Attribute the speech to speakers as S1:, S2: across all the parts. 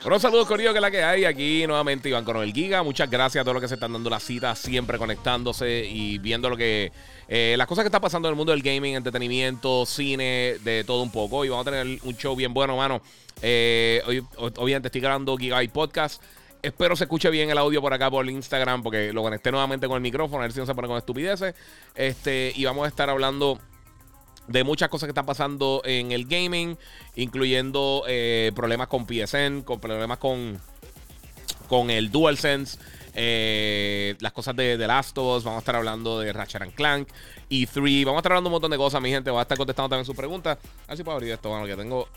S1: Bueno, saludos Corillo, que es la que hay aquí nuevamente Iván con el Giga. Muchas gracias a todos los que se están dando la cita, siempre conectándose y viendo lo que eh, las cosas que están pasando en el mundo del gaming, entretenimiento, cine, de todo un poco. Y vamos a tener un show bien bueno, mano. Eh, hoy, obviamente estoy grabando Giga Podcast. Espero se escuche bien el audio por acá por Instagram, porque lo conecté nuevamente con el micrófono, a ver si no se pone con estupideces. Este, y vamos a estar hablando de muchas cosas que están pasando en el gaming, incluyendo eh, problemas con PSN, con problemas con, con el DualSense, eh, las cosas de The Last of Us, vamos a estar hablando de Ratchet and Clank, E3, vamos a estar hablando un montón de cosas, mi gente, voy a estar contestando también sus preguntas. A ver si puedo abrir esto, bueno, que tengo...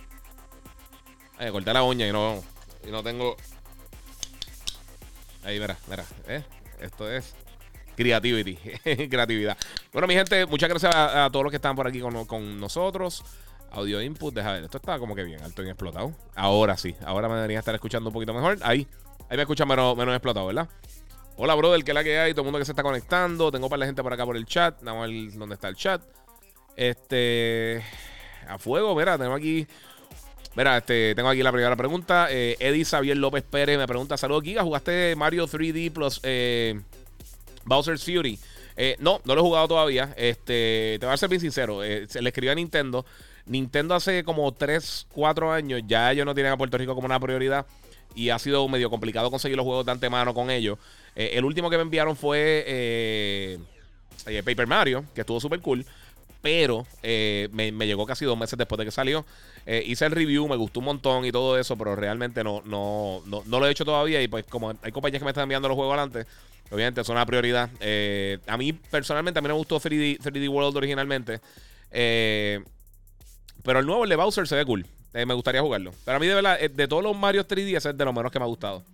S1: Eh, corté la uña y no, y no tengo... Ahí, mira, mira, ¿eh? Esto es Creativity. Creatividad. Bueno, mi gente, muchas gracias a, todos los que están por aquí con, nosotros. Audio input, deja ver. Esto está como que bien, alto y explotado. Ahora sí, ahora me debería estar escuchando un poquito mejor. Ahí, ahí me escucha menos, menos explotado, ¿verdad? Hola, brother, que la que hay, todo el mundo que se está conectando. Tengo para la gente por acá por el chat. Vamos a ver dónde está el chat. Este. A fuego, mira, tenemos aquí. Mira, este, tengo aquí la primera pregunta. Eh, Eddie Xavier López Pérez me pregunta: Saludos, Giga. ¿Jugaste Mario 3D Plus eh, Bowser's Fury. Eh, no, no lo he jugado todavía. Este, te voy a ser bien sincero. Eh, se le escribió a Nintendo. Nintendo hace como 3, 4 años ya ellos no tienen a Puerto Rico como una prioridad. Y ha sido medio complicado conseguir los juegos de antemano con ellos. Eh, el último que me enviaron fue Paper Mario, que estuvo súper cool. Pero me, llegó casi dos meses después de que salió. hice el review, me gustó un montón y todo eso, pero realmente no, no, no, no lo he hecho todavía. Y pues como hay compañías que me están enviando los juegos adelante, Obviamente, es una prioridad. Eh, a mí, personalmente, a mí me gustó 3D, World originalmente. Eh, pero el nuevo, el de Bowser, se ve cool. Eh, me gustaría jugarlo. Pero a mí, de verdad, de todos los Mario 3D, ese es de los menos que me ha gustado.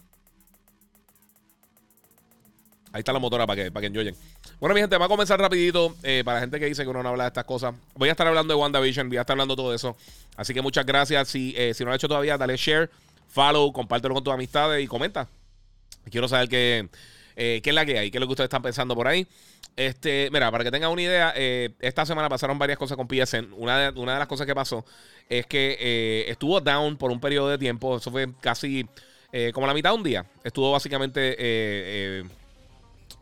S1: Ahí está la motora para que, para que enjoyen. Bueno, mi gente, va a comenzar rapidito. para la gente que dice que uno no habla de estas cosas. Voy a estar hablando de WandaVision. Voy a estar hablando de todo eso. Así que muchas gracias. Si, si no lo has hecho todavía, dale share, follow, compártelo con tus amistades y comenta. Quiero saber que eh, ¿Qué es la que hay? ¿Qué es lo que ustedes están pensando por ahí? Este, mira, para que tengan una idea, eh, esta semana pasaron varias cosas con PSN. Una de, una de las cosas que pasó es que eh, estuvo down por un periodo de tiempo. Eso fue casi como la mitad de un día. Estuvo básicamente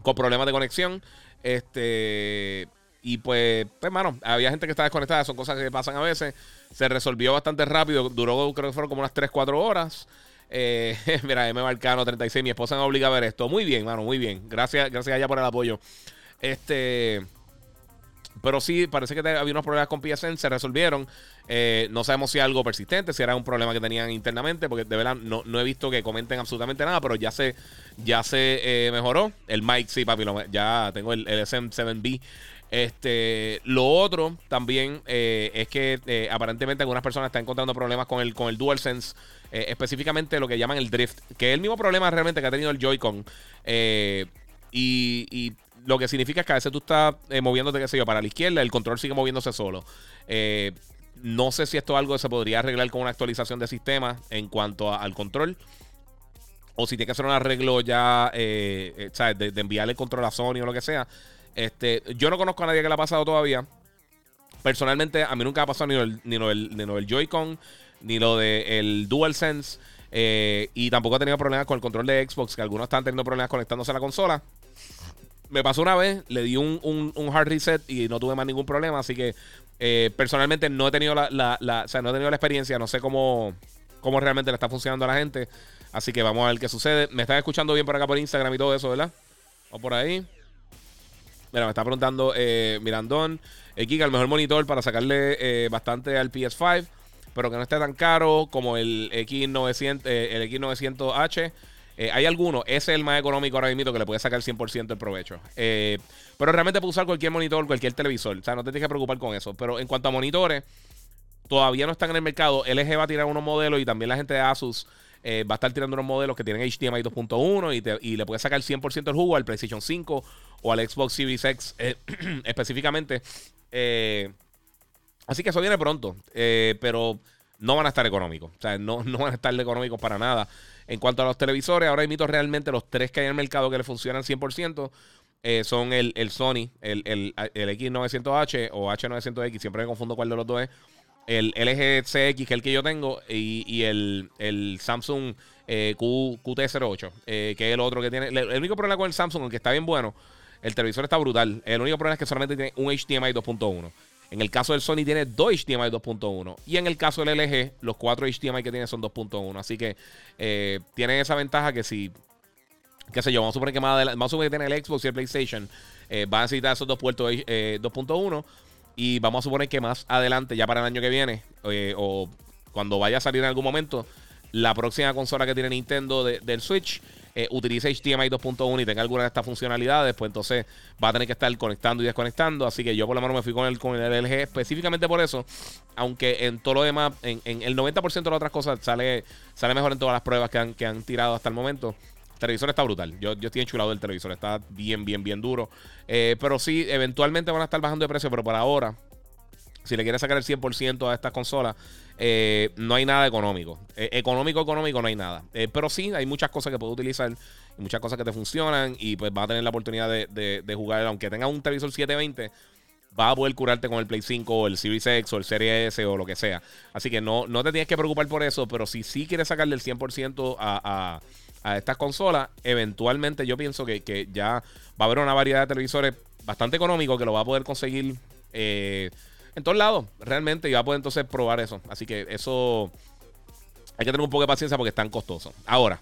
S1: con problemas de conexión. Este. Y pues, pues, hermano, había gente que estaba desconectada. Son cosas que pasan a veces. Se resolvió bastante rápido. Duró, creo que fueron como unas 3, 4 horas. Eh, mira, M. Marcano 36, mi esposa me obliga a ver esto. Muy bien, mano, muy bien. Gracias, gracias a ella por el apoyo. Este. Pero sí, parece que había unos problemas con PSN, se resolvieron. Eh, no sabemos si algo persistente, si era un problema que tenían internamente, porque de verdad no, he visto que comenten absolutamente nada, pero ya se, ya se eh, mejoró. El mic, sí, papi, ya tengo el, el SM7B. Este, lo otro también es que aparentemente algunas personas están encontrando problemas con el, con el DualSense eh, específicamente lo que llaman el drift, que es el mismo problema realmente que ha tenido el Joy-Con. Eh, y, lo que significa es que a veces tú estás eh, moviéndote, qué sé yo, para la izquierda, el control sigue moviéndose solo. no sé si esto es algo que se podría arreglar con una actualización de sistema en cuanto al control. O si tiene que hacer un arreglo ya. De, enviarle el control a Sony o lo que sea. Este, yo no conozco a nadie que le ha pasado todavía. Personalmente, a mí nunca ha pasado ni el, ni ni el Joy-Con ni lo del DualSense. Eh, y tampoco he tenido problemas con el control de Xbox, que algunos están teniendo problemas conectándose a la consola. Me pasó una vez, le di un, hard reset y no tuve más ningún problema. Así que eh, personalmente no he tenido la, no he tenido la experiencia, no sé cómo, cómo realmente le está funcionando a la gente. Así que vamos a ver qué sucede. Me están escuchando bien por acá por Instagram y todo eso, ¿verdad? O por ahí. Mira, me está preguntando eh, Mirandón. Kika, el mejor monitor para sacarle eh, bastante al PS5 pero que no esté tan caro como el X900, eh, el X900H. Eh, hay algunos, ese es el más económico ahora mismo que le puede sacar 100% el provecho. Eh, pero realmente puede usar cualquier monitor, cualquier televisor. O sea, no te tienes que preocupar con eso. Pero en cuanto a monitores, todavía no están en el mercado. LG va a tirar unos modelos y también la gente de Asus va a estar tirando unos modelos que tienen HDMI 2.1 y, le puede sacar 100% el jugo al PlayStation 5 o al Xbox Series X específicamente. Así que eso viene pronto, pero no van a estar económicos. O sea, no, no van a estar económicos para nada. En cuanto a los televisores, ahora imito realmente los tres que hay en el mercado que le funcionan 100%. son el, Sony, el, el, el, X900H o H900X, siempre me confundo cuál de los dos es el LG CX, que es el que yo tengo, y, el, Samsung eh, QT08, eh, que es el otro que tiene. El, único problema con el Samsung, aunque está bien bueno, el televisor está brutal. El único problema es que solamente tiene un HDMI 2.1. En el caso del Sony tiene dos HDMI 2.1. Y en el caso del LG, los cuatro HDMI que tiene son 2.1. Así que eh, tiene esa ventaja que si, qué sé yo, vamos a suponer que más adelante, vamos a suponer que tiene el Xbox y el PlayStation, va a necesitar esos dos puertos 2.1 y vamos a suponer que más adelante, ya para el año que viene, eh, o cuando vaya a salir en algún momento, la próxima consola que tiene Nintendo del Switch eh, utilice HDMI 2.1 y tenga alguna de estas funcionalidades, pues entonces va a tener que estar conectando y desconectando. Así que yo por lo menos me fui con el, con el LG específicamente por eso. Aunque en todo lo demás, en, el 90% de las otras cosas sale, sale mejor en todas las pruebas que han, que han tirado hasta el momento. El televisor está brutal. Yo, yo estoy enchulado del televisor. Está bien, bien, bien duro. Eh, pero sí, eventualmente van a estar bajando de precio. Pero por ahora, si le quieres sacar el 100% a estas consolas, eh, no hay nada económico. Eh, económico, económico, no hay nada. pero sí, hay muchas cosas que puedes utilizar. muchas cosas que te funcionan. Y pues vas a tener la oportunidad de, de, jugar. Aunque tengas un televisor 720 vas a poder curarte con el Play 5 o el Series X o el Series S o lo que sea. Así que no, no te tienes que preocupar por eso, pero si sí quieres sacarle el 100% a, a estas consolas, eventualmente yo pienso que, ya va a haber una variedad de televisores bastante económicos que lo va a poder conseguir eh, en todos lados, realmente, y va a poder entonces probar eso. Así que eso hay que tener un poco de paciencia porque es tan costoso. Ahora,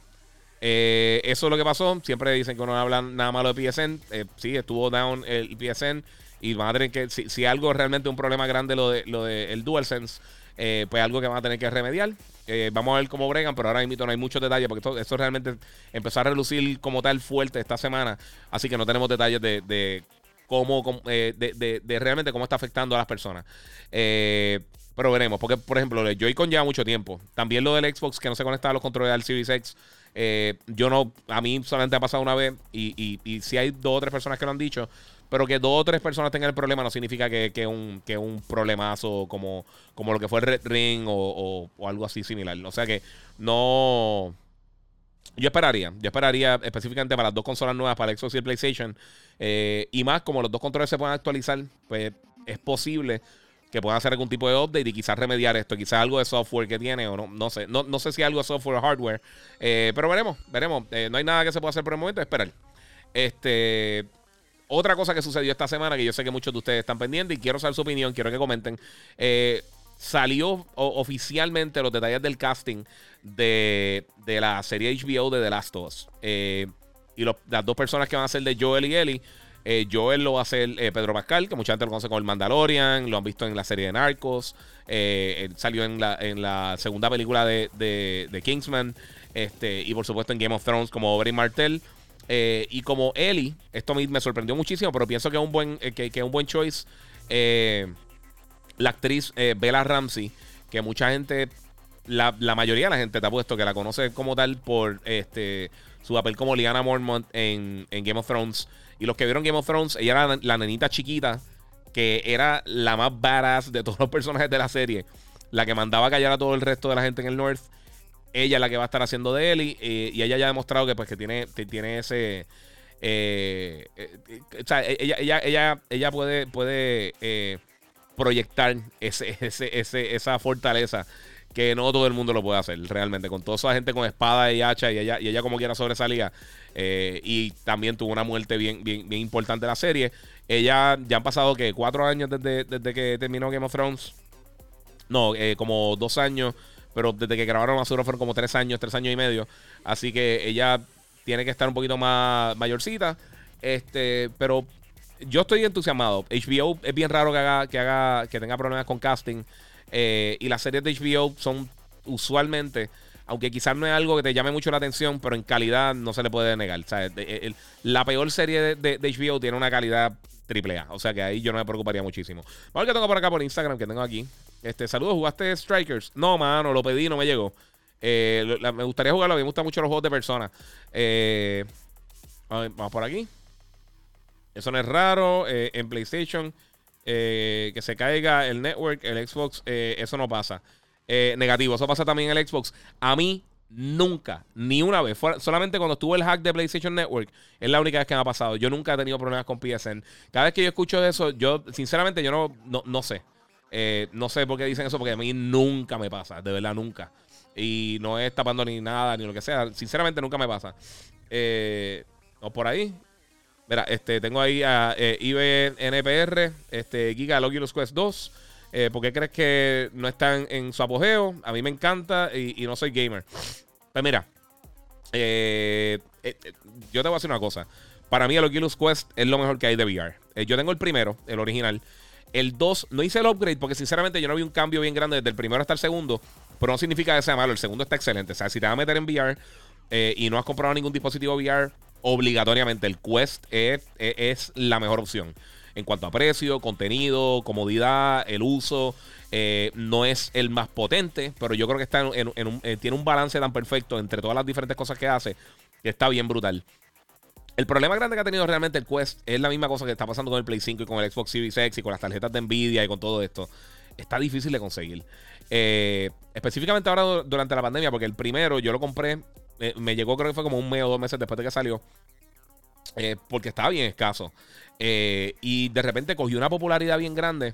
S1: eh, eso es lo que pasó. Siempre dicen que no hablan nada malo de PSN. Eh, sí, estuvo down el PSN. Y van que, si, si algo realmente un problema grande lo de lo de DualSense, eh, pues algo que van a tener que remediar. Eh, vamos a ver cómo bregan, pero ahora mismo no hay muchos detalles porque esto, realmente empezó a relucir como tal fuerte esta semana. Así que no tenemos detalles de, cómo, eh, de, realmente cómo está afectando a las personas. pero veremos, porque por ejemplo, el Joy-Con lleva mucho tiempo. También lo del Xbox que no se conecta a los controles del Series X. yo no, a mí solamente ha pasado una vez y, y, si hay dos o tres personas que lo han dicho, pero que dos o tres personas tengan el problema no significa que, que, un, que problemazo como lo que fue el Red Ring o, algo así similar. O sea que no. Yo esperaría, yo esperaría específicamente para las dos consolas nuevas, para el Xbox y el PlayStation. Eh, y más, como los dos controles se pueden actualizar, pues es posible que puedan hacer algún tipo de update y quizás remediar esto. Quizás algo de software que tiene o no, no sé. No, no sé si algo de software o hardware. Eh, pero veremos, veremos. Eh, no hay nada que se pueda hacer por el momento, esperar. Este. Otra cosa que sucedió esta semana, que yo sé que muchos de ustedes están pendientes y quiero saber su opinión, quiero que comenten. Salió oficialmente los detalles del casting de, la serie HBO de The Last of Us. Eh, y las dos personas que van a ser de Joel y Ellie. Eh, Joel lo va a hacer Pedro Pascal, que mucha gente lo conoce como el Mandalorian, lo han visto en la serie de Narcos, salió en la, en la segunda película de, de, Kingsman, este, y por supuesto en Game of Thrones como Oberyn Martell. Eh, y como Ellie, esto me, me, sorprendió muchísimo, pero pienso que es un buen, eh, que, un buen choice. Eh, la actriz Bella Ramsey, que mucha gente, la, mayoría de la gente te ha puesto que la conoce como tal por este su papel como Liana Mormont en, Game of Thrones. Y los que vieron Game of Thrones, ella era la nenita chiquita, que era la más badass de todos los personajes de la serie. La que mandaba callar a todo el resto de la gente en el North ella es la que va a estar haciendo de Ellie eh, y ella ya ha demostrado que pues que tiene, tiene ese eh, eh, o sea, ella, ella, ella, ella puede, puede proyectar ese, ese, esa fortaleza que no todo el mundo lo puede hacer realmente. Con toda esa gente con espada y hacha y ella, y ella como quiera sobresalía. y también tuvo una muerte bien, bien, bien importante en la serie. Ella ya han pasado que cuatro años desde, desde que terminó Game of Thrones. No, como dos años pero desde que grabaron Azura fueron como tres años, tres años y medio. Así que ella tiene que estar un poquito más mayorcita. Este, pero yo estoy entusiasmado. HBO es bien raro que haga, que haga, que tenga problemas con casting. Eh, y las series de HBO son usualmente, aunque quizás no es algo que te llame mucho la atención, pero en calidad no se le puede negar. la peor serie de, HBO tiene una calidad triple A. O sea que ahí yo no me preocuparía muchísimo. Vamos qué tengo por acá por Instagram, que tengo aquí. Este, saludos, ¿jugaste Strikers? No, mano, lo pedí, no me llegó. Eh, me gustaría jugarlo. A mí me gustan mucho los juegos de personas. Eh, vamos por aquí. Eso no es raro. Eh, en PlayStation, que se caiga el network, el Xbox, eso no pasa. negativo, eso pasa también en el Xbox. A mí nunca, ni una vez, solamente cuando estuvo el hack de PlayStation Network, es la única vez que me ha pasado. Yo nunca he tenido problemas con PSN. Cada vez que yo escucho eso, yo, sinceramente, yo no, no, sé. no sé por qué dicen eso, porque a mí nunca me pasa, de verdad, nunca. Y no es tapando ni nada, ni lo que sea. Sinceramente, nunca me pasa. Eh, o por ahí. Mira, este, tengo ahí a eh, IBNPR, este, Giga Oculus Quest 2. Eh, ¿Por qué crees que no están en su apogeo? A mí me encanta y, no soy gamer. Pues mira, eh, yo te voy a decir una cosa. Para mí el Oculus Quest es lo mejor que hay de VR. yo tengo el primero, el original. El 2, no hice el upgrade porque sinceramente yo no vi un cambio bien grande desde el primero hasta el segundo. Pero no significa que sea malo. El segundo está excelente. O sea, si te vas a meter en VR eh, y no has comprado ningún dispositivo VR, obligatoriamente el Quest es, la mejor opción. En cuanto a precio, contenido, comodidad, el uso. Eh, no es el más potente, pero yo creo que está en, un, eh, tiene un balance tan perfecto entre todas las diferentes cosas que hace que está bien brutal. El problema grande que ha tenido realmente el Quest es la misma cosa que está pasando con el Play 5 y con el Xbox Series X y con las tarjetas de Nvidia y con todo esto. Está difícil de conseguir. Eh, específicamente ahora durante la pandemia, porque el primero yo lo compré, eh, me llegó creo que fue como un mes o dos meses después de que salió, eh, porque estaba bien escaso. y de repente cogió una popularidad bien grande.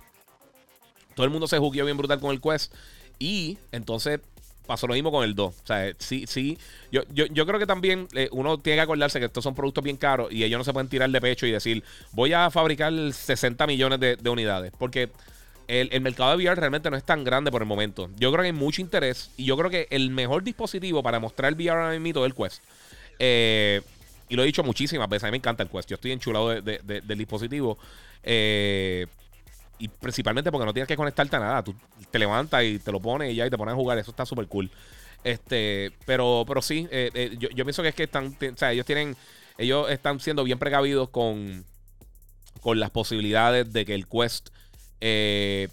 S1: Todo el mundo se jugueó bien brutal con el Quest. Y entonces pasó lo mismo con el 2. O sea, sí, sí. Yo, yo, creo que también uno tiene que acordarse que estos son productos bien caros y ellos no se pueden tirar de pecho y decir, voy a fabricar 60 millones de unidades. Porque el, mercado de VR realmente no es tan grande por el momento. Yo creo que hay mucho interés y yo creo que el mejor dispositivo para mostrar el VR ahora mismo es el Quest. Eh, y lo he dicho muchísimas veces, a mí me encanta el Quest. Yo estoy enchulado del dispositivo. Eh, y principalmente porque no tienes que conectarte a nada. Tú te levantas y te lo pones y ya y te pones a jugar. Eso está súper cool. Este, pero, pero sí, eh, yo, yo, pienso que es que están, o sea, ellos tienen, ellos están siendo bien precavidos con, con las posibilidades de que el Quest eh,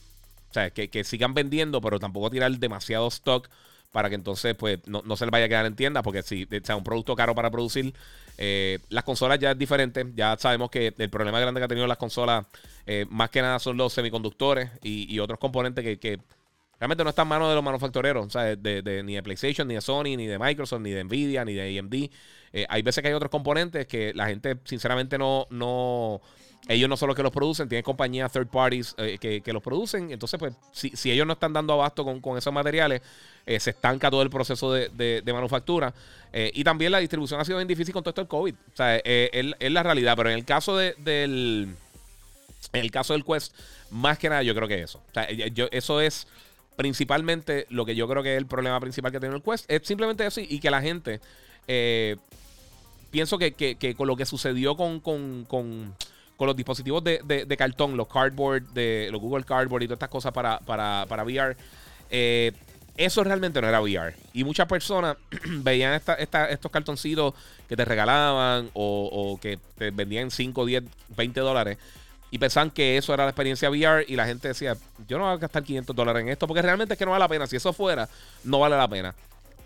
S1: que, sigan vendiendo, pero tampoco tirar demasiado stock para que entonces pues no, se les vaya a quedar en tienda, porque si sea un producto caro para producir, eh, las consolas ya es diferente. Ya sabemos que el problema grande que ha tenido las consolas, eh, más que nada son los semiconductores y, otros componentes que, realmente no están en manos de los manufactureros, ni de PlayStation, ni de Sony, ni de Microsoft, ni de Nvidia, ni de AMD. hay veces que hay otros componentes que la gente sinceramente no, no, ellos no solo que los producen, tienen compañías third parties eh, que, los producen. Entonces, pues, si, ellos no están dando abasto con, esos materiales, eh, se estanca todo el proceso de, manufactura. Eh, y también la distribución ha sido bien difícil con todo esto del COVID. O sea, es, la realidad. Pero en el caso del. En el caso del Quest, más que nada, yo creo que eso. O sea, yo, eso es principalmente lo que yo creo que es el problema principal que tiene el Quest. Es simplemente eso y, que la gente. pienso que, con lo que sucedió con con los dispositivos de, cartón, los cardboard, de los Google Cardboard y todas estas cosas para, para, para VR. Eh, eso realmente no era VR. Y muchas personas veían estos cartoncitos que te regalaban o, que te vendían 5, 10, 20 dólares y pensaban que eso era la experiencia VR y la gente decía, yo no voy a gastar 500 dólares en esto porque realmente es que no vale la pena. Si eso fuera, no vale la pena.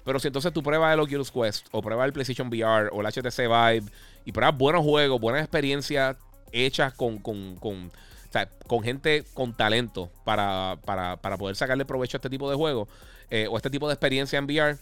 S1: Pero si entonces tú pruebas el Oculus Quest o pruebas el PlayStation VR o el HTC Vive y pruebas buenos juegos, buenas experiencias hechas con, con, con, con gente con talento para, para, para, poder sacarle provecho a este tipo de juegos eh, o este tipo de experiencia en VR.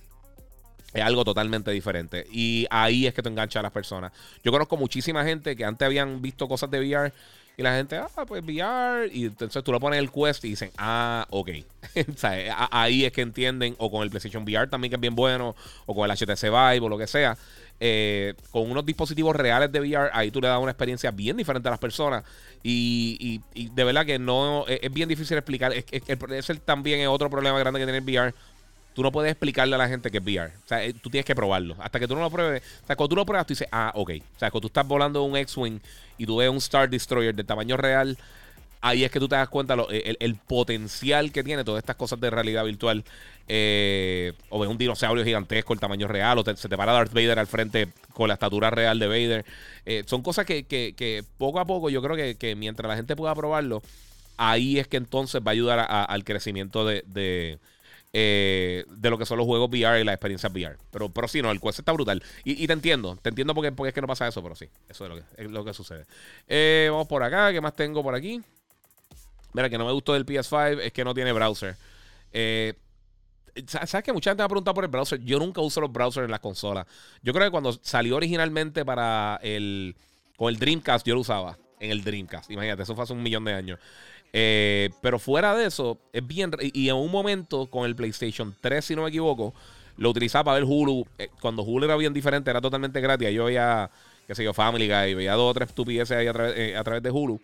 S1: Es algo totalmente diferente. Y ahí es que te engancha a las personas. Yo conozco muchísima gente que antes habían visto cosas de VR y la gente, ah, pues VR. Y entonces tú lo pones el Quest y dicen, ah, ok. ahí es que entienden. O con el PlayStation VR también, que es bien bueno. O con el HTC Vive o lo que sea. Eh, con unos dispositivos reales de VR, ahí tú le das una experiencia bien diferente a las personas. Y, de verdad que no es, bien difícil explicar. Es, ese también es otro problema grande que tiene el VR. Tú no puedes explicarle a la gente que es VR. O sea, eh, tú tienes que probarlo. Hasta que tú no lo pruebes. O sea, cuando tú lo pruebas, tú dices, ah, ok. O sea, cuando tú estás volando un X-Wing y tú ves un Star Destroyer de tamaño real ahí es que tú te das cuenta el, potencial que tiene todas estas cosas de realidad virtual. Eh, o ves un dinosaurio gigantesco, el tamaño real, o se te para Darth Vader al frente con la estatura real de Vader. Eh, son cosas que, poco a poco yo creo que, mientras la gente pueda probarlo, ahí es que entonces va a ayudar al crecimiento de, eh, lo que son los juegos VR y la experiencia VR. Pero, pero sí, no, el Quest está brutal. Y, te entiendo, te entiendo porque, porque es que no pasa eso, pero sí, eso es lo que, sucede. Eh, vamos por acá, ¿qué más tengo por aquí? Mira, que no me gustó del PS5 es que no tiene browser. Eh, ¿Sabes que mucha gente me ha preguntado por el browser? Yo nunca uso los browsers en las consolas. Yo creo que cuando salió originalmente para el. Con el Dreamcast, yo lo usaba en el Dreamcast. Imagínate, eso fue hace un millón de años. Eh, pero fuera de eso, es bien. Y en un momento con el PlayStation 3, si no me equivoco, lo utilizaba para ver Hulu. Eh, cuando Hulu era bien diferente, era totalmente gratis. Yo veía, qué sé yo, Family Guy, veía dos o tres estupideces ahí a, a través de Hulu.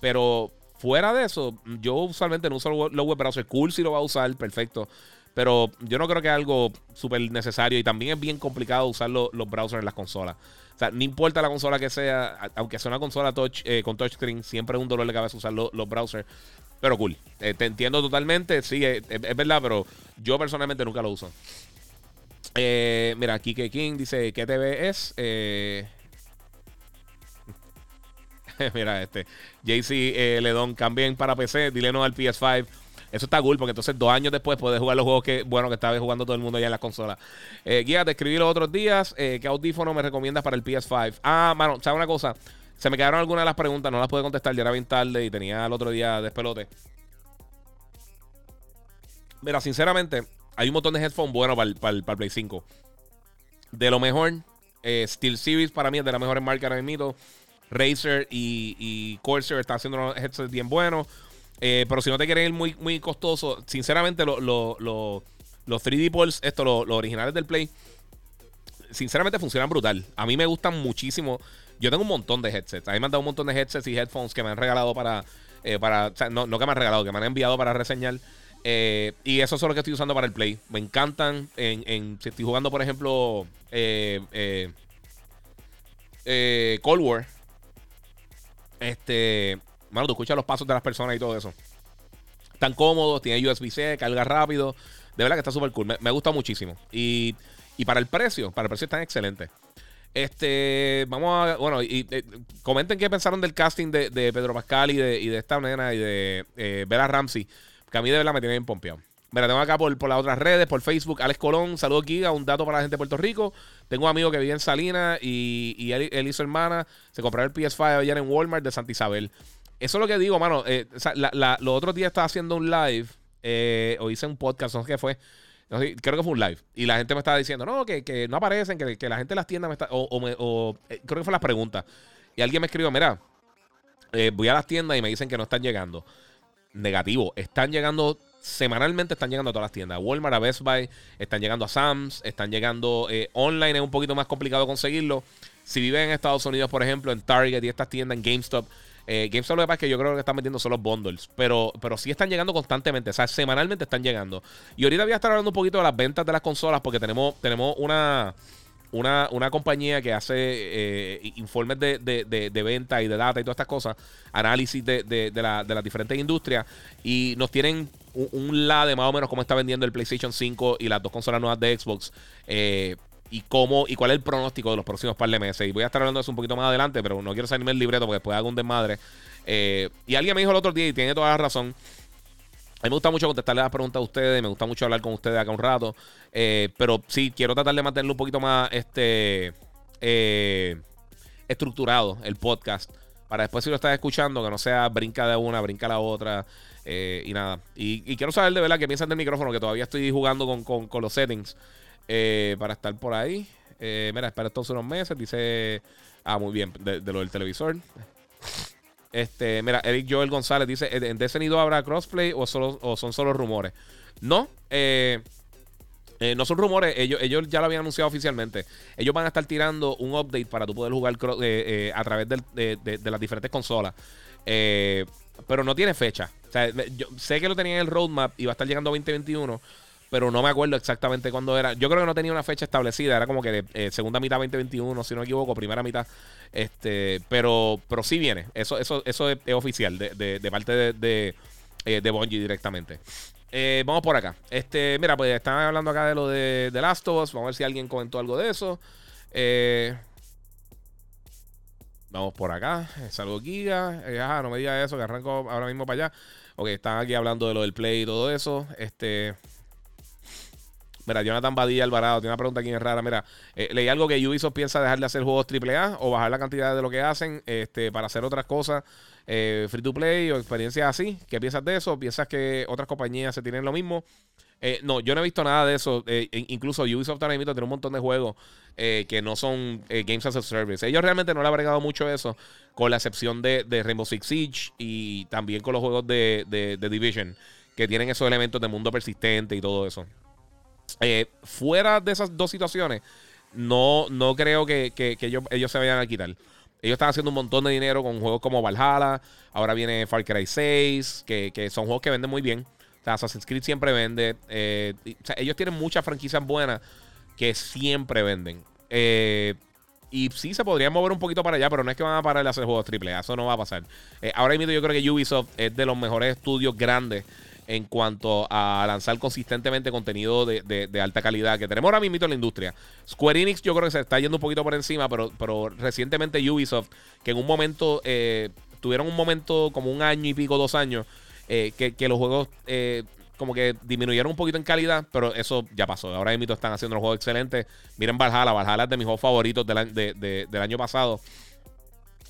S1: pero fuera de eso, yo usualmente no uso los web browsers. Cool si lo va a usar, perfecto. Pero yo no creo que es algo súper necesario y también es bien complicado usar los browsers en las consolas. O sea, no importa la consola que sea, aunque sea una consola touch, eh, siempre es un dolor de cabeza usar los browsers. Pero cool. Eh, te entiendo totalmente. Sí, es, verdad, pero yo personalmente nunca lo uso. Eh, mira, Kike King dice: ¿Qué TV es? mira, este. JC Ledon, cambien para PC, dile no al PS5. Eso está cool porque entonces dos años después puedes jugar los juegos que, bueno, que estaba jugando todo el mundo ya en la consola. Eh, guía, te escribí los otros días. Eh, ¿Qué audífono me recomiendas para el PS5? Ah, mano, ¿sabes una cosa? Se me quedaron algunas de las preguntas, no las pude contestar, ya era bien tarde y tenía el otro día despelote. Mira, sinceramente, hay un montón de headphones buenos para el, Play 5. De lo mejor, eh, Steel Series para mí es de las mejores marcas ahora mismo. Razer y, Corsair están haciendo unos headsets bien buenos. Eh, pero si no te quieren ir muy, muy costoso, sinceramente, los 3D Pulse, esto, los originales del Play, sinceramente funcionan brutal. A mí me gustan muchísimo. Yo tengo un montón de headsets. A me han dado un montón de headsets y headphones que me han regalado para. Eh, para o sea, no, que me han regalado, que me han enviado para reseñar. Eh, y eso es lo que estoy usando para el Play. Me encantan. En, si estoy jugando, por ejemplo, Cold War. Este. Mano, tú escuchas los pasos de las personas y todo eso. Están cómodos, tiene USB-C, carga rápido. De verdad que está súper cool. Me, gusta muchísimo. Y, para el precio, para el precio están excelentes. Este, vamos a, bueno, y, eh, comenten qué pensaron del casting de, Pedro Pascal y de, esta nena y de eh, Bella Ramsey, que a mí de verdad me tiene bien pompeado. Mira, tengo acá por, las otras redes, por Facebook, Alex Colón, saludo aquí a un dato para la gente de Puerto Rico. Tengo un amigo que vive en Salinas y, él, y su hermana se compraron el PS5 ayer en Walmart de Santa Isabel. Eso es lo que digo, mano. Eh, los otros días estaba haciendo un live eh, o hice un podcast, no sé qué fue. creo que fue un live. Y la gente me estaba diciendo, no, que, no aparecen, que, la gente de las tiendas me está. O, eh, creo que fue las preguntas. Y alguien me escribió, mira, voy a las tiendas y me dicen que no están llegando. Negativo. Están llegando semanalmente están llegando a todas las tiendas. Walmart, a Best Buy, están llegando a Sam's, están llegando online, es un poquito más complicado conseguirlo. Si viven en Estados Unidos, por ejemplo, en Target y estas tiendas, en GameStop, eh, GameStop lo que pasa es que yo creo que están metiendo solo bundles. Pero, pero sí están llegando constantemente. O sea, semanalmente están llegando. Y ahorita voy a estar hablando un poquito de las ventas de las consolas. Porque tenemos, tenemos una. Una, compañía que hace eh, informes de, de, venta y de data y todas estas cosas, análisis de, las diferentes industrias, y nos tienen un, un, la de más o menos cómo está vendiendo el PlayStation 5 y las dos consolas nuevas de Xbox. Eh, y cómo y cuál es el pronóstico de los próximos par de meses. Y voy a estar hablando de eso un poquito más adelante, pero no quiero salirme el libreto porque después hago un desmadre. Eh, y alguien me dijo el otro día y tiene toda la razón. A mí me gusta mucho contestarle las preguntas a ustedes, me gusta mucho hablar con ustedes acá un rato, eh, pero sí, quiero tratar de mantenerlo un poquito más este, estructurado el podcast, para después si lo estás escuchando, que no sea brinca de una, brinca la otra, y nada. Y, quiero saber de verdad qué piensan del micrófono, que todavía estoy jugando con, con los settings. Eh, para estar por ahí. Eh, mira, espera estos unos meses. Dice. Ah, muy bien, de, lo del televisor. Este, mira, Eric Joel González dice: ¿En Destiny 2 habrá crossplay o, solo, o son solo rumores? No, eh, no son rumores, ellos, ellos ya lo habían anunciado oficialmente. Ellos van a estar tirando un update para tú poder jugar a través de, las diferentes consolas. pero no tiene fecha. Yo sé que lo tenía en el roadmap y va a estar llegando a 2021 pero no me acuerdo exactamente cuándo era. Yo creo que no tenía una fecha establecida, era como que eh, segunda mitad 2021, si no me equivoco, primera mitad. Este, pero, pero sí viene, eso, eso, eso es, oficial de, parte de, de, eh, Bungie directamente. Eh, vamos por acá. Este, mira, pues están hablando acá de lo de, de Last of Us. Vamos a ver si alguien comentó algo de eso. vamos por acá. Saludos, Giga. no me digas eso, que arranco ahora mismo para allá. Ok, están aquí hablando de lo del play y todo eso. Este. Mira, Jonathan Badilla Alvarado tiene una pregunta aquí es rara. Mira, eh, leí algo que Ubisoft piensa dejar de hacer juegos AAA o bajar la cantidad de lo que hacen este, para hacer otras cosas eh, free to play o experiencias así. ¿Qué piensas de eso? ¿Piensas que otras compañías se tienen lo mismo? Eh, no, yo no he visto nada de eso. incluso Ubisoft ahora mismo tiene un montón de juegos que no son Games as a Service. Ellos realmente no le han agregado mucho eso, con la excepción de, Rainbow Six Siege y también con los juegos de Division, que tienen esos elementos de mundo persistente y todo eso. Eh, fuera de esas dos situaciones, no, no creo que, ellos, se vayan a quitar. Ellos están haciendo un montón de dinero con juegos como Valhalla. Ahora viene Far Cry 6, que, son juegos que venden muy bien. Assassin's Creed siempre vende. Eh, ellos tienen muchas franquicias buenas que siempre venden. Eh, y sí se podría mover un poquito para allá, pero no es que van a parar de hacer juegos triple. Eso no va a pasar. ahora mismo yo creo que Ubisoft es de los mejores estudios grandes en cuanto a lanzar consistentemente contenido de, alta calidad que tenemos ahora mismo en la industria. Square Enix yo creo que se está yendo un poquito por encima, pero, pero recientemente Ubisoft, que en un momento, eh, tuvieron un momento como un año y pico, dos años, eh, que, los juegos... Eh, como que disminuyeron un poquito en calidad, pero eso ya pasó. Ahora mismo están haciendo los juegos excelentes. Miren Valhalla, Valhalla es de mis juegos favoritos del año pasado.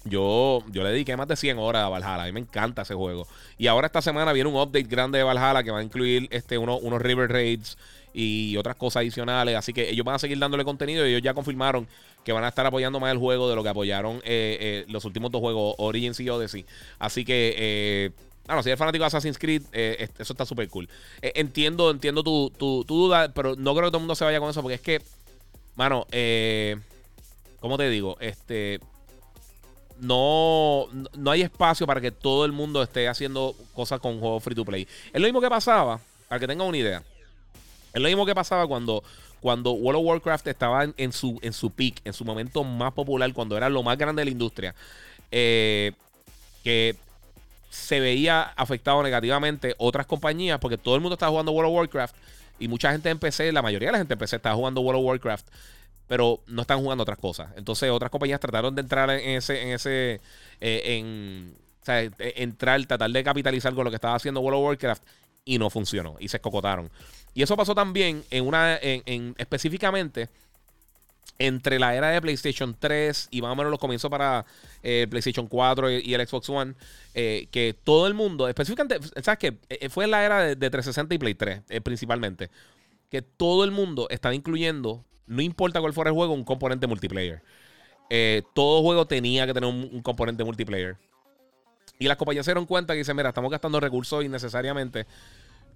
S1: Yo, yo le dediqué más de 100 horas a Valhalla. A mí me encanta ese juego. Y ahora esta semana viene un update grande de Valhalla que va a incluir este, uno, unos River Raids y otras cosas adicionales. Así que ellos van a seguir dándole contenido y ellos ya confirmaron que van a estar apoyando más el juego de lo que apoyaron eh, eh, los últimos dos juegos, Origins y Odyssey. Así que, eh, si eres fanático de Assassin's Creed, eh, eso está súper cool. entiendo, entiendo tu, tu, tu, duda, pero no creo que todo el mundo se vaya con eso porque es que, mano, ¿cómo te digo? Este no, no hay espacio para que todo el mundo esté haciendo cosas con juegos free to play. Es lo mismo que pasaba, para que tengan una idea. Es lo mismo que pasaba cuando, cuando World of Warcraft estaba en, su, en su peak, en su momento más popular, cuando era lo más grande de la industria. Eh, que se veía afectado negativamente otras compañías porque todo el mundo estaba jugando World of Warcraft y mucha gente en la mayoría de la gente en PC estaba jugando World of Warcraft pero no están jugando otras cosas. Entonces otras compañías trataron de entrar en ese, en ese, eh, en, o sea, e, entrar, tratar de capitalizar con lo que estaba haciendo World of Warcraft y no funcionó y se escocotaron. Y eso pasó también en una, en, específicamente entre la era de PlayStation 3 y más o menos los comienzos para eh, PlayStation 4 y, el Xbox One, eh, que todo el mundo, específicamente, ¿sabes qué? Fue en la era de, de 360 y Play 3 principalmente, que todo el mundo estaba incluyendo no importa cuál fuera el juego, un componente multiplayer. Eh, todo juego tenía que tener un, componente multiplayer. Y las compañías se dieron cuenta que dicen, mira, estamos gastando recursos innecesariamente.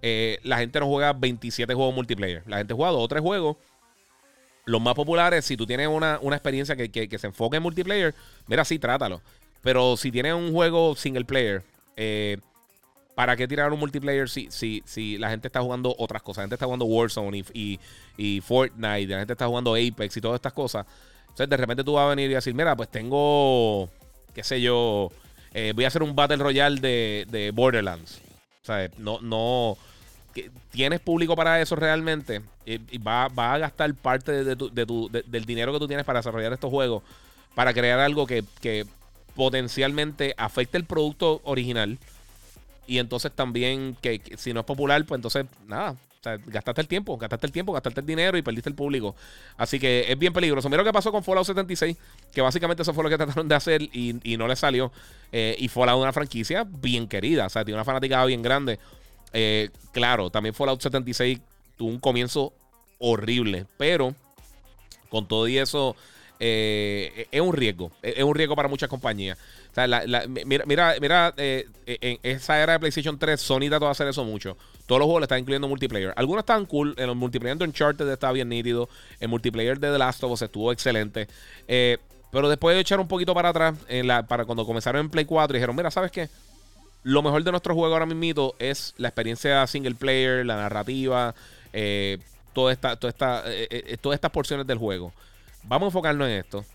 S1: Eh, la gente no juega 27 juegos multiplayer. La gente juega dos o tres juegos. Los más populares, si tú tienes una, experiencia que, se enfoque en multiplayer, mira, sí, trátalo. Pero si tienes un juego single player, eh, ¿Para qué tirar un multiplayer si, si, si la gente está jugando otras cosas? La gente está jugando Warzone y, y, Fortnite, la gente está jugando Apex y todas estas cosas. Entonces, de repente tú vas a venir y decir, mira, pues tengo, qué sé yo, eh, voy a hacer un Battle Royale de, Borderlands. O sea, no, no, ¿tienes público para eso realmente? Y, va, a gastar parte de tu, del dinero que tú tienes para desarrollar estos juegos, para crear algo que, que potencialmente afecte el producto original y entonces también que, si no es popular, pues entonces nada. O sea, gastaste el tiempo, gastaste el tiempo, gastaste el dinero y perdiste el público. Así que es bien peligroso. Mira lo que pasó con Fallout 76, que básicamente eso fue lo que trataron de hacer y, no le salió. Eh, y Fallout una franquicia bien querida, o sea, tiene una fanaticada bien grande. Eh, claro, también Fallout 76 tuvo un comienzo horrible, pero con todo y eso eh, es un riesgo. Es un riesgo para muchas compañías. Mira, mira, mira eh, en esa era de PlayStation 3, Sony trató de hacer eso mucho. Todos los juegos le están incluyendo multiplayer. Algunos estaban cool. En el multiplayer de Uncharted estaba bien nítido. El multiplayer de The Last of Us estuvo excelente. Eh, pero después de echar un poquito para atrás, para cuando comenzaron en Play 4, dijeron: Mira, ¿sabes qué? Lo mejor de nuestro juego ahora mismo es la experiencia single player, la narrativa, toda esta, toda esta, todas estas porciones del juego vamos a enfocarnos en esto.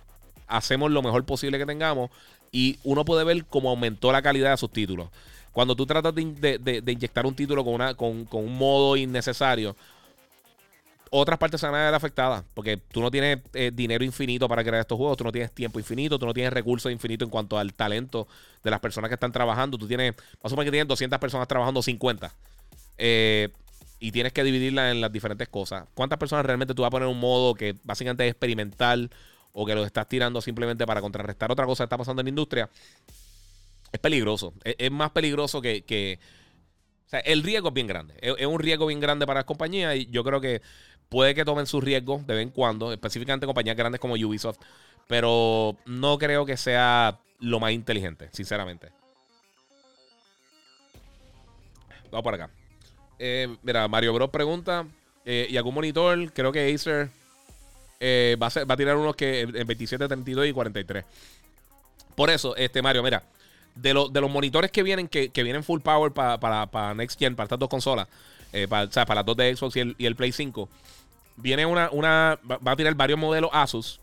S1: Hacemos lo mejor posible que tengamos y uno puede ver cómo aumentó la calidad de sus títulos. Cuando tú tratas de, inyectar un título con, un modo innecesario, otras partes se van a ver afectadas. Porque tú no tienes eh, dinero infinito para crear estos juegos, tú no tienes tiempo infinito, tú no tienes recursos infinitos en cuanto al talento de las personas que están trabajando. Tú tienes, más o menos que tienes 200 personas trabajando 50. Eh, y tienes que dividirla en las diferentes cosas. ¿Cuántas personas realmente tú vas a poner un modo que básicamente es experimental o que lo estás tirando simplemente para contrarrestar otra cosa que está pasando en la industria? Es peligroso. Es, más peligroso que, O sea, el riesgo es bien grande. Es, un riesgo bien grande para las compañías y yo creo que puede que tomen sus riesgos de vez en cuando, específicamente compañías grandes como Ubisoft, pero no creo que sea lo más inteligente, sinceramente. Vamos por acá. Eh, mira, Mario Bros pregunta: eh, ¿y algún monitor? Creo que Acer eh, va, a tirar unos que en 27, 32 y 43. Por eso, este Mario, mira, de, de los monitores que vienen, que, vienen full power para Next Gen, para estas dos consolas, para, para las dos de Xbox y el, Play 5, viene una, una. Va a tirar varios modelos Asus.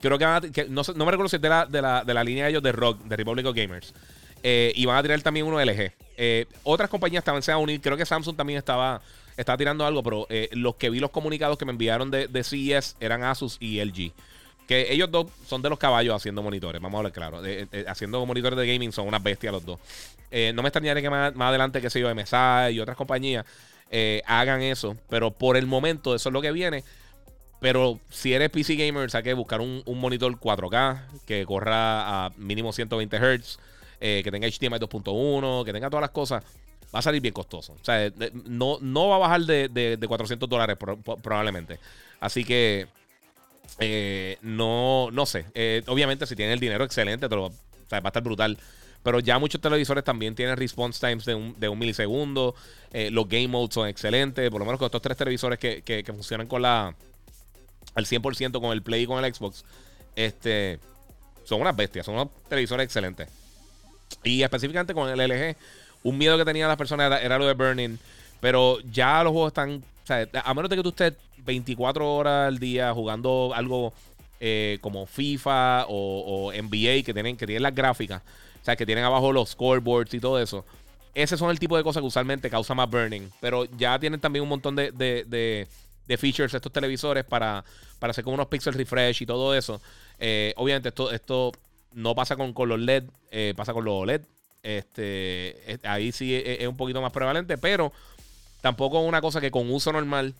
S1: Creo que, no, no, me recuerdo si es de la, de la, de la línea de ellos de Rock, de Republic of Gamers. y van a tirar también uno LG. Eh, otras compañías también se a unir. Creo que Samsung también estaba, estaba tirando algo, pero eh, los que vi los comunicados que me enviaron de, de, CES eran Asus y LG. Que ellos dos son de los caballos haciendo monitores, vamos a hablar claro. haciendo monitores de gaming son unas bestias los dos. Eh, no me extrañaría que más, adelante, que se yo, MSI y otras compañías hagan eso, pero por el momento eso es lo que viene. Pero si eres PC gamer, hay que buscar un, un monitor 4K que corra a mínimo 120 Hz eh, que tenga HDMI 2.1, que tenga todas las cosas, va a salir bien costoso. O sea, no, no va a bajar de, 400 dólares probablemente. Así que eh, no, no sé. Eh, obviamente, si tienen el dinero, excelente, va a estar brutal. Pero ya muchos televisores también tienen response times de un, milisegundo. los game modes son excelentes. Por lo menos con estos tres televisores que, que, que funcionan con la al 100% con el Play y con el Xbox. Este, son unas bestias. Son unos televisores excelentes. Y específicamente con el LG, un miedo que tenían las personas era, lo de Burning. Pero ya los juegos están. O sea, a menos de que tú estés 24 horas al día jugando algo eh, como FIFA o, NBA que tienen, que tienen las gráficas, o sea, que tienen abajo los scoreboards y todo eso. Ese son el tipo de cosas que usualmente causa más burning. Pero ya tienen también un montón de, de, features estos televisores para, para hacer como unos pixel refresh y todo eso. Eh, obviamente, esto, esto no pasa con, con los LED, eh, pasa con los OLED. Este, ahí sí es, un poquito más prevalente, pero tampoco es una cosa que con uso normal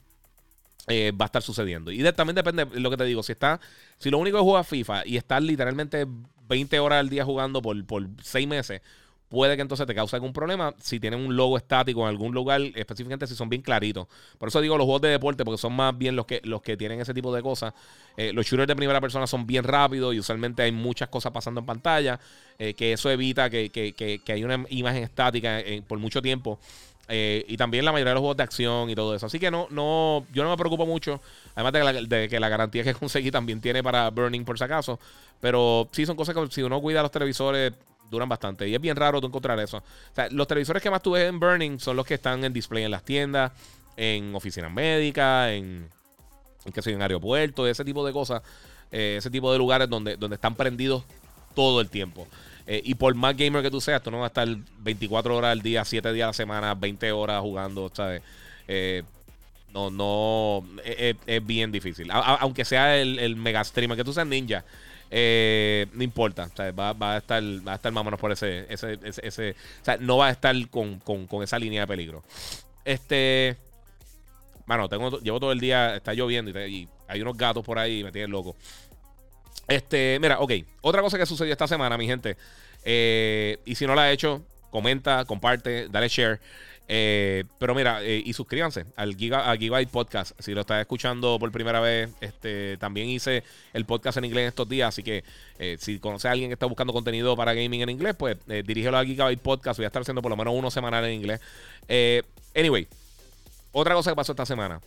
S1: eh, va a estar sucediendo. Y también depende de lo que te digo. Si está, si lo único que juega FIFA y estás literalmente 20 horas al día jugando por, por 6 meses, puede que entonces te cause algún problema si tienen un logo estático en algún lugar, específicamente si son bien claritos. Por eso digo los juegos de deporte, porque son más bien los que, los que tienen ese tipo de cosas. Eh, los shooters de primera persona son bien rápidos y usualmente hay muchas cosas pasando en pantalla, eh, que eso evita que, que, que, hay una imagen estática por mucho tiempo. Eh, y también la mayoría de los juegos de acción y todo eso. Así que no, no, yo no me preocupo mucho. Además de que, de que la garantía que conseguí también tiene para Burning por si acaso. Pero sí son cosas que si uno cuida los televisores, duran bastante. Y es bien raro tú encontrar eso. O sea, los televisores que más tú ves en Burning son los que están en display en las tiendas, en oficinas médicas, en, en qué sé en aeropuertos, ese tipo de cosas. Eh, ese tipo de lugares donde, donde están prendidos todo el tiempo. Eh, y por más gamer que tú seas, tú no vas a estar 24 horas al día, 7 días a la semana, 20 horas jugando, ¿sabes? Eh, no, no, es, bien difícil. aunque sea el, el mega streamer, que tú seas ninja, eh, no importa, va, a estar, va a estar más o menos por ese, ese, ese, o sea, no va a estar con, esa línea de peligro. Este, bueno, tengo, llevo todo el día, está lloviendo y, hay unos gatos por ahí y me tienen loco. Este, mira, ok, otra cosa que sucedió esta semana, mi gente, eh, y si no la ha hecho, comenta, comparte, dale share. Eh, pero mira, eh, y suscríbanse al Giga, Gigabyte Podcast. Si lo estás escuchando por primera vez, este también hice el podcast en inglés estos días. Así que eh, si conoces a alguien que está buscando contenido para gaming en inglés, pues dirígelo a Gigabyte Podcast. Voy a estar haciendo por lo menos uno semanal en inglés. anyway, otra cosa que pasó esta semana.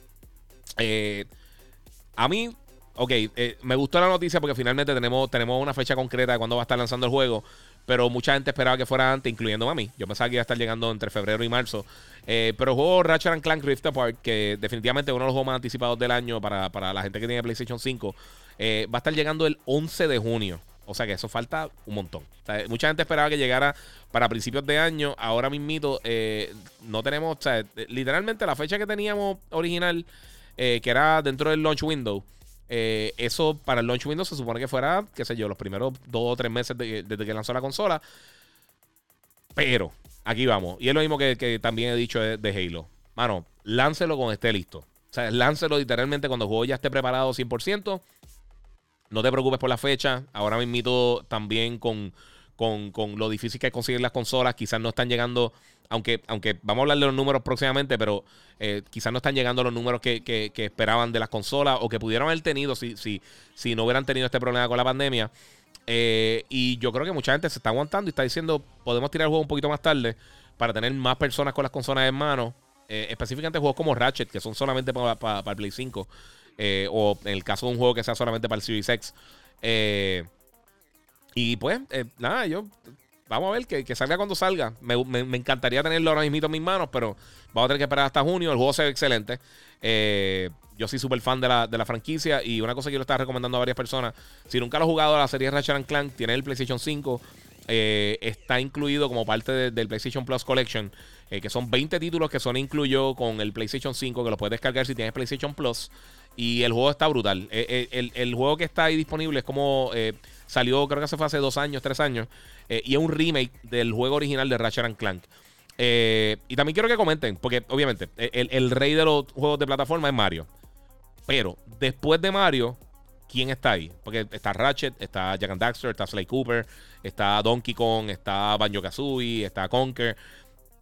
S1: a mí, ok, me gustó la noticia porque finalmente tenemos, tenemos una fecha concreta de cuándo va a estar lanzando el juego pero mucha gente esperaba que fuera antes, incluyendo a mí. Yo pensaba que iba a estar llegando entre febrero y marzo. Eh, pero el juego Ratchet Clank Rift Apart, que definitivamente es uno de los juegos más anticipados del año para, la gente que tiene PlayStation 5, eh, va a estar llegando el 11 de junio. O sea que eso falta un montón. mucha gente esperaba que llegara para principios de año. Ahora mismito eh, no tenemos, o sea, literalmente la fecha que teníamos original, que era dentro del launch window, eh, eso para el launch window se supone que fuera, qué sé yo, los primeros dos o tres meses desde que lanzó la consola. Pero, aquí vamos. Y es lo mismo que, también he dicho de, Halo. mano, láncelo cuando esté listo. O sea, láncelo literalmente cuando el juego ya esté preparado 100%. No te preocupes por la fecha. Ahora mismo también con, con, con, lo difícil que es conseguir las consolas. Quizás no están llegando, aunque, aunque vamos a hablar de los números próximamente, pero eh, quizás no están llegando los números que, que, esperaban de las consolas o que pudieron haber tenido si, si, si no hubieran tenido este problema con la pandemia. Eh, y yo creo que mucha gente se está aguantando y está diciendo, podemos tirar el juego un poquito más tarde para tener más personas con las consolas en mano. Eh, específicamente juegos como Ratchet, que son solamente para, para, para el Play 5. Eh, o en el caso de un juego que sea solamente para el Series X. Y pues, nada, yo. Vamos a ver que, salga cuando salga. Me, encantaría tenerlo ahora mismo en mis manos, pero vamos a tener que esperar hasta junio. El juego se ve excelente. yo soy súper fan de la, franquicia y una cosa que yo le estaba recomendando a varias personas. Si nunca lo has jugado a la serie Ratchet Clank, tiene el PlayStation 5. está incluido como parte del PlayStation Plus Collection, que son 20 títulos que son incluyó con el PlayStation 5, que lo puedes descargar si tienes PlayStation Plus. Y el juego está brutal. Eh, eh, el, juego que está ahí disponible es como eh, salió, creo que se fue hace dos años, tres años. Y es un remake del juego original de Ratchet Clank. y también quiero que comenten, porque obviamente el, rey de los juegos de plataforma es Mario. Pero después de Mario, ¿quién está ahí? Porque está Ratchet, está Jack and Daxter, está Sly Cooper, está Donkey Kong, está Banjo Kazooie, está Conker.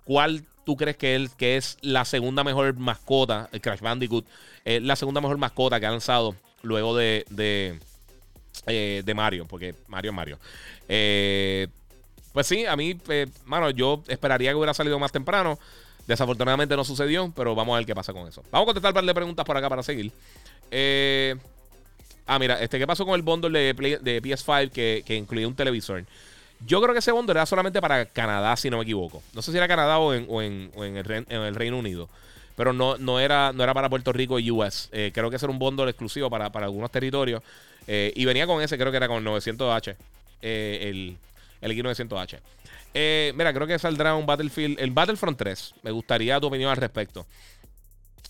S1: ¿Cuál tú crees que, es la segunda mejor mascota, el Crash Bandicoot, es la segunda mejor mascota que ha lanzado luego de, de, eh, Mario, porque Mario es Mario. Eh, pues sí, a mí, eh, mano, yo esperaría que hubiera salido más temprano. Desafortunadamente no sucedió, pero vamos a ver qué pasa con eso. Vamos a contestar un par de preguntas por acá para seguir. ah, mira, este, ¿qué pasó con el bundle de, de PS5 que, que incluía un televisor? Yo creo que ese bundle era solamente para Canadá, si no me equivoco. No sé si era Canadá o en, el, Reino Unido. Pero no, no, era, no era para Puerto Rico y US. Eh, creo que ese era un bundle exclusivo para, algunos territorios. Eh, y venía con ese, creo que era con 900H. Eh, el, el X900H. mira, creo que saldrá un Battlefield. El Battlefront 3. Me gustaría tu opinión al respecto.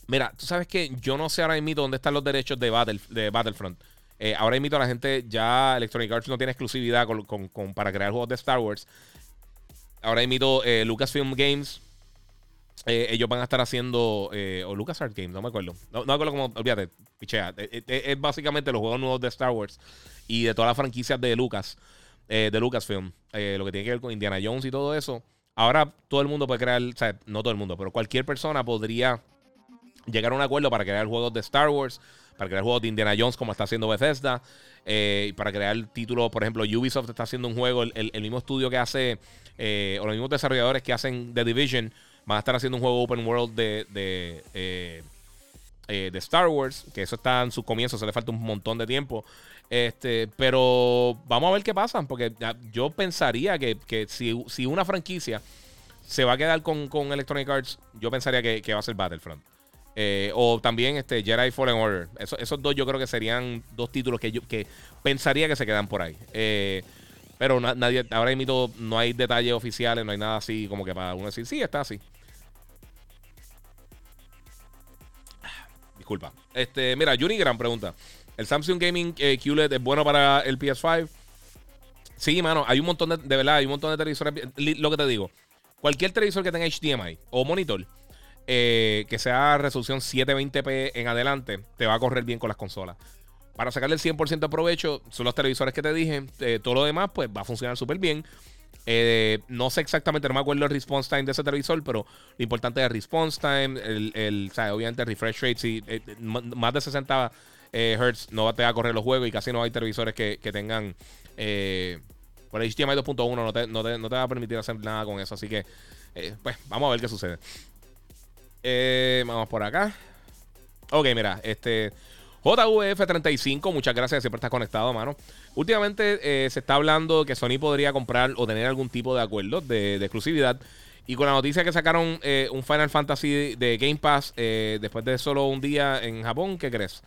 S1: Mira, tú sabes que yo no sé ahora mismo dónde están los derechos de, Battle, de Battlefront. Eh, ahora invito a la gente, ya Electronic Arts no tiene exclusividad con, para crear juegos de Star Wars. Ahora invito eh, Lucasfilm Games. Eh, ellos van a estar haciendo. o LucasArts Games, no me acuerdo. No, me acuerdo cómo. Olvídate, pichea. Es, básicamente los juegos nuevos de Star Wars y de todas las franquicias de Lucas. De Lucasfilm. lo que tiene que ver con Indiana Jones y todo eso. Ahora todo el mundo puede crear. O sea, no todo el mundo, pero cualquier persona podría llegar a un acuerdo para crear juegos de Star Wars para crear juegos de Indiana Jones como está haciendo Bethesda, eh, para crear títulos, por ejemplo, Ubisoft está haciendo un juego, el, mismo estudio que hace, eh, o los mismos desarrolladores que hacen The Division, van a estar haciendo un juego open world de, de, eh, de Star Wars, que eso está en sus comienzos, se le falta un montón de tiempo. Este, pero vamos a ver qué pasa, porque yo pensaría que, si, una franquicia se va a quedar con, Electronic Arts, yo pensaría que, que va a ser Battlefront. Eh, o también este Jedi Fallen Order. esos dos yo creo que serían dos títulos que yo que pensaría que se quedan por ahí. Eh, pero nadie, ahora mismo no hay detalles oficiales, no hay nada así como que para uno decir, sí, está así. Disculpa. Este, mira, Juni Gran pregunta. ¿El Samsung Gaming eh, QLED es bueno para el PS5? Sí, mano, hay un montón de, verdad, hay un montón de televisores. Lo que te digo, cualquier televisor que tenga HDMI o monitor eh, que sea resolución 720p en adelante, te va a correr bien con las consolas. Para sacarle el 100% de provecho, son los televisores que te dije. Eh, todo lo demás, pues va a funcionar súper bien. No sé exactamente, no me acuerdo el response time de ese televisor, pero lo importante es el response time, el, obviamente el refresh rate. Si más de 60 Hz no te va a correr los juegos y casi no hay televisores que, tengan. por HDMI 2.1 no te, no, te, va a permitir hacer nada con eso. Así que, pues, vamos a ver qué sucede. Eh, vamos por acá. Ok, mira, este. JVF35, muchas gracias, siempre estás conectado, mano. Últimamente eh, se está hablando que Sony podría comprar o tener algún tipo de acuerdo de, exclusividad. Y con la noticia que sacaron eh, un Final Fantasy de Game Pass después de solo un día en Japón, ¿qué crees?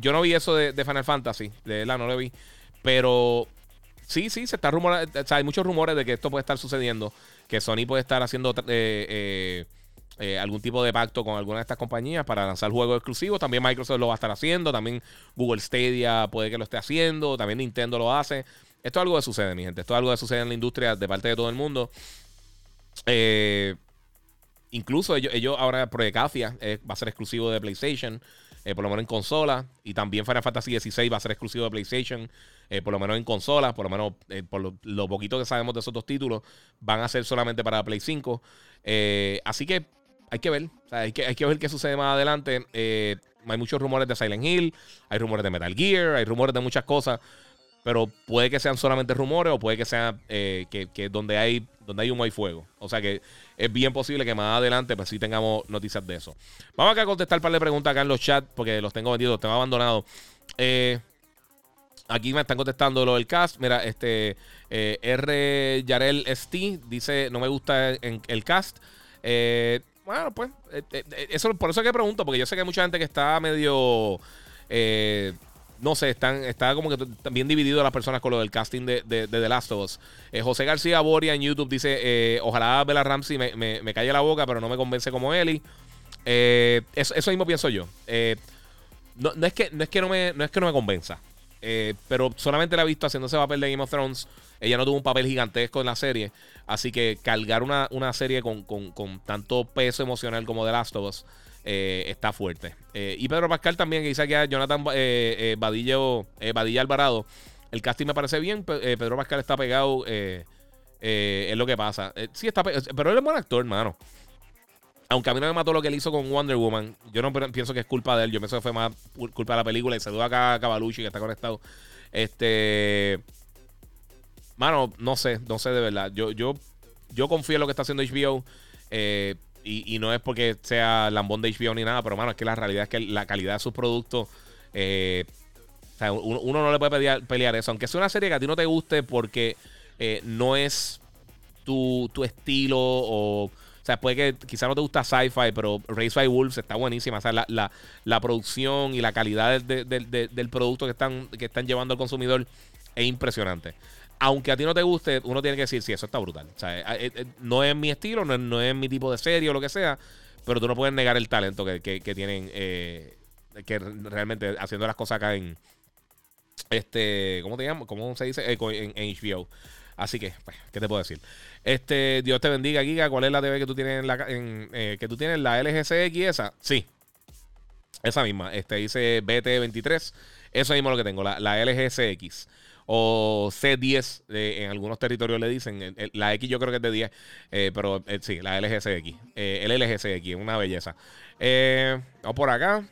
S1: Yo no vi eso de, Final Fantasy, de verdad, no lo vi. Pero sí, sí, se está rumorando. O sea, hay muchos rumores de que esto puede estar sucediendo. Que Sony puede estar haciendo eh, algún tipo de pacto con alguna de estas compañías para lanzar juegos exclusivos. También Microsoft lo va a estar haciendo, también Google Stadia puede que lo esté haciendo, también Nintendo lo hace. Esto es algo que sucede, mi gente. Esto es algo que sucede en la industria de parte de todo el mundo. Eh, incluso ellos, ellos ahora Project va a ser exclusivo de PlayStation. Por lo menos en consola. Y también Final Fantasy XVI va a ser exclusivo de PlayStation. por lo menos en consola. Por lo menos por lo, poquito que sabemos de esos dos títulos. Van a ser solamente para Play 5. así que hay que ver. hay, que, hay que ver qué sucede más adelante. hay muchos rumores de Silent Hill. Hay rumores de Metal Gear. Hay rumores de muchas cosas. Pero puede que sean solamente rumores o puede que sea eh, que, donde hay donde hay humo hay fuego. O sea que es bien posible que más adelante pues sí tengamos noticias de eso. Vamos acá a contestar un par de preguntas acá en los chats porque los tengo vendidos, tengo abandonados. Eh, aquí me están contestando lo del cast. Mira, este eh, R. Yarel St. dice: No me gusta el cast. bueno, pues, eso, por eso es que pregunto, porque yo sé que hay mucha gente que está medio no sé, están, está como que también dividido las personas con lo del casting de, The Last of Us. Eh, José García Boria en YouTube dice: eh, Ojalá Bella Ramsey me, me, calle la boca, pero no me convence como Ellie. Eh, eso, mismo pienso yo. No, es que, no, es que no, me, no es que no me convenza. pero solamente la he visto haciendo ese papel de Game of Thrones. Ella no tuvo un papel gigantesco en la serie. Así que cargar una, serie con, con tanto peso emocional como The Last of Us. Eh, está fuerte. Eh, y Pedro Pascal también, que dice que Jonathan eh, Badillo, Badilla Alvarado. El casting me parece bien. Pedro Pascal está pegado. es lo que pasa. sí, está Pero él es buen actor, hermano. Aunque a mí no me mató lo que él hizo con Wonder Woman. Yo no pienso que es culpa de él. Yo pienso que fue más culpa de la película. Y se duda acá a Cavalucci que está conectado. Este. Mano, no sé, no sé de verdad. Yo, yo, yo confío en lo que está haciendo HBO. Eh, y, no es porque sea lambón de HBO ni nada, pero mano, es que la realidad es que la calidad de sus productos. Eh, uno, no le puede pelear, eso. Aunque sea una serie que a ti no te guste porque eh, no es tu, estilo o. O sea, puede que quizá no te gusta sci-fi, pero Race by Wolves está buenísima. O sea, la, producción y la calidad del producto que están, que están llevando al consumidor es impresionante aunque a ti no te guste, uno tiene que decir, sí, eso está brutal. O sea, eh, eh, no es mi estilo, no es, mi tipo de serie o lo que sea, pero tú no puedes negar el talento que, tienen, eh, que realmente haciendo las cosas acá en, este, ¿cómo te llamo? ¿Cómo se dice? en, HBO. Así que, pues, ¿qué te puedo decir? Este, Dios te bendiga, Giga. ¿Cuál es la TV que tú tienes en la, que tú tienes, la LGCX esa? Sí. Esa misma. Este dice BT23. Eso mismo lo que tengo, la, la LGCX o C10 en algunos territorios le dicen. la X yo creo que es de 10, eh, pero eh, sí, la LGCX. Eh, el LGCX, una belleza. vamos por acá.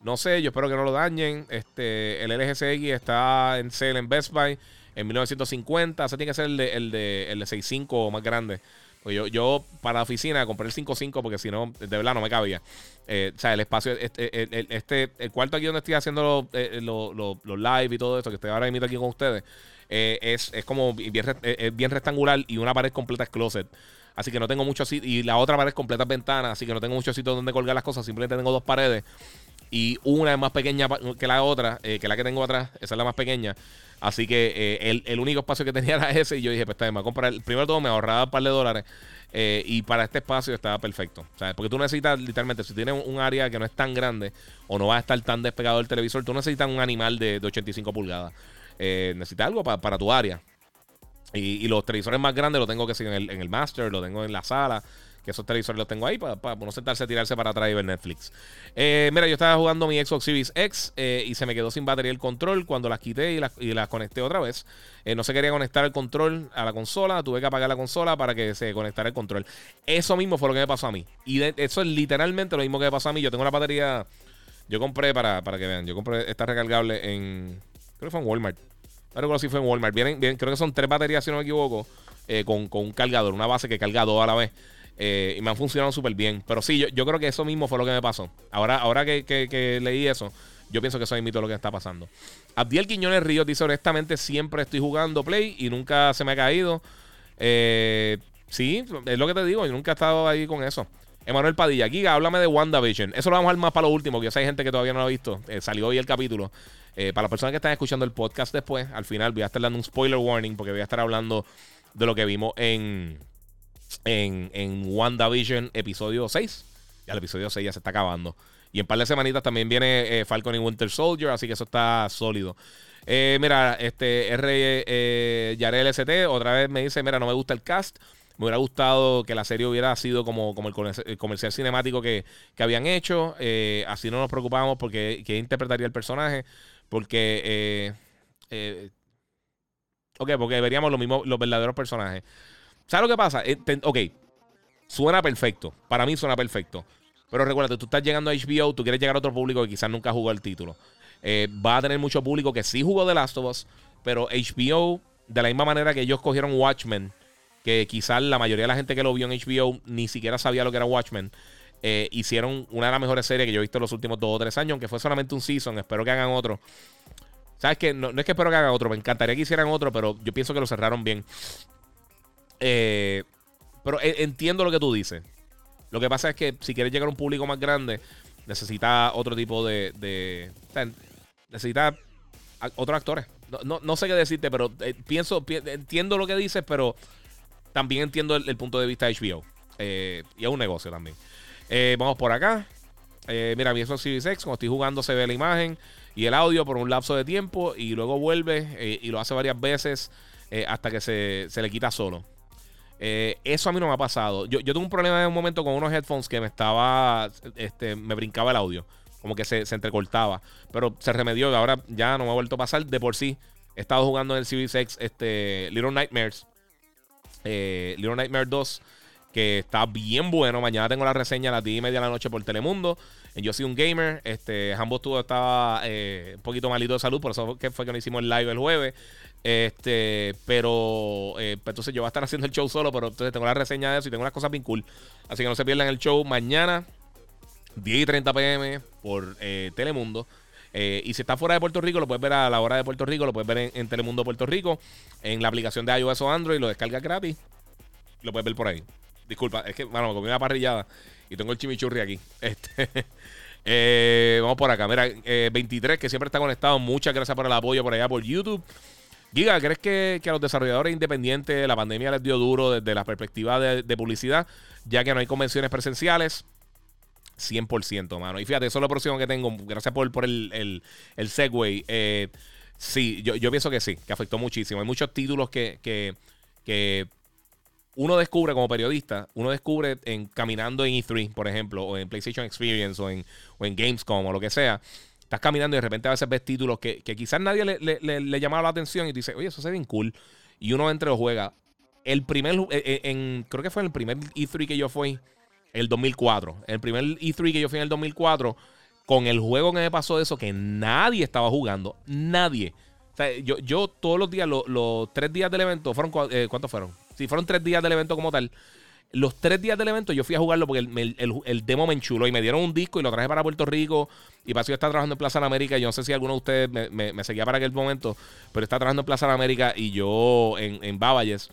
S1: No sé, yo espero que no lo dañen. Este, el LGCX está en sale en Best Buy en 1950. Ese tiene que ser el de, el de, el de 6.5 o más grande. Pues yo, yo para la oficina compré el 5.5 porque si no, de verdad no me cabía. Eh, o sea, el espacio, este, el, este, el cuarto aquí donde estoy haciendo los, eh, live y todo esto, que estoy ahora mismo aquí con ustedes, eh, es, es, como bien, bien rectangular y una pared completa es closet. Así que no tengo mucho sitio. Y la otra pared completa es ventana. Así que no tengo mucho sitio donde colgar las cosas. Simplemente tengo dos paredes. Y una es más pequeña que la otra, que la que tengo atrás. Esa es la más pequeña. Así que eh, el, único espacio que tenía era ese. Y yo dije, pues está bien, me voy a comprar. Primero todo, me ahorraba un par de dólares. Eh, y para este espacio estaba perfecto. ¿sabes? Porque tú necesitas, literalmente, si tienes un área que no es tan grande o no va a estar tan despegado del televisor, tú necesitas un animal de, 85 pulgadas. Eh, necesitas algo para tu área. Y, los televisores más grandes los tengo que ser en el, en el master, lo tengo en la sala que esos televisores los tengo ahí para, no sentarse a tirarse para atrás y ver Netflix. Eh, mira, yo estaba jugando mi Xbox Series X eh, y se me quedó sin batería el control cuando las quité y las, conecté otra vez. Eh, no se quería conectar el control a la consola, tuve que apagar la consola para que se conectara el control. Eso mismo fue lo que me pasó a mí. Y eso es literalmente lo mismo que me pasó a mí. Yo tengo una batería, yo compré para, para que vean, yo compré esta recargable en, creo que fue en Walmart. No recuerdo si fue en Walmart. Vienen, creo que son tres baterías, si no me equivoco, con, con un cargador, una base que carga dos a la vez. Eh, y me han funcionado súper bien. Pero sí, yo, yo, creo que eso mismo fue lo que me pasó. Ahora, ahora que, leí eso, yo pienso que eso es mito lo que está pasando. Abdiel Quiñones Ríos dice: honestamente, siempre estoy jugando Play y nunca se me ha caído. Eh, sí, es lo que te digo, yo nunca he estado ahí con eso. Emanuel Padilla, Giga, háblame de WandaVision. Eso lo vamos a ver más para lo último, que sé hay gente que todavía no lo ha visto. Eh, salió hoy el capítulo. para las personas que están escuchando el podcast después, al final voy a estar dando un spoiler warning porque voy a estar hablando de lo que vimos en, en, en WandaVision episodio 6. Ya el episodio 6 ya se está acabando. Y en par de semanitas también viene eh, Falcon y Winter Soldier, así que eso está sólido. Eh, mira, este R. Eh, Yarel ST otra vez me dice: Mira, no me gusta el cast. Me hubiera gustado que la serie hubiera sido como, como el comercial cinemático que, habían hecho. Eh, así no nos preocupábamos porque quién interpretaría el personaje. Porque. Eh, eh, ok, porque veríamos lo mismo, los verdaderos personajes. ¿Sabes lo que pasa? ok, suena perfecto. Para mí suena perfecto. Pero recuerda, tú estás llegando a HBO, tú quieres llegar a otro público que quizás nunca jugó el título. va a tener mucho público que sí jugó The Last of Us, pero HBO, de la misma manera que ellos cogieron Watchmen que quizás la mayoría de la gente que lo vio en HBO ni siquiera sabía lo que era Watchmen. Eh, hicieron una de las mejores series que yo he visto en los últimos dos o tres años, aunque fue solamente un season. Espero que hagan otro. ¿Sabes qué? No, es que espero que hagan otro, me encantaría que hicieran otro, pero yo pienso que lo cerraron bien. Eh, pero e, entiendo lo que tú dices. Lo que pasa es que si quieres llegar a un público más grande, necesita otro tipo de. de necesita otros actores. No, sé qué decirte, pero eh, pienso, entiendo lo que dices, pero también entiendo el, punto de vista de HBO. Eh, y es un negocio también. Vamos por acá. Mira, mi eso Series X, cuando estoy jugando se ve la imagen y el audio por un lapso de tiempo y luego vuelve y lo hace varias veces hasta que se, le quita solo. Eso a mí no me ha pasado. Yo, tuve un problema en un momento con unos headphones que me estaba, este, me brincaba el audio, como que se, se entrecortaba, pero se remedió ahora ya no me ha vuelto a pasar. De por sí, he estado jugando en el Series X este, Little Nightmares eh, Little Nightmare 2, que está bien bueno. Mañana tengo la reseña a las 10 y media de la noche por Telemundo. Yo soy un gamer. Este, ambos tuvo estaba eh, un poquito malito de salud, por eso fue que no hicimos el live el jueves. Este, pero eh, pues entonces yo voy a estar haciendo el show solo, pero entonces tengo la reseña de eso y tengo unas cosas bien cool. Así que no se pierdan el show mañana, 10 y 30 pm por eh, Telemundo. Eh, y si está fuera de Puerto Rico, lo puedes ver a la hora de Puerto Rico, lo puedes ver en, Telemundo Puerto Rico, en la aplicación de iOS o Android, lo descargas gratis. Lo puedes ver por ahí. Disculpa, es que, bueno, me comí una parrillada y tengo el chimichurri aquí. Este, vamos por acá. Mira, 23, eh, que siempre está conectado. Muchas gracias por el apoyo por allá por YouTube. Giga, ¿crees que, a los desarrolladores independientes la pandemia les dio duro desde la perspectiva de publicidad, ya que no hay convenciones presenciales? 100%, mano. Y fíjate, eso es lo próximo que tengo. Gracias por, por el, el, el segue. Eh, sí, yo, yo, pienso que sí, que afectó muchísimo. Hay muchos títulos que, que, que uno descubre como periodista, uno descubre en caminando en E3, por ejemplo, o en PlayStation Experience, o en, o en Gamescom, o lo que sea. Estás caminando y de repente a veces ves títulos que, que quizás nadie le, le, le, llamaba la atención y tú dices, oye, eso se ve bien cool. Y uno entre los juega. El primer, eh, en, creo que fue el primer E3 que yo fui el 2004. El primer E3 que yo fui en el 2004, con el juego que me pasó eso, que nadie estaba jugando. Nadie. Yo, yo todos los días, los, tres días del evento, fueron eh, ¿cuántos fueron? Sí, fueron tres días del evento como tal. Los tres días del evento yo fui a jugarlo porque el, demo me enchuló y me dieron un disco y lo traje para Puerto Rico. Y eso yo estaba trabajando en Plaza de América. Yo no sé si alguno de ustedes me, seguía para aquel momento, pero estaba trabajando en Plaza de América y yo en, en Bavalles.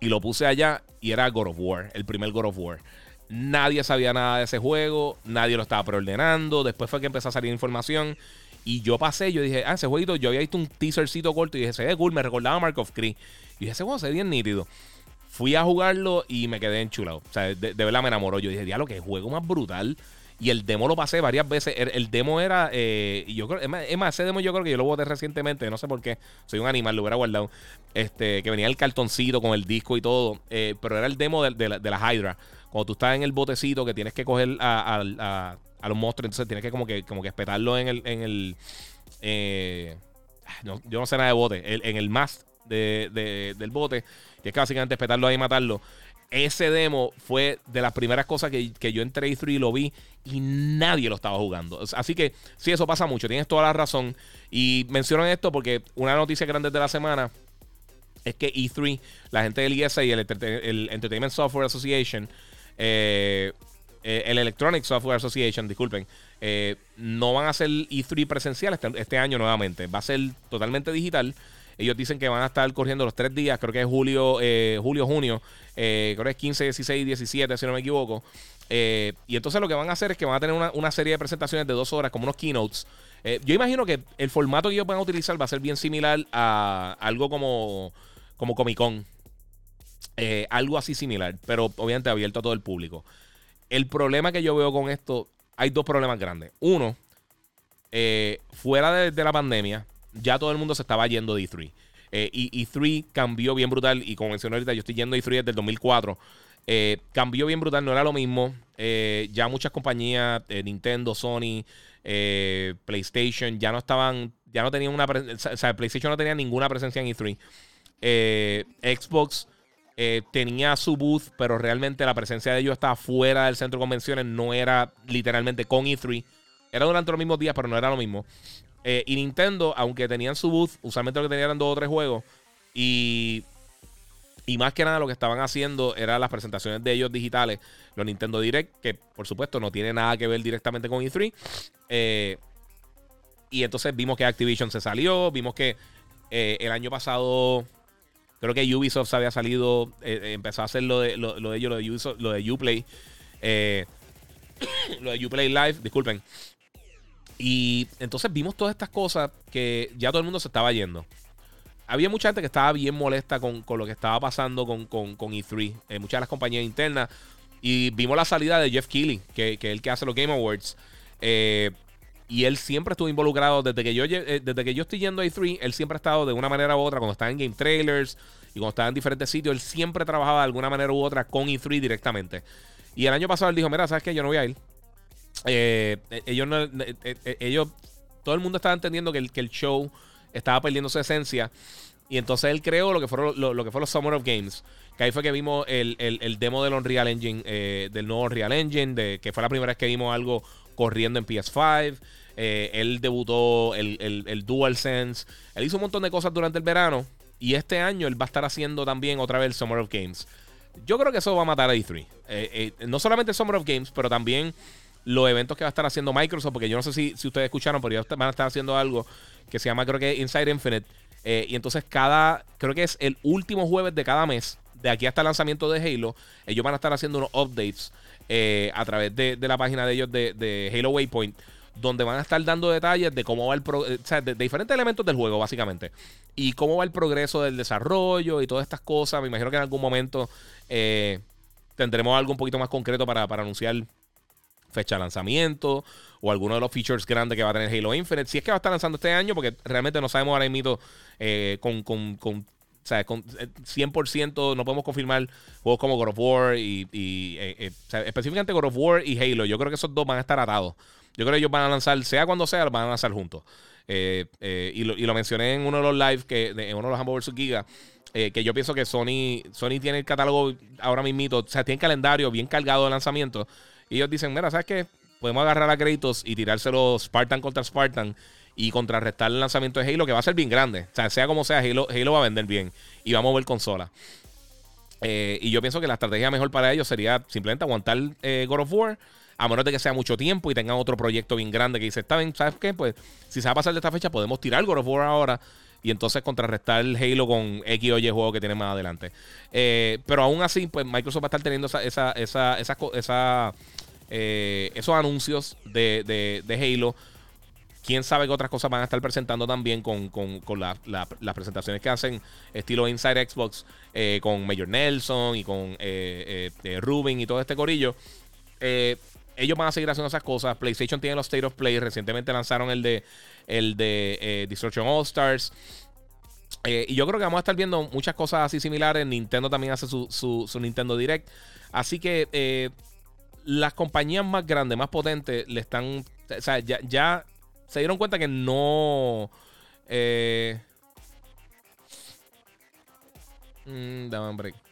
S1: Y lo puse allá y era God of War, el primer God of War. Nadie sabía nada de ese juego, nadie lo estaba preordenando. Después fue que empezó a salir información. Y yo pasé, yo dije, ah, ese jueguito, yo había visto un teasercito corto y dije, se ve cool, me recordaba a Mark of Cree. Y dije, ese juego se ve bien nítido. Fui a jugarlo y me quedé enchulado. O sea, de, verdad me enamoró. Yo dije, diablo, que juego más brutal. Y el demo lo pasé varias veces. El, demo era. Eh, yo creo, es más, ese demo yo creo que yo lo voté recientemente. No sé por qué. Soy un animal, lo hubiera guardado. Este, que venía el cartoncito con el disco y todo. Eh, pero era el demo de, la, de la Hydra. Cuando tú estás en el botecito que tienes que coger a, los monstruos, entonces tienes que como que, como que espetarlo en el. En el eh, yo no sé nada de bote. en el mast de, del bote. Que es que básicamente espetarlo ahí y matarlo. Ese demo fue de las primeras cosas que, yo entré E3 y lo vi y nadie lo estaba jugando. Así que sí, eso pasa mucho. Tienes toda la razón. Y menciono esto porque una noticia grande de la semana es que E3, la gente del ESA y el Entertainment Software Association, eh, eh, el Electronic Software Association, disculpen, eh, no van a hacer E3 presencial este, este, año nuevamente. Va a ser totalmente digital. Ellos dicen que van a estar corriendo los tres días, creo que es julio, julio, junio, creo que es 15, 16, 17, si no me equivoco. y entonces lo que van a hacer es que van a tener una, serie de presentaciones de dos horas, como unos keynotes. yo imagino que el formato que ellos van a utilizar va a ser bien similar a algo como, como Comic Con. Eh, algo así similar, pero obviamente abierto a todo el público. El problema que yo veo con esto, hay dos problemas grandes. Uno, eh, fuera de, la pandemia, ya todo el mundo se estaba yendo de E3. y E3 cambió bien brutal. Y como mencioné ahorita, yo estoy yendo a E3 desde el 2004. cambió bien brutal, no era lo mismo. ya muchas compañías, Nintendo, Sony, PlayStation, ya no estaban, ya no tenían una, o sea, PlayStation no tenía ninguna presencia en E3. Xbox eh, tenía su booth, pero realmente la presencia de ellos estaba fuera del centro de convenciones, no era literalmente con E3. Era durante los mismos días, pero no era lo mismo. Eh, y Nintendo, aunque tenían su booth, usualmente lo que tenían eran dos o tres juegos. Y, y más que nada lo que estaban haciendo eran las presentaciones de ellos digitales. Los Nintendo Direct, que por supuesto no tiene nada que ver directamente con E3. Eh, y entonces vimos que Activision se salió, vimos que el año pasado Creo que Ubisoft había salido, eh, eh, empezó a hacer lo de, lo, de ellos, lo de, Ubisoft, lo de Uplay. Eh, lo de Uplay Live, disculpen. Y entonces vimos todas estas cosas que ya todo el mundo se estaba yendo. Había mucha gente que estaba bien molesta con, lo que estaba pasando con, con, E3. muchas de las compañías internas. Y vimos la salida de Jeff Keighley, que, que es el que hace los Game Awards. y él siempre estuvo involucrado desde que yo desde que yo estoy yendo a E3, él siempre ha estado de una manera u otra cuando está en game trailers, y cuando estaba en diferentes sitios, él siempre trabajaba de alguna manera u otra con E3 directamente. Y el año pasado él dijo, mira, ¿sabes qué? Yo no voy a ir. Eh, eh, ellos, eh, ellos, todo el mundo estaba entendiendo que el, que el show estaba perdiendo su esencia. Y entonces él creó lo que fueron lo, que fue los Summer of Games. Que ahí fue que vimos el, demo del Unreal Engine, del nuevo Unreal Engine, de, que fue la primera vez que vimos algo corriendo en PS5. él debutó el, el, DualSense. Él hizo un montón de cosas durante el verano. Y este año él va a estar haciendo también otra vez el Summer of Games. Yo creo que eso va a matar a E3. Eh, eh, no solamente el Summer of Games, pero también los eventos que va a estar haciendo Microsoft, porque yo no sé si, si ustedes escucharon, pero ya van a estar haciendo algo que se llama, creo que Inside Infinite. Eh, y entonces cada, creo que es el último jueves de cada mes, de aquí hasta el lanzamiento de Halo, ellos van a estar haciendo unos updates a través de, la página de ellos de, de Halo Waypoint donde van a estar dando detalles de cómo va el progreso, o sea, de, diferentes elementos del juego, básicamente. Y cómo va el progreso del desarrollo y todas estas cosas. Me imagino que en algún momento eh, tendremos algo un poquito más concreto para, anunciar fecha de lanzamiento o alguno de los features grandes que va a tener Halo Infinite. Si es que va a estar lanzando este año, porque realmente no sabemos ahora mismo eh, con, con, con, o sea, con 100% eh, no podemos confirmar juegos como God of War y, eh, específicamente God of War y Halo. Yo creo que esos dos van a estar atados. Yo creo que ellos van a lanzar, sea cuando sea, van a lanzar juntos. Eh, eh, y, lo, mencioné en uno de los lives, que, en uno de los Humble vs. Giga, eh, que yo pienso que Sony, Sony tiene el catálogo ahora mismo, o sea, tiene calendario bien cargado de lanzamiento. Y ellos dicen, mira, ¿sabes qué? Podemos agarrar a créditos y tirárselo Spartan contra Spartan y contrarrestar el lanzamiento de Halo, que va a ser bien grande. O sea, sea como sea, Halo, Halo va a vender bien y va a mover consola. y yo pienso que la estrategia mejor para ellos sería simplemente aguantar God of War a menos de que sea mucho tiempo y tengan otro proyecto bien grande que dice, está bien, ¿sabes qué? Pues si se va a pasar de esta fecha, podemos tirar God of War ahora y entonces contrarrestar el Halo con X o Y juego que tiene más adelante. Eh, pero aún así, pues Microsoft va a estar teniendo esa, esa, esa, esa, eh, esos anuncios de, de, Halo. Quién sabe qué otras cosas van a estar presentando también con, las presentaciones que hacen estilo Inside Xbox eh, con Major Nelson y con Ruben y todo este corillo. Ellos van a seguir haciendo esas cosas. PlayStation tiene los State of Play. Recientemente lanzaron el de, el de eh, Destruction All Stars. Eh, y yo creo que vamos a estar viendo muchas cosas así similares. Nintendo también hace su, su, Nintendo Direct. Así que eh, las compañías más grandes, más potentes, le están. O sea, ya, ya se dieron cuenta que no. Eh, mm, dame un break.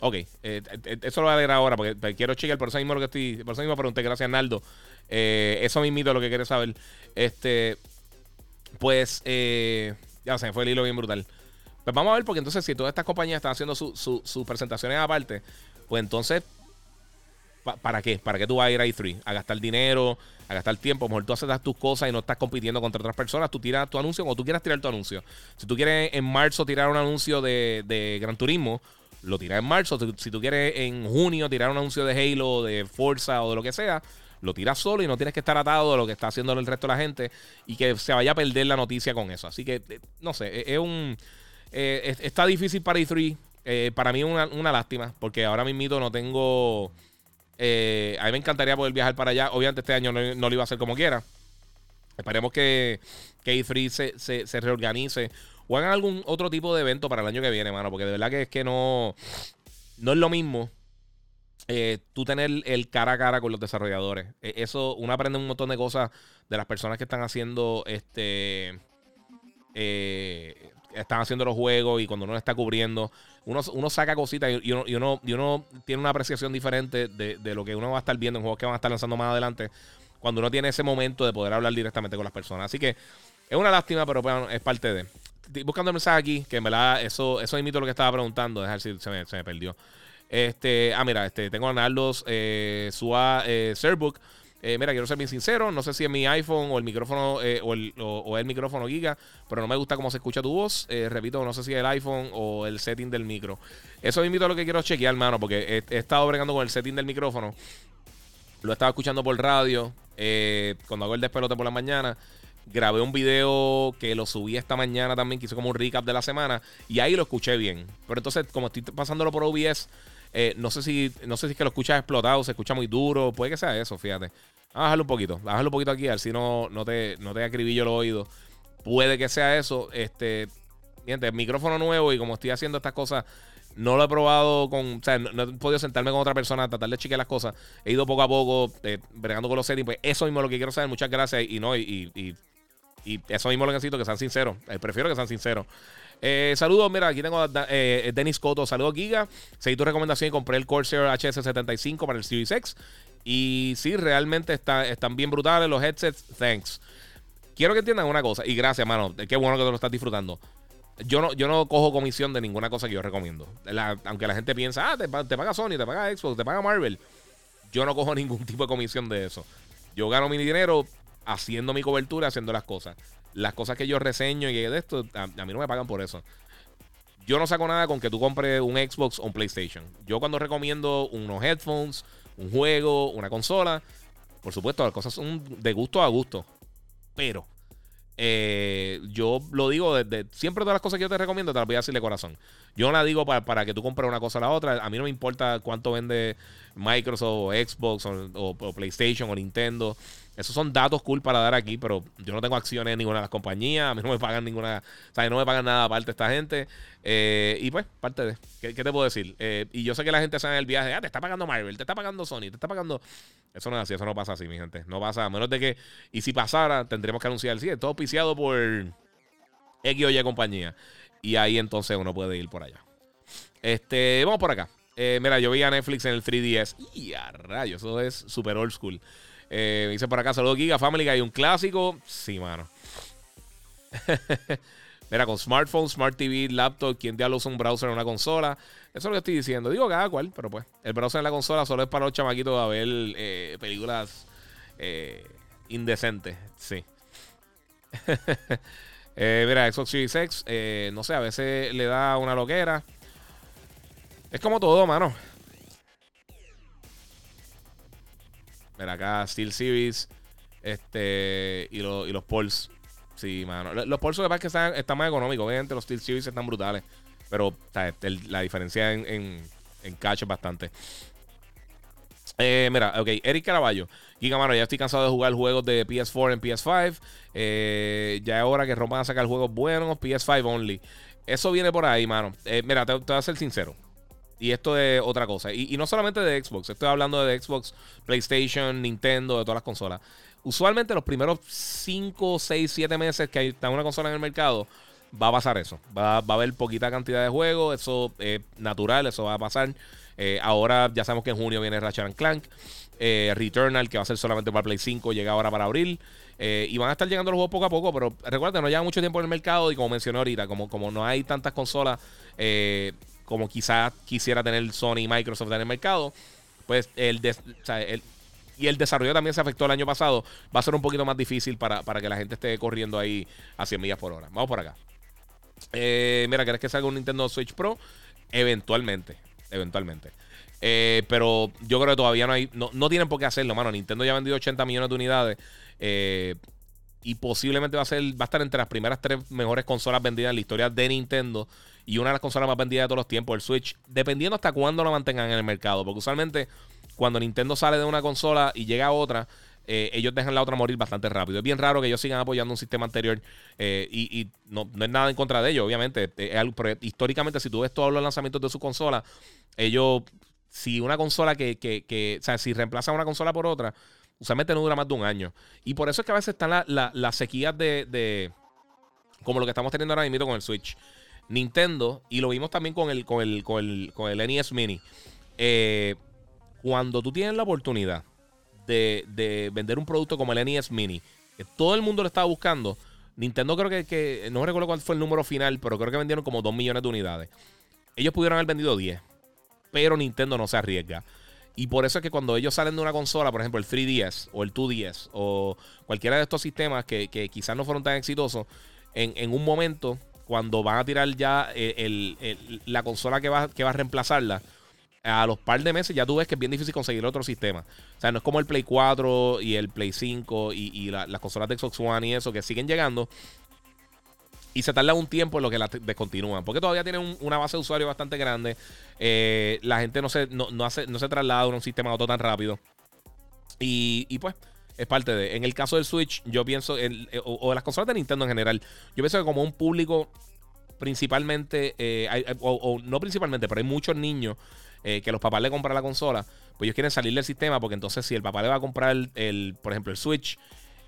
S1: Ok, eh, eh, eso lo voy a leer ahora porque quiero chequear, por eso mismo lo que estoy, por eso mismo pregunté, gracias Naldo. Eh, eso mismo es lo que quieres saber. Este, pues, ya se me fue el hilo bien brutal. Pues vamos a ver, porque entonces si todas estas compañías están haciendo sus presentaciones aparte, pues entonces, ¿para qué? ¿Para qué tú vas a ir a E3? A gastar dinero, a gastar tiempo. A lo mejor tú haces tus cosas y no estás compitiendo contra otras personas. Tú tiras tu anuncio o tú quieras tirar tu anuncio. Si tú quieres en marzo tirar un anuncio de Gran Turismo, lo tiras en marzo. Si tú quieres en junio tirar un anuncio de Halo, de Forza o de lo que sea, lo tiras solo y no tienes que estar atado a lo que está haciendo el resto de la gente y que se vaya a perder la noticia con eso. Así que, eh, no sé, e-, es un. Eh, está difícil para E3. Eh, para mí es una, lástima, porque ahora mismo no tengo. a mí me encantaría poder viajar para allá. Obviamente, este año no, lo iba a hacer como quiera. Esperemos que, que E3 se, se, se reorganice o algún otro tipo de evento para el año que viene, mano. Porque de verdad que es que no, no es lo mismo eh, tú tener el cara a cara con los desarrolladores. Eh, eso, uno aprende un montón de cosas de las personas que están haciendo este. Eh, están haciendo los juegos y cuando uno está cubriendo, uno, uno saca cositas y, uno, y, uno, y, uno, tiene una apreciación diferente de, de, lo que uno va a estar viendo en juegos que van a estar lanzando más adelante. Cuando uno tiene ese momento de poder hablar directamente con las personas. Así que es una lástima, pero bueno, es parte de. Buscando el mensaje aquí, que en verdad eso, eso imito lo que estaba preguntando. Dejar si se me, se me perdió. Este, ah, mira, este, tengo a Nardos eh, Sua eh. Eh, mira, quiero ser bien sincero. No sé si es mi iPhone o el micrófono eh, o, el, o, el micrófono Giga, pero no me gusta cómo se escucha tu voz. Eh, repito, no sé si es el iPhone o el setting del micro. Eso invito a lo que quiero chequear, hermano, porque he, he, estado bregando con el setting del micrófono. Lo estaba escuchando por radio eh, cuando hago el despelote por la mañana. Grabé un video que lo subí esta mañana también, que hizo como un recap de la semana. Y ahí lo escuché bien. Pero entonces, como estoy pasándolo por OBS eh, no sé si no sé si es que lo escuchas explotado, se escucha muy duro. Puede que sea eso, fíjate. Vamos a bajarlo un poquito. Bájalo un poquito aquí, a si no, no, te, no te acribillo los oídos. Puede que sea eso. Este, el micrófono nuevo y como estoy haciendo estas cosas, no lo he probado con. O sea, no, he podido sentarme con otra persona, tratar de chequear las cosas. He ido poco a poco, eh, bregando con los settings. Pues eso mismo es lo que quiero saber. Muchas gracias. Y no, y eso mismo lo necesito, que sean sinceros. Eh, prefiero que sean sinceros. Eh, saludos, mira, aquí tengo a eh, Denis Coto. Saludos, Giga. Seguí tu recomendación y compré el Corsair HS75 para el Series X. Y sí, realmente está, están bien brutales los headsets. Thanks. Quiero que entiendan una cosa. Y gracias, mano. Qué bueno que te lo estás disfrutando. Yo no, yo no cojo comisión de ninguna cosa que yo recomiendo. Aunque la gente piensa, ah, te, te paga Sony, te paga Xbox, te paga Marvel. Yo no cojo ningún tipo de comisión de eso. Yo gano mi dinero haciendo mi cobertura, haciendo las cosas las cosas que yo reseño y de esto, a, a, mí no me pagan por eso. Yo no saco nada con que tú compres un Xbox o un PlayStation. Yo cuando recomiendo unos headphones, un juego, una consola, por supuesto, las cosas son de gusto a gusto. Pero eh, yo lo digo desde siempre todas las cosas que yo te recomiendo te las voy a decir de corazón. Yo no la digo para, para, que tú compres una cosa o la otra. A mí no me importa cuánto vende Microsoft o Xbox o PlayStation o Nintendo. Esos son datos cool para dar aquí, pero yo no tengo acciones en ninguna de las compañías. A mí no me pagan ninguna. O sea, no me pagan nada aparte esta gente. Eh, y pues, parte de. ¿Qué, te puedo decir? Eh, y yo sé que la gente sabe en el viaje. Ah, te está pagando Marvel, te está pagando Sony, te está pagando. Eso no es así, eso no pasa así, mi gente. No pasa, a menos de que. Y si pasara, tendríamos que anunciar. Sí, todo piciado por X o Y compañía. Y ahí entonces uno puede ir por allá. Este, vamos por acá. Eh, mira, yo vi a Netflix en el 3DS. Y a rayos, eso es super old school. Eh, dice por acá, saludos Giga Family, hay un clásico. Sí, mano. Mira, con smartphone, smart TV, laptop, ¿quién diablos usa un browser en una consola? Eso es lo que estoy diciendo. Digo cada cual, pero pues. El browser en la consola solo es para los chamaquitos a ver eh, películas eh, indecentes. Sí. eh, mira, Xbox Series X, no sé, a veces le da una loquera. Es como todo, mano. Mira, acá Steel Series este, y, lo, y los Pulse. Sí, mano. Los Pulse que están, están más económicos. Obviamente los Steel Series están brutales. Pero el, la diferencia en, en, en cash es bastante. Eh, mira, ok, Eric Caraballo. Giga, mano, ya estoy cansado de jugar juegos de PS4 en PS5. Eh, ya es hora que rompan a sacar juegos buenos, PS5 only. Eso viene por ahí, mano. Eh, mira, te, te voy a ser sincero. Y esto es otra cosa. Y, no solamente de Xbox. Estoy hablando de Xbox, PlayStation, Nintendo, de todas las consolas. Usualmente los primeros 5, 6, 7 meses que está una consola en el mercado, va a pasar eso. Va, va a haber poquita cantidad de juegos. Eso es natural, eso va a pasar. Eh, ahora ya sabemos que en junio viene Ratchet Clank. Eh, Returnal, que va a ser solamente para Play 5, llega ahora para abril. Eh, y van a estar llegando los juegos poco a poco, pero recuerda, no lleva mucho tiempo en el mercado y como mencioné ahorita, como, como no hay tantas consolas, como quizás quisiera tener Sony y Microsoft en el mercado, pues el, y el desarrollo también se afectó el año pasado, va a ser un poquito más difícil para, para que la gente esté corriendo ahí a 100 millas por hora. Vamos por acá. Eh, mira, ¿querés que salga un Nintendo Switch Pro? Eventualmente, eventualmente. Eh, pero yo creo que todavía no hay, no, no, tienen por qué hacerlo, mano. Nintendo ya ha vendido 80 millones de unidades. Eh, y posiblemente va a ser, va a estar entre las primeras tres mejores consolas vendidas en la historia de Nintendo y una de las consolas más vendidas de todos los tiempos, el Switch, dependiendo hasta cuándo lo mantengan en el mercado, porque usualmente cuando Nintendo sale de una consola y llega a otra, eh, ellos dejan la otra morir bastante rápido. Es bien raro que ellos sigan apoyando un sistema anterior eh, y, no, es nada en contra de ellos, obviamente. históricamente, si tú ves todos los lanzamientos de su consola, ellos, si una consola que, que, o sea, si reemplazan una consola por otra, usualmente no dura más de un año. Y por eso es que a veces están las la, sequías de, de, como lo que estamos teniendo ahora mismo con el Switch. Nintendo, y lo vimos también con el, con el, con el, con el NES Mini. Eh, cuando tú tienes la oportunidad de, vender un producto como el NES Mini, que todo el mundo lo estaba buscando, Nintendo creo que, que, no recuerdo cuál fue el número final, pero creo que vendieron como 2 millones de unidades. Ellos pudieron haber vendido 10, pero Nintendo no se arriesga. Y por eso es que cuando ellos salen de una consola, por ejemplo el 3DS o el 2DS o cualquiera de estos sistemas que, quizás no fueron tan exitosos, en, un momento, cuando van a tirar ya la consola que va, a reemplazarla, a los par de meses ya tú ves que es bien difícil conseguir otro sistema. O sea, no es como el Play 4 y el Play 5 y, las consolas de Xbox One y eso que siguen llegando. Y se tarda un tiempo en lo que las descontinúan. Porque todavía tienen una base de usuario bastante grande. Eh, la gente no se, no, hace, no se traslada a un sistema auto tan rápido. Y, pues, es parte de. En el caso del Switch, yo pienso, eh, o, de las consolas de Nintendo en general, yo pienso que como un público principalmente, eh, o, no principalmente, pero hay muchos niños eh, que los papás le compran la consola, pues ellos quieren salir del sistema porque entonces si el papá le va a comprar el, por ejemplo, el Switch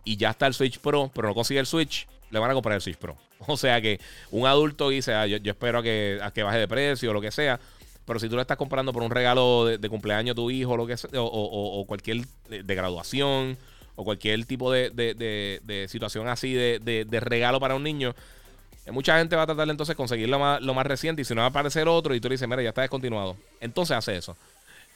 S1: y ya está el Switch Pro, pero no consigue el Switch, le van a comprar el Switch Pro. O sea que un adulto dice, ah, yo, espero a que, que baje de precio o lo que sea. Pero si tú le estás comprando por un regalo de, cumpleaños a tu hijo lo que sea, o, cualquier de, graduación o cualquier tipo de, de situación así de, regalo para un niño, Mucha gente va a tratar entonces de conseguir lo más, lo más reciente y si no va a aparecer otro y tú le dices, mira, ya está descontinuado. Entonces hace eso.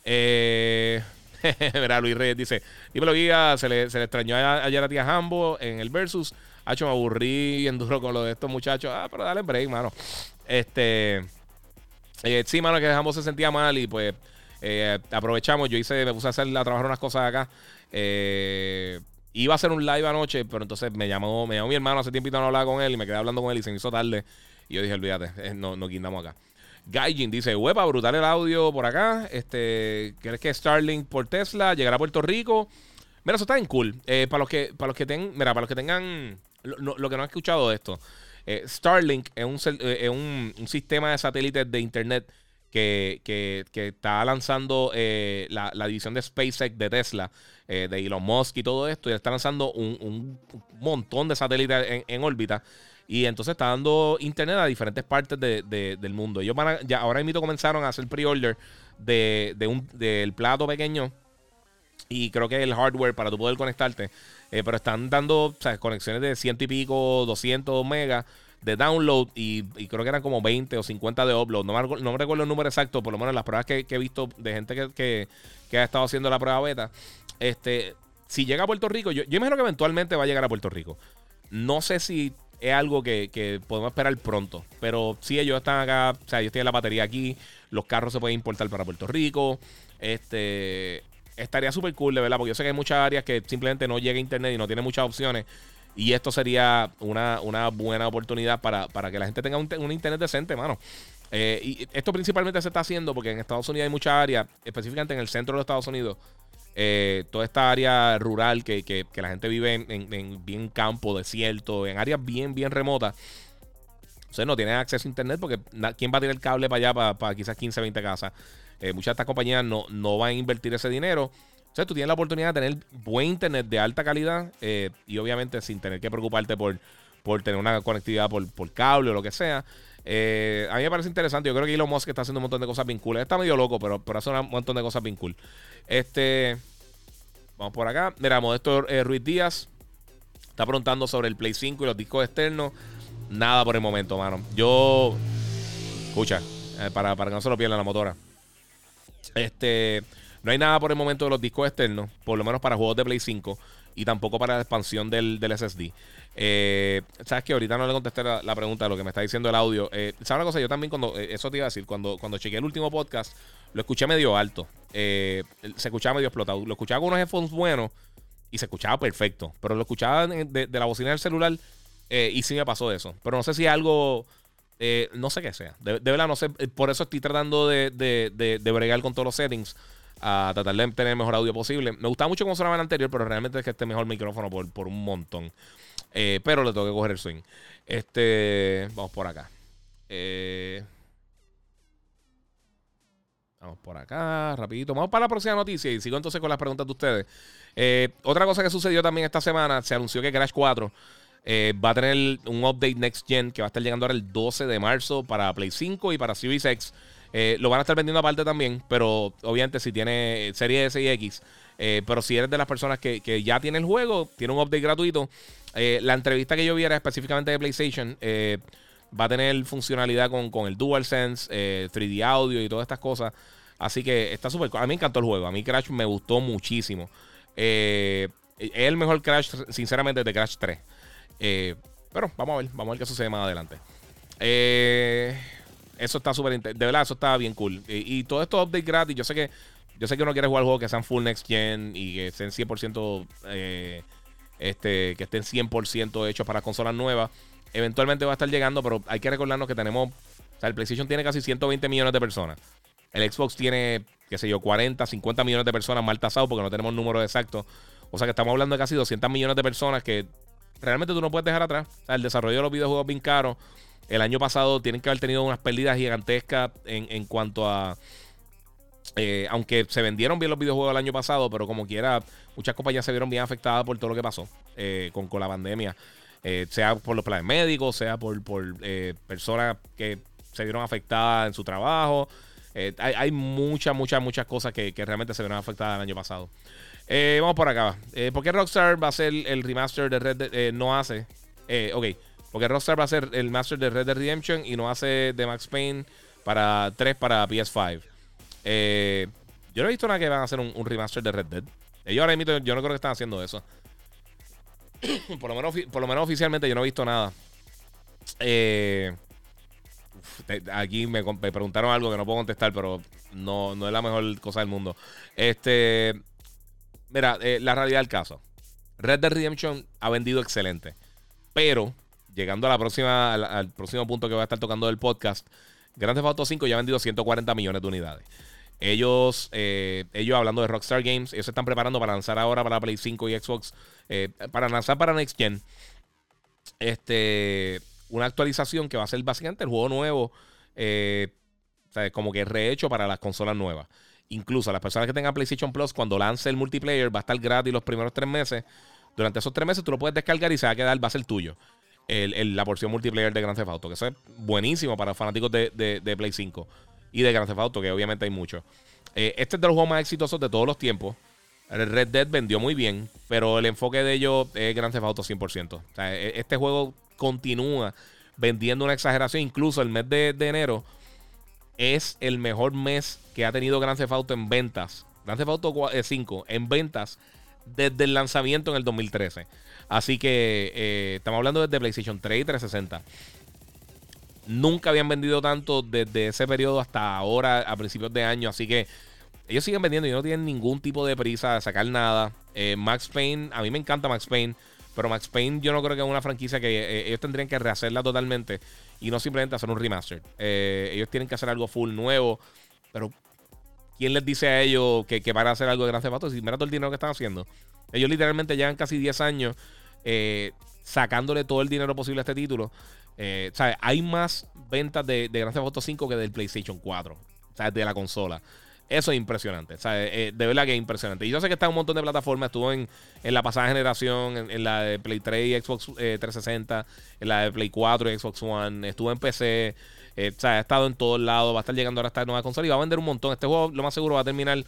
S1: Eh, mira, Luis Reyes dice, dímelo, guía, se le, se le extrañó ayer a tía Hambo en el Versus. Hacho, me aburrí en duro con lo de estos muchachos. Ah, pero dale break, mano. Este... Eh, sí, mano, que Hambo se sentía mal y pues eh, aprovechamos. Yo hice, me puse a hacer a trabajar unas cosas acá. Eh, Iba a hacer un live anoche, pero entonces me llamó, me llamó mi hermano hace tiempo no hablaba con él y me quedé hablando con él y se me hizo tarde. Y yo dije, olvídate, eh, no, no guindamos acá. Gaijin dice, huepa, brutal el audio por acá. Este, ¿crees que Starlink por Tesla llegará a Puerto Rico? Mira, eso está en cool. Eh, para los que, para los que tengan, mira, para los que tengan, lo, que no han escuchado esto. Eh, Starlink es, un, un, sistema de satélites de internet que, está lanzando la, la división de SpaceX de Tesla. Eh, de Elon Musk y todo esto, y está lanzando un, montón de satélites en, órbita. Y entonces está dando internet a diferentes partes del mundo. Ellos van ya ahora mismo comenzaron a hacer pre-order de, un, del plato pequeño. Y creo que el hardware para tú poder conectarte. Eh, pero están dando conexiones de ciento y pico, 200 megas de download. Y, creo que eran como 20 o 50 de upload. No me, recuerdo el número exacto. Por lo menos las pruebas que, he visto de gente que, ha estado haciendo la prueba beta. Este, si llega a Puerto Rico, yo, yo imagino que eventualmente va a llegar a Puerto Rico. No sé si es algo que, podemos esperar pronto. Pero si ellos están acá, o sea, ellos tienen la batería aquí, los carros se pueden importar para Puerto Rico. Este estaría súper cool, de verdad, porque yo sé que hay muchas áreas que simplemente no llega internet y no tiene muchas opciones. Y esto sería una, buena oportunidad para, que la gente tenga un, internet decente, mano. Eh, y esto principalmente se está haciendo porque en Estados Unidos hay muchas áreas, específicamente en el centro de los Estados Unidos, eh, toda esta área rural que, la gente vive en, bien campo, desierto, en áreas bien, bien remotas. O no tienen acceso a internet porque ¿quién va a tirar el cable para allá para, quizás 15, 20 casas? Eh, muchas de estas compañías no, no van a invertir ese dinero. O sea, tú tienes la oportunidad de tener buen internet de alta calidad eh, y obviamente sin tener que preocuparte por, por tener una conectividad por, por cable o lo que sea. a mí me parece interesante. Yo creo que Elon Musk está haciendo un montón de cosas bien cool. Está medio loco, pero, pero hace un montón de cosas bien cool. Este. Vamos por acá. Mira, Modesto eh, Ruiz Díaz está preguntando sobre el Play 5 y los discos externos. Nada por el momento, mano. Yo. Escucha, eh, para, para que no se lo pierda la motora. Este. No hay nada por el momento de los discos externos, por lo menos para juegos de Play 5 y tampoco para la expansión del, SSD. Eh, Sabes que ahorita no le contesté la, pregunta de lo que me está diciendo el audio. Eh, ¿Sabes una cosa? Yo también, cuando eso te iba a decir, cuando, cuando chequeé el último podcast, lo escuché medio alto. Eh, se escuchaba medio explotado. Lo escuchaba con unos headphones buenos y se escuchaba perfecto. Pero lo escuchaba de, la bocina del celular eh, y sí me pasó eso. Pero no sé si algo. Eh, no sé qué sea. De, verdad, no sé. Por eso estoy tratando de, bregar con todos los settings. A tratar de tener el mejor audio posible. Me gustaba mucho cómo sonaba el anterior, pero realmente es que este mejor micrófono por, por un montón. Eh, pero le tengo que coger el swing. Este, vamos por acá. Eh, vamos por acá, rapidito. Vamos para la próxima noticia y sigo entonces con las preguntas de ustedes. Eh, otra cosa que sucedió también esta semana, se anunció que Crash 4 va a tener un update Next Gen que va a estar llegando ahora el 12 de marzo para Play 5 y para Series X. Eh, lo van a estar vendiendo aparte también, pero obviamente si tiene serie S y X. Eh, pero si eres de las personas que, ya tiene el juego, tiene un update gratuito. Eh, la entrevista que yo vi era específicamente de PlayStation. va a tener funcionalidad con, con el DualSense, 3D audio y todas estas cosas. Así que está súper. A mí me encantó el juego. A mí Crash me gustó muchísimo. es el mejor Crash, sinceramente, de Crash 3. pero vamos a ver. Vamos a ver qué sucede más adelante. Eh. Eso está súper De verdad, eso está bien cool. Y, todo esto update gratis. Yo sé que yo sé que uno quiere jugar juegos que sean full next gen y que estén 100% eh, este, que estén 100% hechos para consolas nuevas. Eventualmente va a estar llegando, pero hay que recordarnos que tenemos, o sea, el PlayStation tiene casi 120 millones de personas. El Xbox tiene, qué sé yo, 40, 50 millones de personas mal tasados porque no tenemos números exactos. O sea que estamos hablando de casi 200 millones de personas que realmente tú no puedes dejar atrás. O sea, el desarrollo de los videojuegos bien caro. El año pasado tienen que haber tenido unas pérdidas gigantescas en, cuanto a. Eh, aunque se vendieron bien los videojuegos el año pasado, pero como quiera, muchas compañías se vieron bien afectadas por todo lo que pasó eh, con, la pandemia. Eh, sea por los planes médicos, sea por, por personas que se vieron afectadas en su trabajo. hay, muchas, muchas, muchas cosas que, realmente se vieron afectadas el año pasado. vamos por acá. ¿Por qué Rockstar va a ser el remaster de Red no hace? ok. Porque Rockstar va a ser el master de Red Dead Redemption y no hace de Max Payne para 3 para PS5. Eh, yo no he visto nada que van a hacer un, remaster de Red Dead. Ellos ahora mismo, yo no creo que están haciendo eso. por, lo menos, por lo menos oficialmente yo no he visto nada. Eh, aquí me, preguntaron algo que no puedo contestar, pero no, no es la mejor cosa del mundo. Este, mira, eh, la realidad del caso. Red Dead Redemption ha vendido excelente. Pero llegando a la próxima, al, próximo punto que voy a estar tocando del podcast, Grand Theft Auto 5 ya ha vendido 140 millones de unidades. Ellos, eh, ellos hablando de Rockstar Games, ellos se están preparando para lanzar ahora para Play 5 y Xbox, eh, para lanzar para Next Gen, este, una actualización que va a ser básicamente el juego nuevo, eh, como que rehecho para las consolas nuevas. Incluso las personas que tengan PlayStation Plus, cuando lance el multiplayer, va a estar gratis los primeros tres meses. Durante esos tres meses tú lo puedes descargar y se va a quedar, va a ser tuyo la porción multiplayer de Grand Theft Auto, que eso es buenísimo para fanáticos de, Play 5 y de Grand Theft Auto, que obviamente hay muchos. Eh, este es de los juegos más exitosos de todos los tiempos. Red Dead vendió muy bien, pero el enfoque de ellos es Grand Theft Auto 100%. E, este juego continúa vendiendo una exageración. Incluso el mes de, enero es el mejor mes que ha tenido Grand Theft Auto en ventas. Grand Theft Auto 5 eh, en ventas desde el lanzamiento en el 2013. Así que eh, estamos hablando desde PlayStation 3 y 360. Nunca habían vendido tanto desde ese periodo hasta ahora, a principios de año. Así que ellos siguen vendiendo y no tienen ningún tipo de prisa de sacar nada. Eh, Max Payne, a mí me encanta Max Payne. Pero Max Payne yo no creo que es una franquicia que eh, ellos tendrían que rehacerla totalmente y no simplemente hacer un remaster. ellos tienen que hacer algo full nuevo. Pero ¿quién les dice a ellos que, van a hacer algo de Gran Theft Si mira todo el dinero que están haciendo. Ellos literalmente llevan casi 10 años eh, sacándole todo el dinero posible a este título. Eh, Hay más ventas de, de Grand Theft Auto 5 que del PlayStation 4, o sea, de la consola. Eso es impresionante. Eh, de verdad que es impresionante. Y yo sé que está en un montón de plataformas. Estuvo en, la pasada generación, en, la de Play 3 y Xbox 360, en la de Play 4 y Xbox One. Estuvo en PC. o ha estado en todos lados. Va a estar llegando ahora a esta nueva consola y va a vender un montón. Este juego, lo más seguro, va a terminar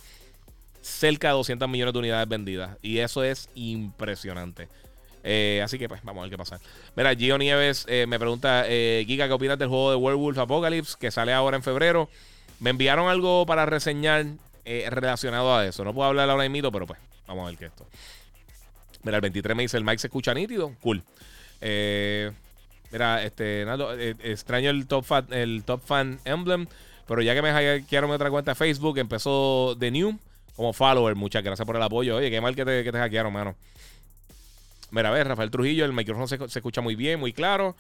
S1: cerca de 200 millones de unidades vendidas. Y eso es impresionante. Eh, así que pues vamos a ver qué pasa. Mira, Gio Nieves eh, me pregunta, eh, Giga, ¿qué opinas del juego de Werewolf Apocalypse que sale ahora en febrero? Me enviaron algo para reseñar relacionado a eso. No puedo hablar ahora mismo, pero pues vamos a ver qué es esto. Mira, el 23 me dice, el Mike se escucha nítido. Cool. mira, este, extraño el top, fan, el top Fan Emblem, pero ya que me hackearon otra cuenta de Facebook, empezó The New como follower. Muchas gracias por el apoyo. Oye, qué mal que te, que te hackearon, mano. Mira, a ver, Rafael Trujillo, el micrófono se, escucha muy bien, muy claro.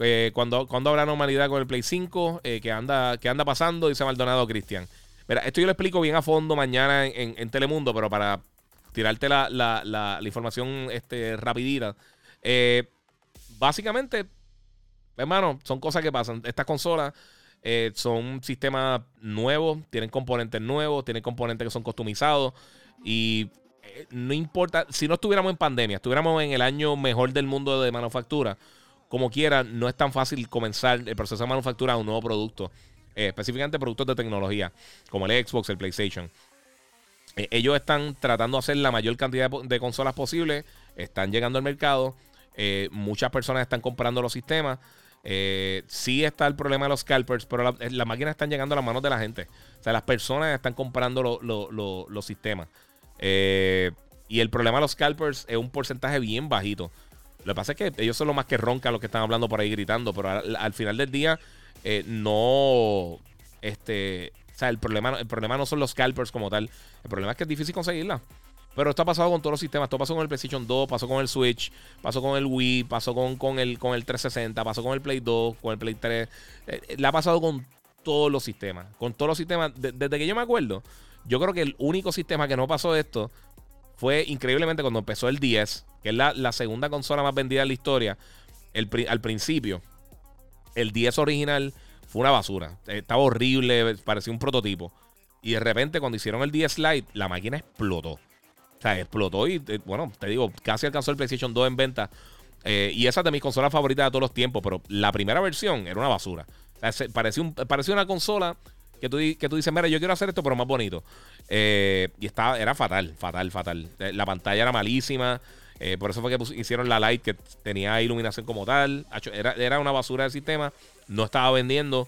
S1: Eh, cuando, cuando habrá normalidad con el Play 5, eh, que, anda, que anda pasando, dice Maldonado Cristian. Mira, esto yo lo explico bien a fondo mañana en, Telemundo, pero para tirarte la, la, la, información este, rapidita. Eh, básicamente, hermano, son cosas que pasan. Estas consolas eh, son sistemas nuevos, tienen componentes nuevos, tienen componentes que son customizados. Y eh, no importa, si no estuviéramos en pandemia, estuviéramos en el año mejor del mundo de manufactura, como quiera, no es tan fácil comenzar el proceso de manufactura de un nuevo producto. Eh, específicamente productos de tecnología, como el Xbox, el PlayStation. ellos están tratando de hacer la mayor cantidad de, consolas posible, están llegando al mercado, muchas personas están comprando los sistemas. Eh, sí está el problema de los scalpers, pero las máquinas están llegando a las manos de la gente. O sea, las personas están comprando los sistemas. Eh, y el problema de los scalpers es un porcentaje bien bajito. Lo que pasa es que ellos son los más que roncan los que están hablando por ahí gritando, pero al, final del día eh, no... Este, o sea, el problema, el problema no son los scalpers como tal. El problema es que es difícil conseguirla. Pero esto ha pasado con todos los sistemas. Esto pasó con el PlayStation 2, pasó con el Switch, pasó con el Wii, pasó con, con, el, con el 360, pasó con el Play 2, con el Play 3. Eh, eh, le ha pasado con todos los sistemas. Con todos los sistemas. desde que yo me acuerdo, yo creo que el único sistema que no pasó esto fue increíblemente cuando empezó el 10, que es la, segunda consola más vendida en la historia. al principio, el 10 original fue una basura. Estaba horrible, parecía un prototipo. Y de repente, cuando hicieron el 10 Lite, la máquina explotó. O sea, explotó y, eh, bueno, te digo, casi alcanzó el PlayStation 2 en venta. Eh, y esa es de mis consolas favoritas de todos los tiempos, pero la primera versión era una basura. O parecía, parecía una consola que tú, que tú dices, mira, yo quiero hacer esto, pero más bonito. Eh, y estaba, era fatal, fatal, fatal. La pantalla era malísima. por eso fue que hicieron la Lite, que tenía iluminación como tal. Era, era una basura de sistema. No estaba vendiendo.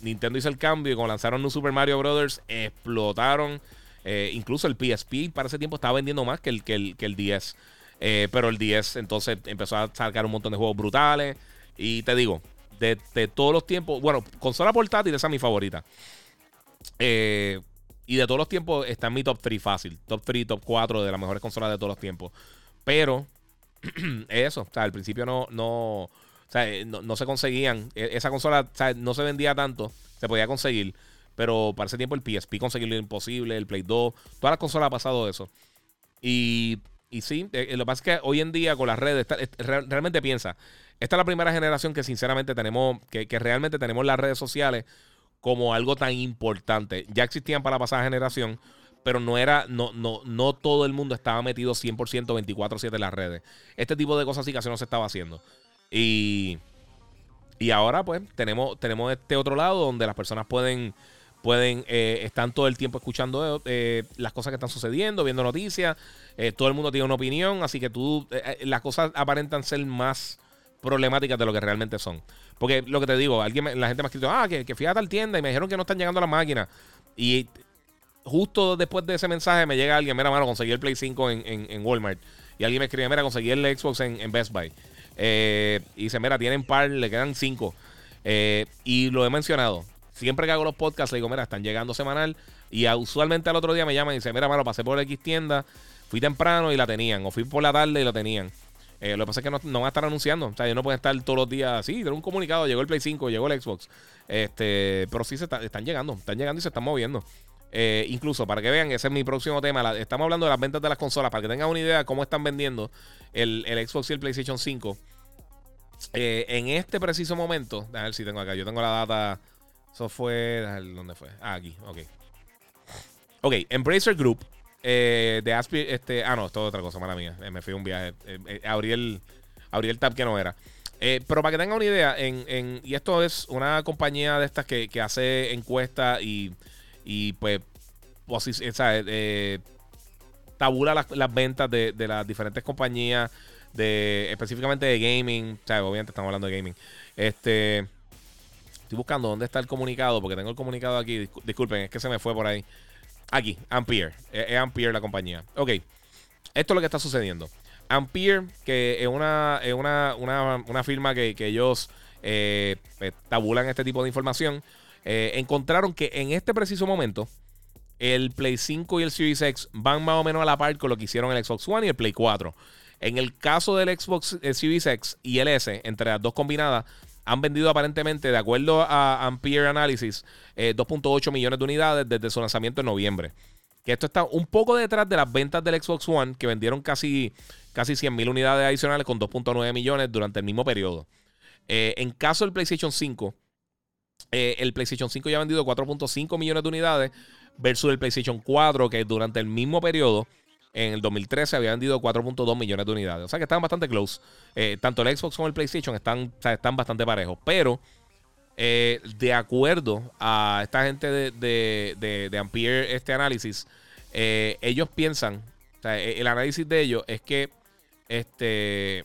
S1: Nintendo hizo el cambio y cuando lanzaron un Super Mario Brothers, explotaron. Eh, incluso el PSP para ese tiempo estaba vendiendo más que el, que el, que el 10. Eh, pero el 10 entonces empezó a sacar un montón de juegos brutales. Y te digo, de, todos los tiempos, bueno, consola portátil, esa es mi favorita. Eh, y de todos los tiempos está en mi top 3 fácil. Top 3, top 4 de las mejores consolas de todos los tiempos. Pero eso, o sea, al principio no, no, o sea, no, se conseguían. E, esa consola o sea, no se vendía tanto, se podía conseguir. Pero para ese tiempo el PSP conseguirlo imposible, el Play 2, todas las consolas ha pasado eso. Y, y sí, eh, lo que pasa es que hoy en día con las redes, realmente piensa, esta es la primera generación que sinceramente tenemos, que, realmente tenemos las redes sociales como algo tan importante. Ya existían para la pasada generación, pero no era, no, no, no todo el mundo estaba metido 100% 24/7 en las redes. Este tipo de cosas sí casi no se estaba haciendo. Y, y ahora pues tenemos, tenemos este otro lado donde las personas pueden pueden eh, están todo el tiempo escuchando eh, las cosas que están sucediendo, viendo noticias. Eh, todo el mundo tiene una opinión, así que tú las cosas aparentan ser más problemáticas de lo que realmente son. Porque lo que te digo, alguien la gente me ha escrito, ah, que, que fui a tal tienda y me dijeron que no están llegando las máquinas. Y justo después de ese mensaje me llega alguien, mira, mano, conseguí el Play 5 en, Walmart. Y alguien me escribe, mira, conseguí el Xbox en, Best Buy. y dice, mira, tienen par, le quedan cinco. y lo he mencionado siempre que hago los podcasts, le digo, mira, están llegando semanal. Y usualmente al otro día me llaman y dicen, mira, mano, pasé por X tienda, fui temprano y la tenían. O fui por la tarde y lo tenían. Eh, lo que pasa es que no, van a estar anunciando. O sea, yo no pueden estar todos los días así. Tengo un comunicado, llegó el Play 5, llegó el Xbox. Este, pero sí se están llegando, están llegando y se están moviendo. Eh, incluso para que vean, ese es mi próximo tema. estamos hablando de las ventas de las consolas. Para que tengan una idea de cómo están vendiendo el, Xbox y el PlayStation 5. Eh, en este preciso momento, a ver si tengo acá. Yo tengo la data eso fue. ¿Dónde fue? Ah, aquí, ok. Ok, Embracer Group. Eh, de Aspi, este. Ah, no, esto es otra cosa, mala mía. Eh, me fui a un viaje. Eh, abrí, el, abrí el tab que no era. pero para que tengan una idea, en, y esto es una compañía de estas que, hace encuestas y, y pues, tabula las, las ventas de, de, las diferentes compañías, de específicamente de gaming. O sea, obviamente estamos hablando de gaming. Este. Estoy buscando dónde está el comunicado, porque tengo el comunicado aquí. Disculpen, es que se me fue por ahí. Aquí, Ampere. Es, Ampere la compañía. Ok. Esto es lo que está sucediendo. Ampere, que es una, una, firma que, ellos eh, pues, tabulan este tipo de información, eh, encontraron que en este preciso momento el Play 5 y el Series X van más o menos a la par con lo que hicieron el Xbox One y el Play 4. En el caso del Xbox Series X y el S, entre las dos combinadas, han vendido aparentemente, de acuerdo a Ampere Analysis, 2.8 millones de unidades desde su lanzamiento en noviembre. Que esto está un poco detrás de las ventas del Xbox One, que vendieron casi, casi 100 mil unidades adicionales con 2.9 millones durante el mismo periodo. en caso del PlayStation 5, el PlayStation 5 ya ha vendido 4.5 millones de unidades versus el PlayStation 4, que durante el mismo periodo en el 2013 había vendido 4.2 millones de unidades. O sea que estaban bastante close. Eh, tanto el Xbox como el PlayStation están, están bastante parejos. Pero eh, de acuerdo a esta gente de, de, Ampere, este análisis, eh, ellos piensan, el análisis de ellos es que este...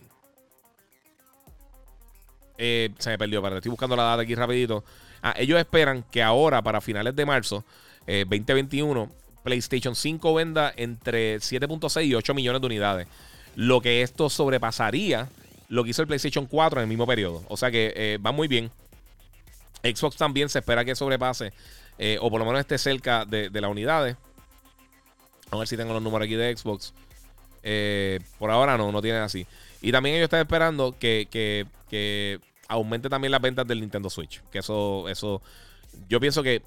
S1: se me perdió, pero estoy buscando la data aquí rapidito. Ah, ellos esperan que ahora, para finales de marzo 2021, PlayStation 5 venda entre 7.6 y 8 millones de unidades. Lo que esto sobrepasaría lo que hizo el PlayStation 4 en el mismo periodo. O sea que eh, va muy bien. Xbox también se espera que sobrepase, eh, o por lo menos esté cerca de, las unidades. A ver si tengo los números aquí de Xbox. Eh, por ahora no, no tienen así. Y también ellos están esperando que, que, aumente también las ventas del Nintendo Switch. Que eso, eso, yo pienso que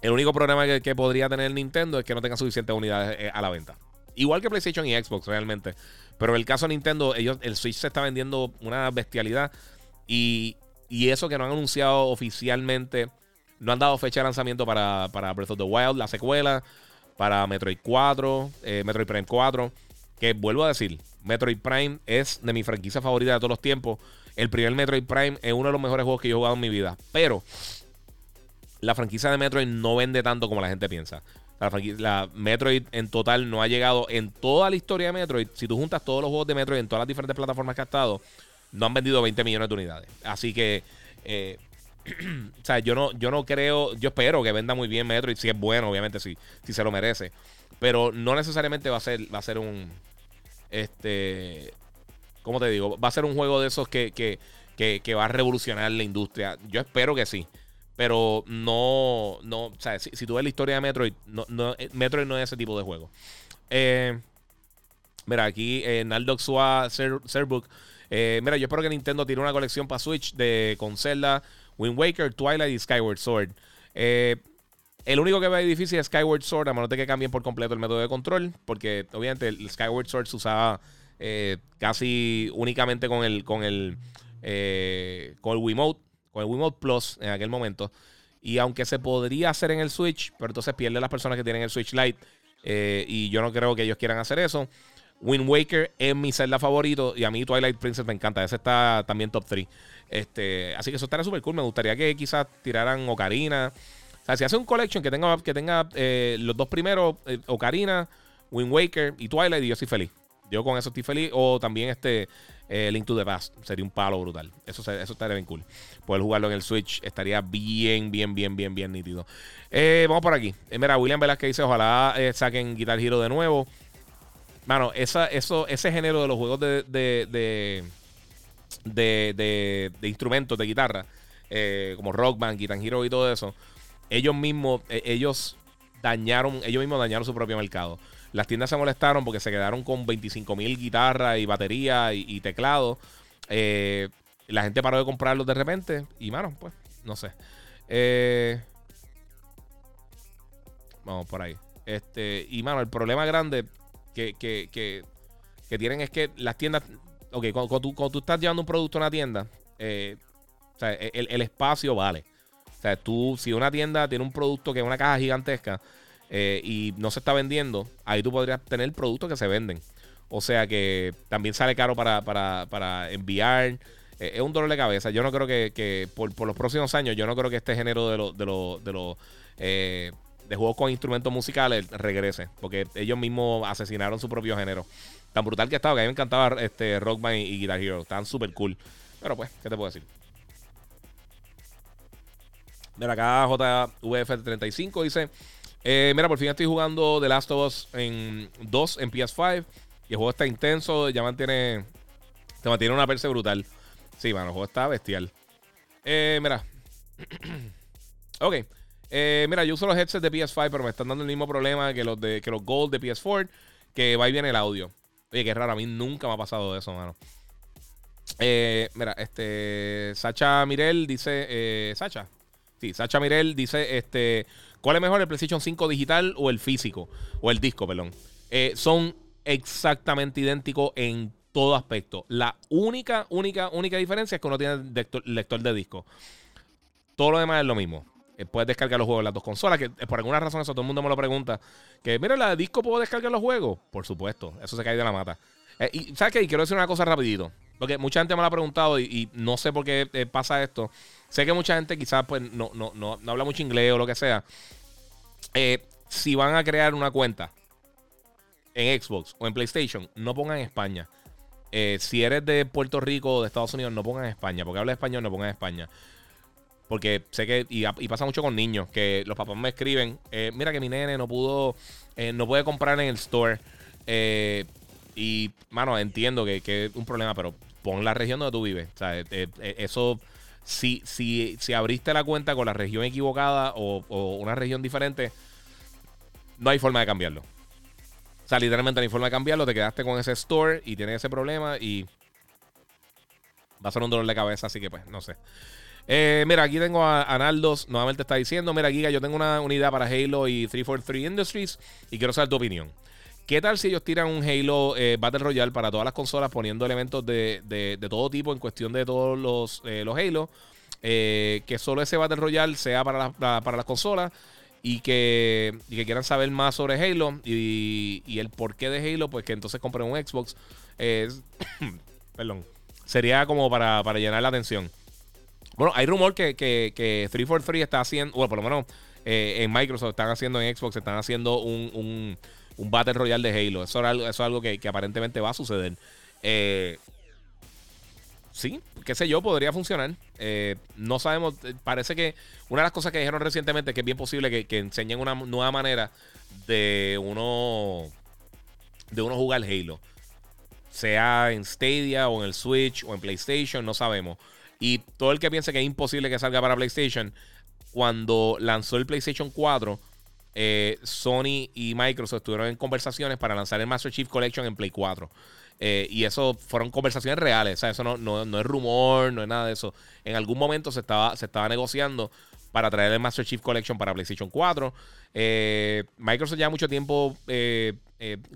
S1: el único problema que, podría tener Nintendo es que no tenga suficientes unidades eh, a la venta. Igual que PlayStation y Xbox, realmente. Pero en el caso de Nintendo, ellos, el Switch se está vendiendo una bestialidad. Y, eso que no han anunciado oficialmente, no han dado fecha de lanzamiento para, Breath of the Wild, la secuela, para Metroid 4, eh, Metroid Prime 4. Que vuelvo a decir, Metroid Prime es de mi franquicia favorita de todos los tiempos. El primer Metroid Prime es uno de los mejores juegos que yo he jugado en mi vida. Pero la franquicia de Metroid no vende tanto como la gente piensa. La, Metroid en total no ha llegado en toda la historia de Metroid. Si tú juntas todos los juegos de Metroid en todas las diferentes plataformas que ha estado, no han vendido 20 millones de unidades. Así que, eh, o sea, yo no, yo no creo, yo espero que venda muy bien Metroid, si es bueno, obviamente, si, si se lo merece. Pero no necesariamente va a ser, va a ser un, este, ¿cómo te digo? Va a ser un juego de esos que, que, que va a revolucionar la industria. Yo espero que sí. Pero no, no, o sea, si, tú ves la historia de Metroid, no, no, eh, Metroid no es ese tipo de juego. Eh, mira, aquí eh, Naldox Serbook. Eh, mira, yo espero que Nintendo tire una colección para Switch de con Zelda, Wind Waker, Twilight y Skyward Sword. el único que ve difícil es Skyward Sword, a menos de que cambien por completo el método de control, porque obviamente el Skyward Sword se usaba casi únicamente con el con el con el Wiimote con el Wiimote Plus en aquel momento. Y aunque se podría hacer en el Switch, pero entonces pierde las personas que tienen el Switch Lite. Eh, y yo no creo que ellos quieran hacer eso. Wind Waker es mi Zelda favorito. Y a mí Twilight Princess me encanta. Ese está también top 3. Este, así que eso estaría súper cool. Me gustaría que quizás tiraran Ocarina. O sea, si hace un collection que tenga, que tenga eh, los dos primeros, eh, Ocarina, Wind Waker y Twilight, y yo soy feliz. Yo con eso estoy feliz. O también este eh, Link to the Past. Sería un palo brutal. Eso, eso estaría bien cool. Poder jugarlo en el Switch estaría bien, bien, bien, bien, bien nítido. Eh, vamos por aquí. Eh, mira, William Velázquez dice: Ojalá saquen Guitar Hero de nuevo. Mano, esa, eso, ese género de los juegos de, de, de, de, instrumentos de guitarra, como Rock Band, Guitar Hero y todo eso, ellos mismos, ellos dañaron, ellos mismos dañaron su propio mercado. Las tiendas se molestaron porque se quedaron con 25 mil guitarras y baterías y, teclados. Eh, la gente paró de comprarlos de repente. Y, mano, pues, no sé. Eh, vamos por ahí. Este, y, mano, el problema grande que, tienen es que las tiendas. Ok, cuando, tú, estás llevando un producto a una tienda, eh, o sea, el, el, espacio vale. O sea, tú, si una tienda tiene un producto que es una caja gigantesca, eh, y no se está vendiendo, ahí tú podrías tener productos que se venden. O sea que también sale caro para, enviar. Eh, es un dolor de cabeza. Yo no creo que, por, los próximos años, yo no creo que este género de los de los de los eh, de juegos con instrumentos musicales regrese. Porque ellos mismos asesinaron su propio género. Tan brutal que estaba, que a mí me encantaba este Rock y, Guitar Hero. Estaban súper cool. Pero pues, ¿qué te puedo decir? Mira, acá JVF35 dice. Eh, mira, por fin estoy jugando The Last of Us en 2 en PS5. Y el juego está intenso, ya mantiene. Te mantiene una perse brutal. Sí, mano, el juego está bestial. Eh, mira. ok. Eh, mira, yo uso los headsets de PS5, pero me están dando el mismo problema que los de que los Gold de PS4, que va y viene el audio. Oye, qué raro, a mí nunca me ha pasado eso, mano. Eh, mira, este. Sacha Mirel dice. Eh, Sacha. Sí, Sacha Mirel dice: este, ¿Cuál es mejor, el PlayStation 5 digital o el físico? O el disco, perdón. Eh, son exactamente idénticos en todo aspecto. La única, única, única diferencia es que uno tiene lector, de disco. Todo lo demás es lo mismo. puedes descargar los juegos en las dos consolas. Que por alguna razón eso todo el mundo me lo pregunta. Que mira, la disco puedo descargar los juegos. Por supuesto. Eso se cae de la mata. y ¿sabes qué? quiero decir una cosa rapidito. Porque mucha gente me lo ha preguntado y, no sé por qué eh, pasa esto. Sé que mucha gente quizás pues no, no, no, habla mucho inglés o lo que sea. Eh, si van a crear una cuenta en Xbox o en PlayStation, no pongan España. Eh, si eres de Puerto Rico o de Estados Unidos, no pongan España. Porque habla español, no pongan España. Porque sé que, y, pasa mucho con niños, que los papás me escriben, mira que mi nene no pudo, no puede comprar en el store. y, mano, entiendo que, que, es un problema, pero pon la región donde tú vives. O sea, eh, eh, eso, si, si, si abriste la cuenta con la región equivocada o, una región diferente, no hay forma de cambiarlo. O sea, literalmente no hay forma de cambiarlo. Te quedaste con ese store y tienes ese problema y va a ser un dolor de cabeza, así que pues, no sé. Eh, mira, aquí tengo a Analdos, nuevamente está diciendo, mira, Giga, yo tengo una unidad para Halo y 343 Industries y quiero saber tu opinión. ¿Qué tal si ellos tiran un Halo eh, Battle Royale para todas las consolas poniendo elementos de, todo tipo en cuestión de todos los, eh, los Halo? Eh, que solo ese Battle Royale sea para, para las consolas y que, que, quieran saber más sobre Halo y, el porqué de Halo, pues que entonces compren un Xbox. perdón. Sería como para, llenar la atención. Bueno, hay rumor que, que, que 343 está haciendo, bueno, por lo menos en Microsoft están haciendo en Xbox, están haciendo un Battle Royale de Halo. Eso, es algo que, aparentemente va a suceder. Eh, sí, qué sé yo, podría funcionar. Eh, no sabemos, eh, parece que una de las cosas que dijeron recientemente es que es bien posible que, enseñen una nueva manera de uno de uno jugar Halo. Sea en Stadia o en el Switch o en PlayStation, no sabemos. Y todo el que piense que es imposible que salga para PlayStation, cuando lanzó el PlayStation 4, eh, Sony y Microsoft estuvieron en conversaciones para lanzar el Master Chief Collection en Play 4. Eh, y eso fueron conversaciones reales. O sea, eso no, no, es rumor, no es nada de eso. En algún momento se estaba, se estaba negociando para traer el Master Chief Collection para PlayStation 4. Eh, Microsoft ya mucho tiempo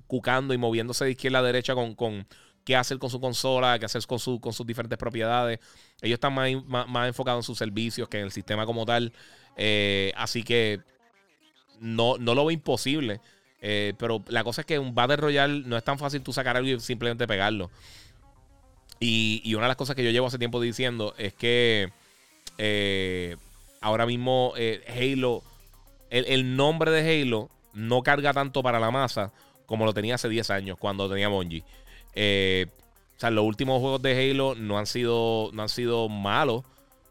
S1: cucando y moviéndose de izquierda a derecha con, con qué hacer con su consola, qué hacer con, con sus diferentes propiedades. Ellos están más, más, enfocados en sus servicios que en el sistema como tal. así que no, no lo veo imposible. Eh, pero la cosa es que un Battle Royale no es tan fácil tú sacar algo y simplemente pegarlo. Y, una de las cosas que yo llevo hace tiempo diciendo es que eh, ahora mismo eh, Halo, el, nombre de Halo no carga tanto para la masa como lo tenía hace 10 años cuando tenía Bungie. o sea, los últimos juegos de Halo no han sido, no han sido malos,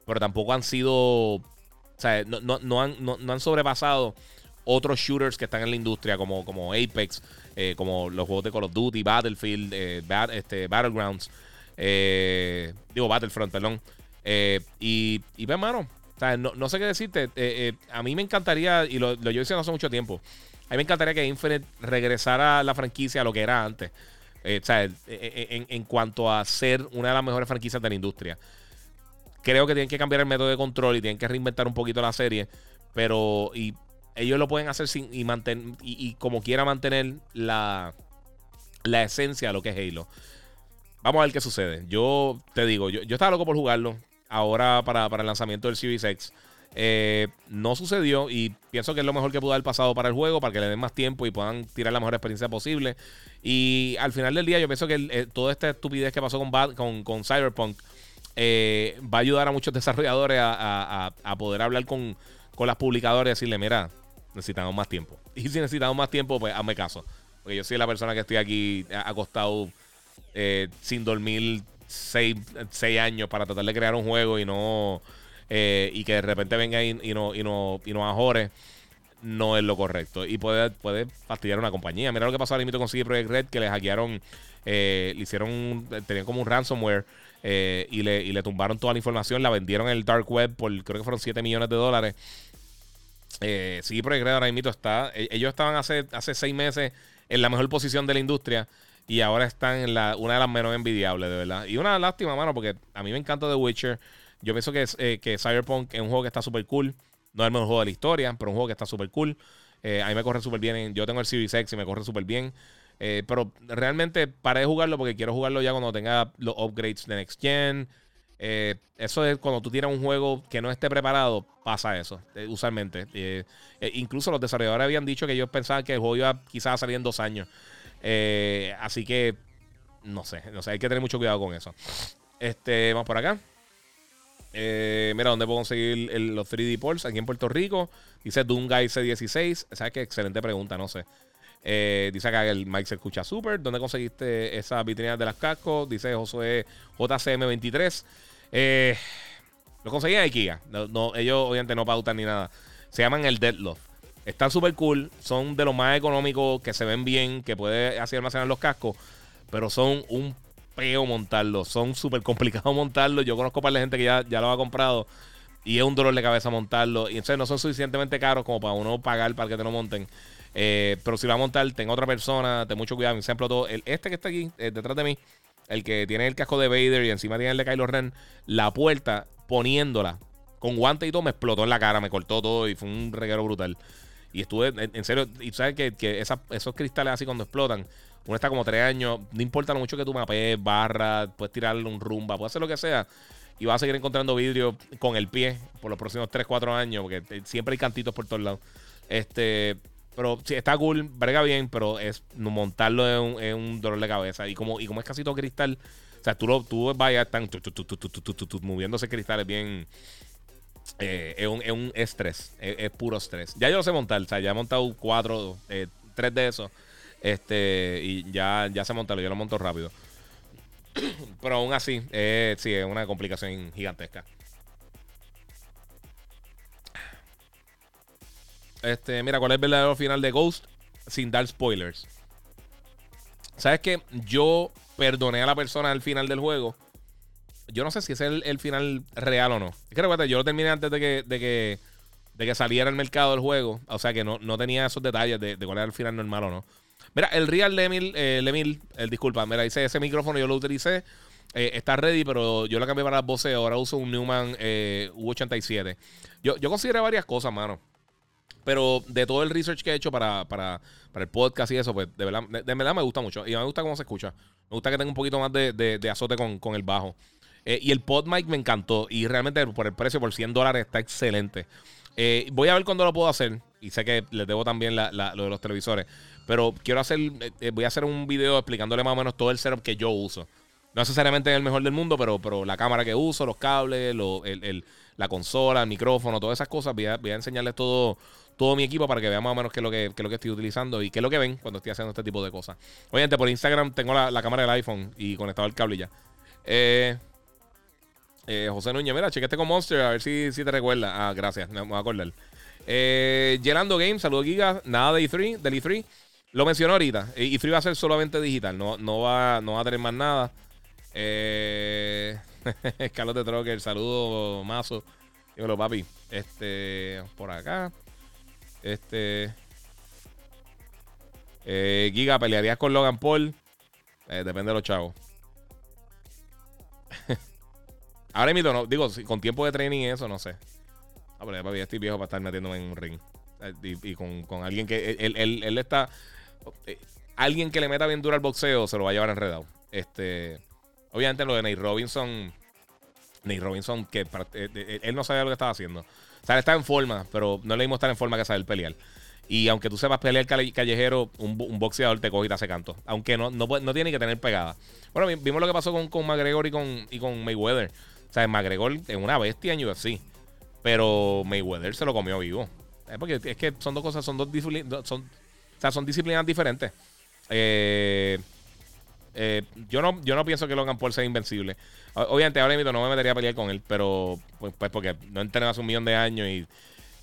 S1: pero tampoco han sido. O sea, no, no, han, no han sobrepasado otros shooters que están en la industria, como, como Apex, eh, como los juegos de Call of Duty, Battlefield, eh, este, Battlegrounds, eh, digo Battlefront, perdón. y, y pues, hermano, no, sé qué decirte. a mí me encantaría, y lo, lo yo diciendo hace mucho tiempo, a mí me encantaría que Infinite regresara la franquicia a lo que era antes. en, en, cuanto a ser una de las mejores franquicias de la industria. Creo que tienen que cambiar el método de control y tienen que reinventar un poquito la serie. Pero, ellos lo pueden hacer sin y, mantener, y, como quiera mantener la, la esencia de lo que es Halo. Vamos a ver qué sucede. Yo te digo, yo, estaba loco por jugarlo ahora para, el lanzamiento del Series X. Eh, no sucedió y pienso que es lo mejor que pudo haber pasado para el juego, para que le den más tiempo y puedan tirar la mejor experiencia posible. Y al final del día yo pienso que eh, toda esta estupidez que pasó con, con, Cyberpunk eh, va a ayudar a muchos desarrolladores a, poder hablar con, con las publicadoras y decirle, mira, necesitamos más tiempo. Y si necesitamos más tiempo, pues hazme caso. Porque yo soy la persona que estoy aquí acostado eh, sin dormir seis, años para tratar de crear un juego y no. Eh, y que de repente venga y, no, y, no, y no ajore, no es lo correcto. Y puede, puede fastidiar una compañía. Mira lo que pasó al limito con CD Projekt Red, que le hackearon, eh, le hicieron, tenían como un ransomware y, le, y le tumbaron toda la información, la vendieron en el dark web por creo que fueron 7 millones de dólares. Eh, sí, porque ahora mismo está. E-, ellos estaban hace, hace seis meses en la mejor posición de la industria. y ahora están en la, una de las menos envidiables, de verdad. Y una lástima, mano, porque a mí me encanta The Witcher. Yo pienso que, eh, que Cyberpunk es un juego que está súper cool. No es el mejor juego de la historia, pero un juego que está súper cool. Eh, a mí me corre súper bien. yo tengo el Series X y me corre súper bien. Eh, pero realmente paré de jugarlo porque quiero jugarlo ya cuando tenga los upgrades de Next Gen. Eh, eso es cuando tú tienes un juego que no esté preparado, pasa eso, eh, usualmente. Eh, incluso los desarrolladores habían dicho que ellos pensaban que el juego iba quizás a salir en dos años. así que, no sé, no sé, hay que tener mucho cuidado con eso. Este, vamos por acá. mira, ¿dónde puedo conseguir los 3D Pulse? Aquí en Puerto Rico. Dice Doomguy C16. ¿Sabes qué? Excelente pregunta, no sé. dice acá que el Mike se escucha súper. ¿Dónde conseguiste esas vitrinas de las cascos? Dice Josué JCM23. Eh, lo conseguí en IKEA. No, ellos obviamente no pautan ni nada. Se llaman el Deadlock. Están súper cool. Son de los más económicos que se ven bien, que puede así almacenar los cascos. Pero son un peo montarlos. Son súper complicados montarlos. Yo conozco para la gente que ya, ya lo ha comprado. Y es un dolor de cabeza montarlo. Y entonces no son suficientemente caros como para uno pagar para que te lo monten. Eh, pero si lo va a montar, tengo otra persona. Ten mucho cuidado. Mi ejemplo, todo. El, este que está aquí, eh, detrás de mí el que tiene el casco de Vader y encima tiene el de Kylo Ren, la puerta poniéndola con guante y todo me explotó en la cara, me cortó todo y fue un reguero brutal. Y estuve, en, serio, y sabes que, esos cristales así cuando explotan, uno está como tres años, no importa lo mucho que tú mapees, barra, puedes tirarle un rumba, puedes hacer lo que sea. Y vas a seguir encontrando vidrio con el pie por los próximos 3, 4 años, porque siempre hay cantitos por todos lados. Este, pero sí, está cool, brega bien, pero es montarlo es un, dolor de cabeza. Y como, y como es casi todo cristal, o sea, tú, lo, tú vayas, están moviéndose cristales bien. Eh, es, un, es, un, estrés, es, puro estrés. Ya yo lo sé montar, o sea, ya he montado cuatro, eh, tres de esos. Este, y ya, ya sé montarlo, yo lo monto rápido. Pero aún así, eh, sí, es una complicación gigantesca. Este, mira, ¿cuál es el verdadero final de Ghost? Sin dar spoilers. ¿Sabes qué? Yo perdoné a la persona al final del juego. Yo no sé si es el, final real o no. Es que recuerda, yo lo terminé antes de que, de que, de que saliera al mercado del juego. O sea que no, no tenía esos detalles de, cuál era el final normal o no. Mira, el Real Lemil, eh, Lemil el disculpa, mira, dice ese micrófono yo lo utilicé. Eh, está ready, pero yo lo cambié para las voces. Ahora uso un Newman eh, U87. Yo, yo consideré varias cosas, mano. Pero de todo el research que he hecho para, el podcast y eso, pues de verdad, de, verdad me gusta mucho. Y me gusta cómo se escucha. Me gusta que tenga un poquito más de, azote con, el bajo. Eh, y el pod mic me encantó. Y realmente por el precio, por 100 dólares, está excelente. Eh, voy a ver cuándo lo puedo hacer. Y sé que les debo también lo de los televisores. Pero quiero hacer, eh, voy a hacer un video explicándole más o menos todo el setup que yo uso. No necesariamente es el mejor del mundo, pero, pero la cámara que uso, los cables, la consola, el micrófono, todas esas cosas. Voy a, voy a enseñarles todo, todo mi equipo para que vean más o menos qué es lo que, lo que estoy utilizando y qué es lo que ven cuando estoy haciendo este tipo de cosas. Obviamente por Instagram tengo la, cámara del iPhone y conectado al cable ya. Eh, eh, José Núñez, mira, chequete con Monster a ver si, si te recuerda. Ah, gracias, me voy a acordar. Eh, Gelando Games, saludos Giga. Nada de E3, del E3. Lo mencionó ahorita. E3 va a ser solamente digital, no, no, va, no va a tener más nada. Eh, Carlos de Trocker, saludos, Mazo. Dímelo, papi. Este, por acá. Este. Eh, Giga, ¿pelearías con Logan Paul? Eh, depende de los chavos. Ahora mismo, no, digo, con tiempo de training y eso, no sé. Ah, pero ya estoy viejo para estar metiéndome en un ring. Eh, y, con, alguien que. Él, él, está. alguien que le meta bien duro al boxeo se lo va a llevar enredado. Este. Obviamente lo de Nate Robinson. Nate Robinson, que él no sabía lo que estaba haciendo. O sea, él está en forma, pero no le dimos estar en forma que saber pelear. Y aunque tú sepas pelear callejero, un, boxeador te coge y te hace canto. Aunque no, no, no tiene que tener pegada. Bueno, vimos lo que pasó con, con McGregor y con, y con Mayweather. O sea, McGregor es una bestia en UFC. Pero Mayweather se lo comió vivo. porque es que son dos cosas, son dos. Son, o sea, son disciplinas diferentes. Eh, eh, yo, no, yo no pienso que Logan Paul sea invencible. Obviamente, ahora mismo no me metería a pelear con él, pero pues, pues porque no entrené hace un millón de años y,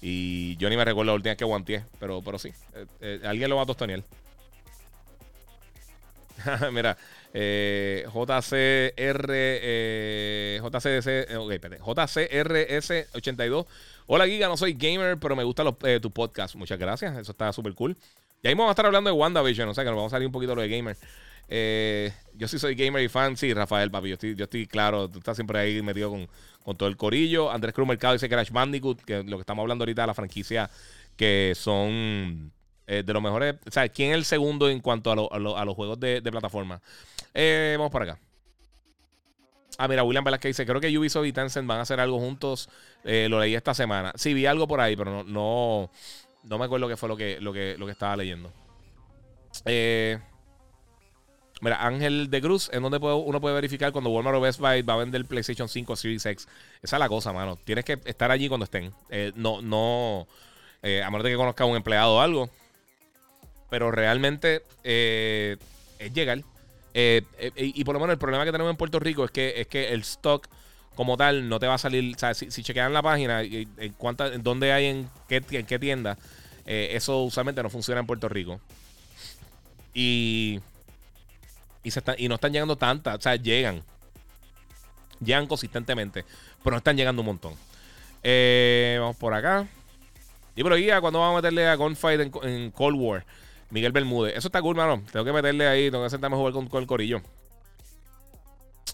S1: y, yo ni me recuerdo la última que guanteé, pero, pero sí, eh, eh, alguien lo va a tostonear. Mira, eh, JCR, eh, okay, JCRS82. Hola, Giga, no soy gamer, pero me gusta los, tu podcast. Muchas gracias, eso está súper cool. Y ahí vamos a estar hablando de WandaVision, o sea que nos vamos a salir un poquito de lo de gamer. Eh, yo sí soy gamer y fan. Sí, Rafael, papi. Yo estoy, yo estoy claro. Tú estás siempre ahí metido con, con todo el corillo. Andrés Cruz Mercado dice Crash Bandicoot, que lo que estamos hablando ahorita de la franquicia, que son eh, de los mejores. O sea, ¿quién es el segundo en cuanto a, a, los juegos de, plataforma? Eh, vamos para acá. Ah, mira, William Velázquez dice: Creo que Ubisoft y Tencent van a hacer algo juntos. Lo leí esta semana. Sí, vi algo por ahí, pero no, no, no me acuerdo qué fue lo que, lo que, lo que estaba leyendo. Eh. Mira, Ángel de Cruz, en donde uno puede verificar cuando Walmart o Best Buy va a vender PlayStation 5 Series X. Esa es la cosa, mano. Tienes que estar allí cuando estén. Eh, no, no. Eh, a menos de que conozca a un empleado o algo. Pero realmente eh, es llegar. y por lo menos el problema que tenemos en Puerto Rico es que, es que el stock como tal no te va a salir. O sea, si, chequean la página, en, en dónde hay, en qué, en qué tienda, eso usualmente no funciona en Puerto Rico. Y y, no están llegando tantas. O sea, llegan. Llegan consistentemente. Pero no están llegando un montón. Eh, vamos por acá. Y por guía, cuando vamos a meterle a Gunfight en, Cold War? Miguel Bermúdez. Eso está cool, mano. Tengo que meterle ahí. Tengo que sentarme a jugar con, el corillo.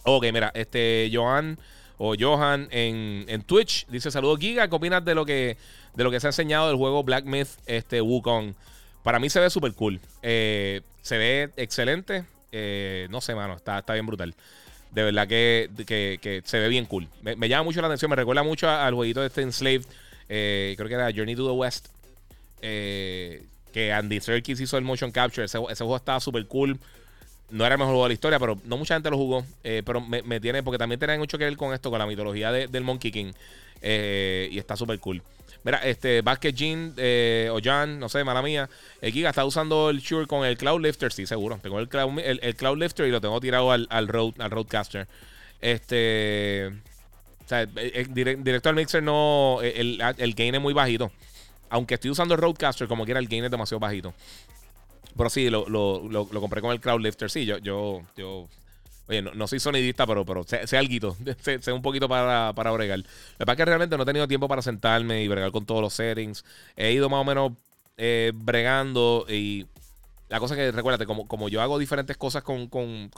S1: Ok, mira. Este, Johan o Johan en, en Twitch dice: Saludos, Giga. ¿Qué opinas de lo que, de lo que se ha enseñado del juego Black Myth este, Wukong? Para mí se ve súper cool. Eh, se ve excelente. Eh, no sé, mano, está, está bien brutal. De verdad que, se ve bien cool. Me, llama mucho la atención, me recuerda mucho al jueguito de este Enslaved. Eh, creo que era Journey to the West. Eh, que Andy Serkis hizo el motion capture. Ese, juego estaba súper cool. No era el mejor juego de la historia, pero no mucha gente lo jugó. pero me, tiene, porque también tiene mucho que ver con esto, con la mitología del Monkey King. y está súper cool. Mira, este Basket Jean eh, o Jan, no sé, mala mía. El Giga está usando el Shure con el Cloud Lifter, sí, seguro. Tengo el Cloud, el, Cloud Lifter y lo tengo tirado al, al, road, al Roadcaster. Este. O sea, el, directo al mixer no. El, el, gain es muy bajito. Aunque estoy usando el Roadcaster, como quiera, el gain es demasiado bajito. Pero sí, lo, lo, lo, compré con el Cloud Lifter. Sí, yo, yo, yo Oye, no, soy sonidista, pero, pero sé, sé algo, sé, un poquito para, para bregar. Lo que pasa es que realmente no he tenido tiempo para sentarme y bregar con todos los settings. He ido más o menos eh, bregando y la cosa que recuérdate, como, como yo hago diferentes cosas con,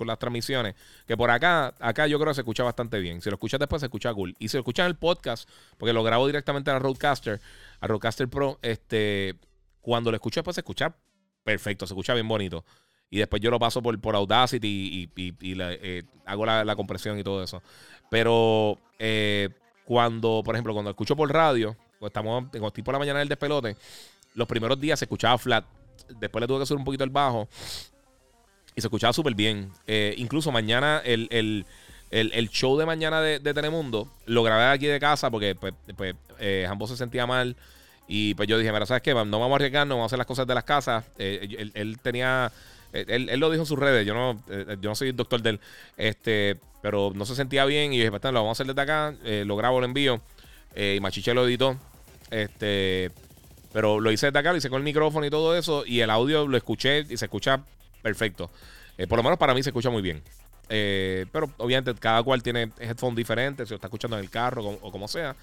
S1: las transmisiones, que por acá, acá yo creo que se escucha bastante bien. Si lo escuchas después, se escucha cool. Y si lo escuchas en el podcast, porque lo grabo directamente a Roadcaster, a Roadcaster Pro, este, cuando lo escucho después se escucha perfecto, se escucha bien bonito y después yo lo paso por, por Audacity y, eh, hago la, compresión y todo eso. Pero eh, cuando, por ejemplo, cuando escucho por radio, pues estamos tipo la mañana del despelote, los primeros días se escuchaba flat. Después le tuve que subir un poquito el bajo y se escuchaba súper bien. Eh, incluso mañana el, show de mañana de, Telemundo lo grabé aquí de casa porque pues, pues ambos se sentía mal. Y pues yo dije, mira, ¿sabes qué? No vamos a arriesgarnos, vamos a hacer las cosas de las casas. él, tenía él, lo dijo en sus redes, yo no, eh, yo no soy doctor de él, este, pero no se sentía bien y dije, lo vamos a hacer desde acá, eh, lo grabo, lo envío, eh, y Machiche lo editó, este, pero lo hice desde acá, lo hice con el micrófono y todo eso, y el audio lo escuché y se escucha perfecto. por lo menos para mí se escucha muy bien. pero obviamente cada cual tiene headphones diferentes, si lo está escuchando en el carro o como sea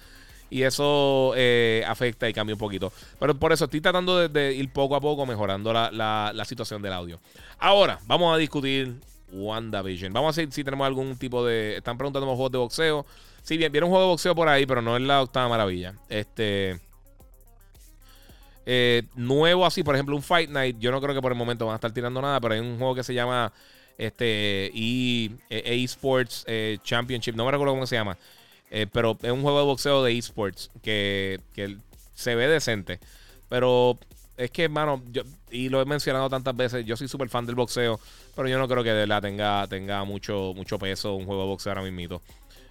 S1: y eso eh, afecta y cambia un poquito. Pero por eso estoy tratando de, ir poco a poco mejorando la, situación del audio. Ahora, vamos a discutir WandaVision. Vamos a ver si tenemos algún tipo de. Están preguntando juegos de boxeo. Sí, bien, viene un juego de boxeo por ahí, pero no es la octava maravilla. Este. Eh, nuevo así, por ejemplo, un Fight Night. Yo no creo que por el momento van a estar tirando nada, pero hay un juego que se llama este e, e Esports eh, Championship. No me recuerdo cómo se llama. Eh, pero es un juego de boxeo de esports que, se ve decente. Pero es que, hermano, y lo he mencionado tantas veces, yo soy súper fan del boxeo, pero yo no creo que de la tenga, tenga mucho, mucho peso un juego de boxeo ahora mismo.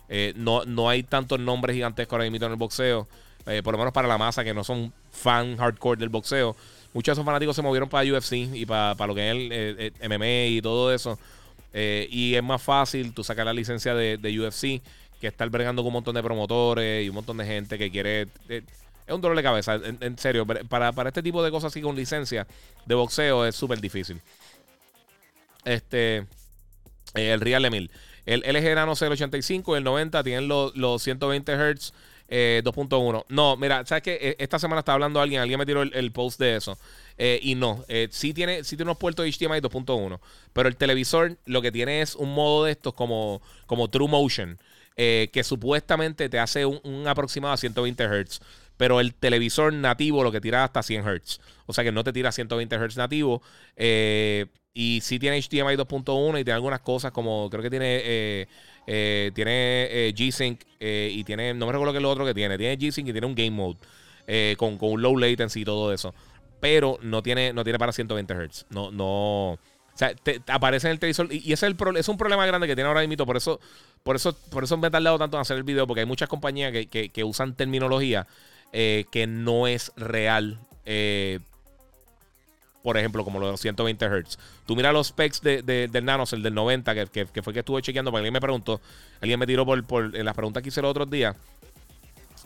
S1: Eh, no, no hay tantos nombres gigantescos ahora mismo en el boxeo, eh, por lo menos para la masa que no son fan hardcore del boxeo. Muchos de esos fanáticos se movieron para UFC y para, lo que es el, MMA y todo eso. y es más fácil tú sacar la licencia de UFC que está albergando con un montón de promotores y un montón de gente que quiere. Eh, es un dolor de cabeza, en, serio. Para, para, este tipo de cosas así con licencia de boxeo es súper difícil. Este. Eh, el Real Emil. El LG Nano C85 y el 90 tienen los, los 120 Hz 2.1. No, mira, ¿sabes qué? Esta semana estaba hablando alguien, alguien me tiró el, post de eso. y no, sí, tiene, sí tiene unos puertos HDMI 2.1. Pero el televisor lo que tiene es un modo de estos como, como True Motion. Que supuestamente te hace un, aproximado a 120 Hz pero el televisor nativo lo que tira hasta 100 Hz. O sea que no te tira 120 Hz nativo. Eh, y sí tiene HDMI 2.1 y tiene algunas cosas como, creo que tiene, eh, eh, tiene G-Sync y tiene, no me recuerdo qué es lo otro que tiene. Tiene G-Sync y tiene un Game Mode con, con low latency y todo eso. Pero no tiene, no tiene para 120 Hz. No, no. O sea, te, aparece en el televisor. Y, ese es, el es un problema grande que tiene ahora mismo. Por eso, por eso, por eso me he tardado tanto en hacer el video. Porque hay muchas compañías que, que usan terminología eh, que no es real. Eh, por ejemplo, como los 120 Hz. Tú mira los specs de, del Nanos, el del 90, que, fue que estuve chequeando, porque alguien me preguntó, alguien me tiró por, por en las preguntas que hice los otros días.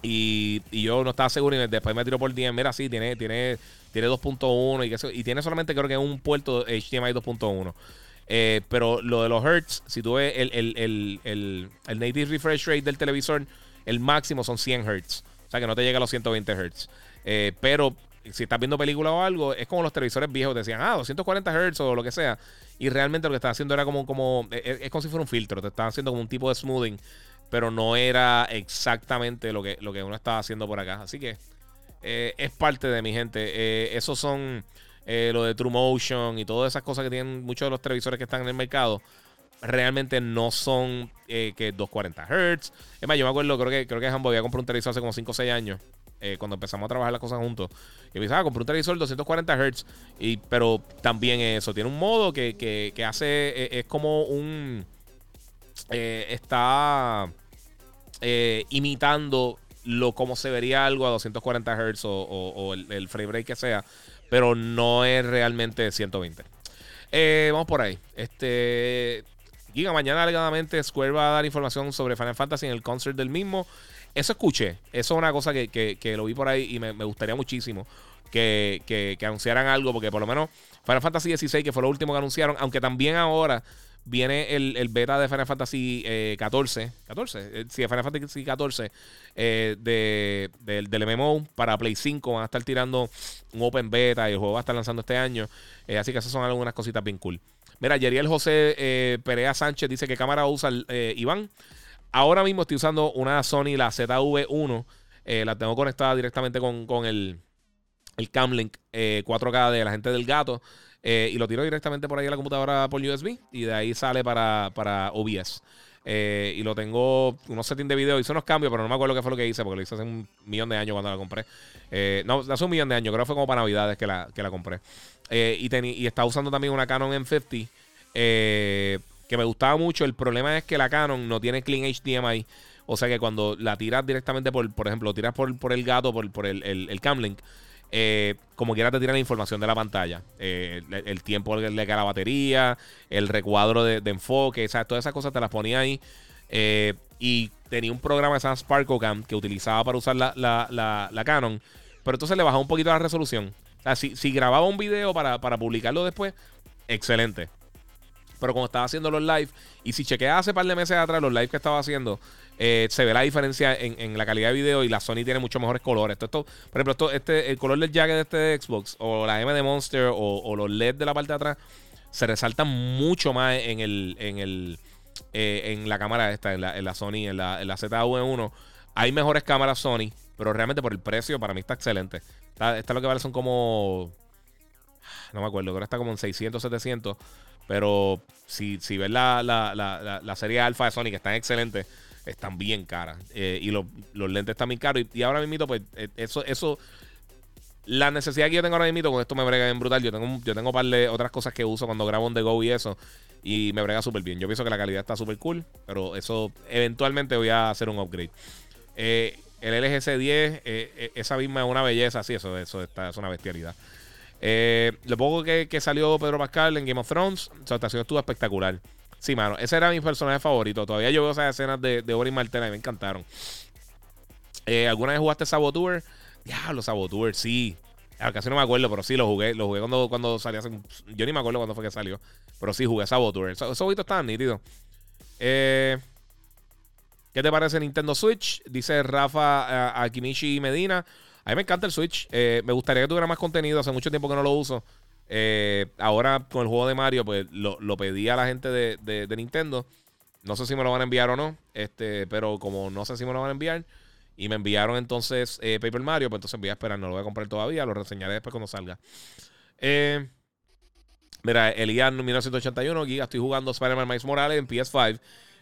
S1: Y, yo no estaba seguro y después me tiró por DM. Mira, sí, tiene, tiene, tiene 2.1 y, y tiene solamente creo que un puerto HDMI 2.1. Eh, pero lo de los Hertz, si tú ves el, el, el, el, native refresh rate del televisor, el máximo son 100 Hz. O sea, que no te llega a los 120 Hz. Eh, pero si estás viendo película o algo, es como los televisores viejos decían, ah, 240 Hz o lo que sea. Y realmente lo que estaba haciendo era como, como eh, eh, es, como si fuera un filtro, te estaba haciendo como un tipo de smoothing, pero no era exactamente lo que, lo que uno estaba haciendo por acá. Así que es parte de mi gente. esos son lo de True Motion y todas esas cosas que tienen muchos de los televisores que están en el mercado realmente no son eh, que 240 Hz. Es más, yo me acuerdo, creo que, creo que Hambo había comprado un televisor hace como 5 o 6 años. Eh, cuando empezamos a trabajar las cosas juntos. Y dice, ah, compré un televisor 240 Hz. Y, pero también eso, tiene un modo que, que, hace, eh, es como un... está imitando lo como se vería algo a 240 Hz o, el, frame rate que sea. Pero no es realmente 120. vamos por ahí. Este mañana alegadamente Square va a dar información sobre Final Fantasy en el concert del mismo. Eso escuché. Eso es una cosa que, lo vi por ahí y me, gustaría muchísimo que, anunciaran algo, porque por lo menos Final Fantasy XVI, que fue lo último que anunciaron, aunque también ahora viene el, beta de Final Fantasy eh, 14. 14, eh, sí, Final Fantasy 14 eh, de, del MMO para Play 5. Van a estar tirando un open beta y el juego va a estar lanzando este año. Eh, así que esas son algunas cositas bien cool. Mira, Yeriel José eh, Perea Sánchez dice que cámara usa Iván. Ahora mismo estoy usando una Sony, la ZV1. Eh, la tengo conectada directamente con, el, el Camlink 4K de la gente del gato. y lo tiro directamente por ahí a la computadora por USB. Y de ahí sale para, para OBS. y lo tengo unos settings de video. Hice unos cambios, pero no me acuerdo qué fue lo que hice porque lo hice hace un millón de años cuando la compré. no, hace un millón de años. Creo que fue como para Navidades que la, que la compré. Eh, y, y estaba usando también una Canon M50 eh, que me gustaba mucho. El problema es que la Canon no tiene clean HDMI. O sea que cuando la tiras directamente por, por ejemplo, tiras por, por el gato, por, por el, el, Camlink, eh, como quiera te tiran la información de la pantalla. el, tiempo de la batería, el recuadro de, enfoque, o todas esas cosas te las ponía ahí. y tenía un programa que se llama SparkoCam que utilizaba para usar la, la, la Canon. Pero entonces le bajaba un poquito la resolución si, grababa un video para, publicarlo después, excelente. Pero como estaba haciendo los live, y si chequeas hace par de meses atrás los live que estaba haciendo, eh, se ve la diferencia en, la calidad de video y la Sony tiene muchos mejores colores. Esto, por ejemplo, esto, este, el color del jacket de este Xbox, o la M de Monster, o, los LED de la parte de atrás, se resaltan mucho más en el, en el eh, en la cámara esta, en la, Sony, en la, en la ZV1. Hay mejores cámaras Sony, pero realmente por el precio para mí está excelente. Esta, lo que vale son como. No me acuerdo, creo que está como en 600, 700. Pero si, si ves la, la, serie alfa de Sony, que están excelentes, están bien caras. Eh, y los lentes están bien caros. Y, ahora mismo, pues, eh, eso, eso. La necesidad que yo tengo ahora mismo con esto me brega bien brutal. Yo tengo, yo tengo un par de otras cosas que uso cuando grabo on the go y eso. Y me brega súper bien. Yo pienso que la calidad está súper cool. Pero eso eventualmente voy a hacer un upgrade. Eh, el LGC 10, eh, eh, esa misma es una belleza, sí, eso, eso está, es una bestialidad. Lo poco que, salió Pedro Pascal en Game of Thrones, su actuación estuvo espectacular. Sí, mano, ese era mi personaje favorito. Todavía yo veo esas escenas de, de Ori Martena y me encantaron. ¿Alguna vez jugaste Saboteur? Diablo, Saboteur, sí. Casi no me acuerdo, pero sí lo jugué. Lo jugué cuando, cuando salió. Yo ni me acuerdo cuándo fue que salió. Pero sí jugué Saboteur. Esos jueguitos estaban nítidos. Eh. ¿Qué te parece Nintendo Switch? Dice Rafa Akimichi Medina. A mí me encanta el Switch. me gustaría que tuviera más contenido. Hace mucho tiempo que no lo uso. Ahora con el juego de Mario, pues lo, pedí a la gente de, de, Nintendo. No sé si me lo van a enviar o no. Este, pero como no sé si me lo van a enviar. Y me enviaron entonces Paper Mario. Pues entonces voy a esperar. No lo voy a comprar todavía. Lo reseñaré después cuando salga. Eh, Mira, Elian 1981, Giga, estoy jugando Spider-Man Miles Morales en PS5.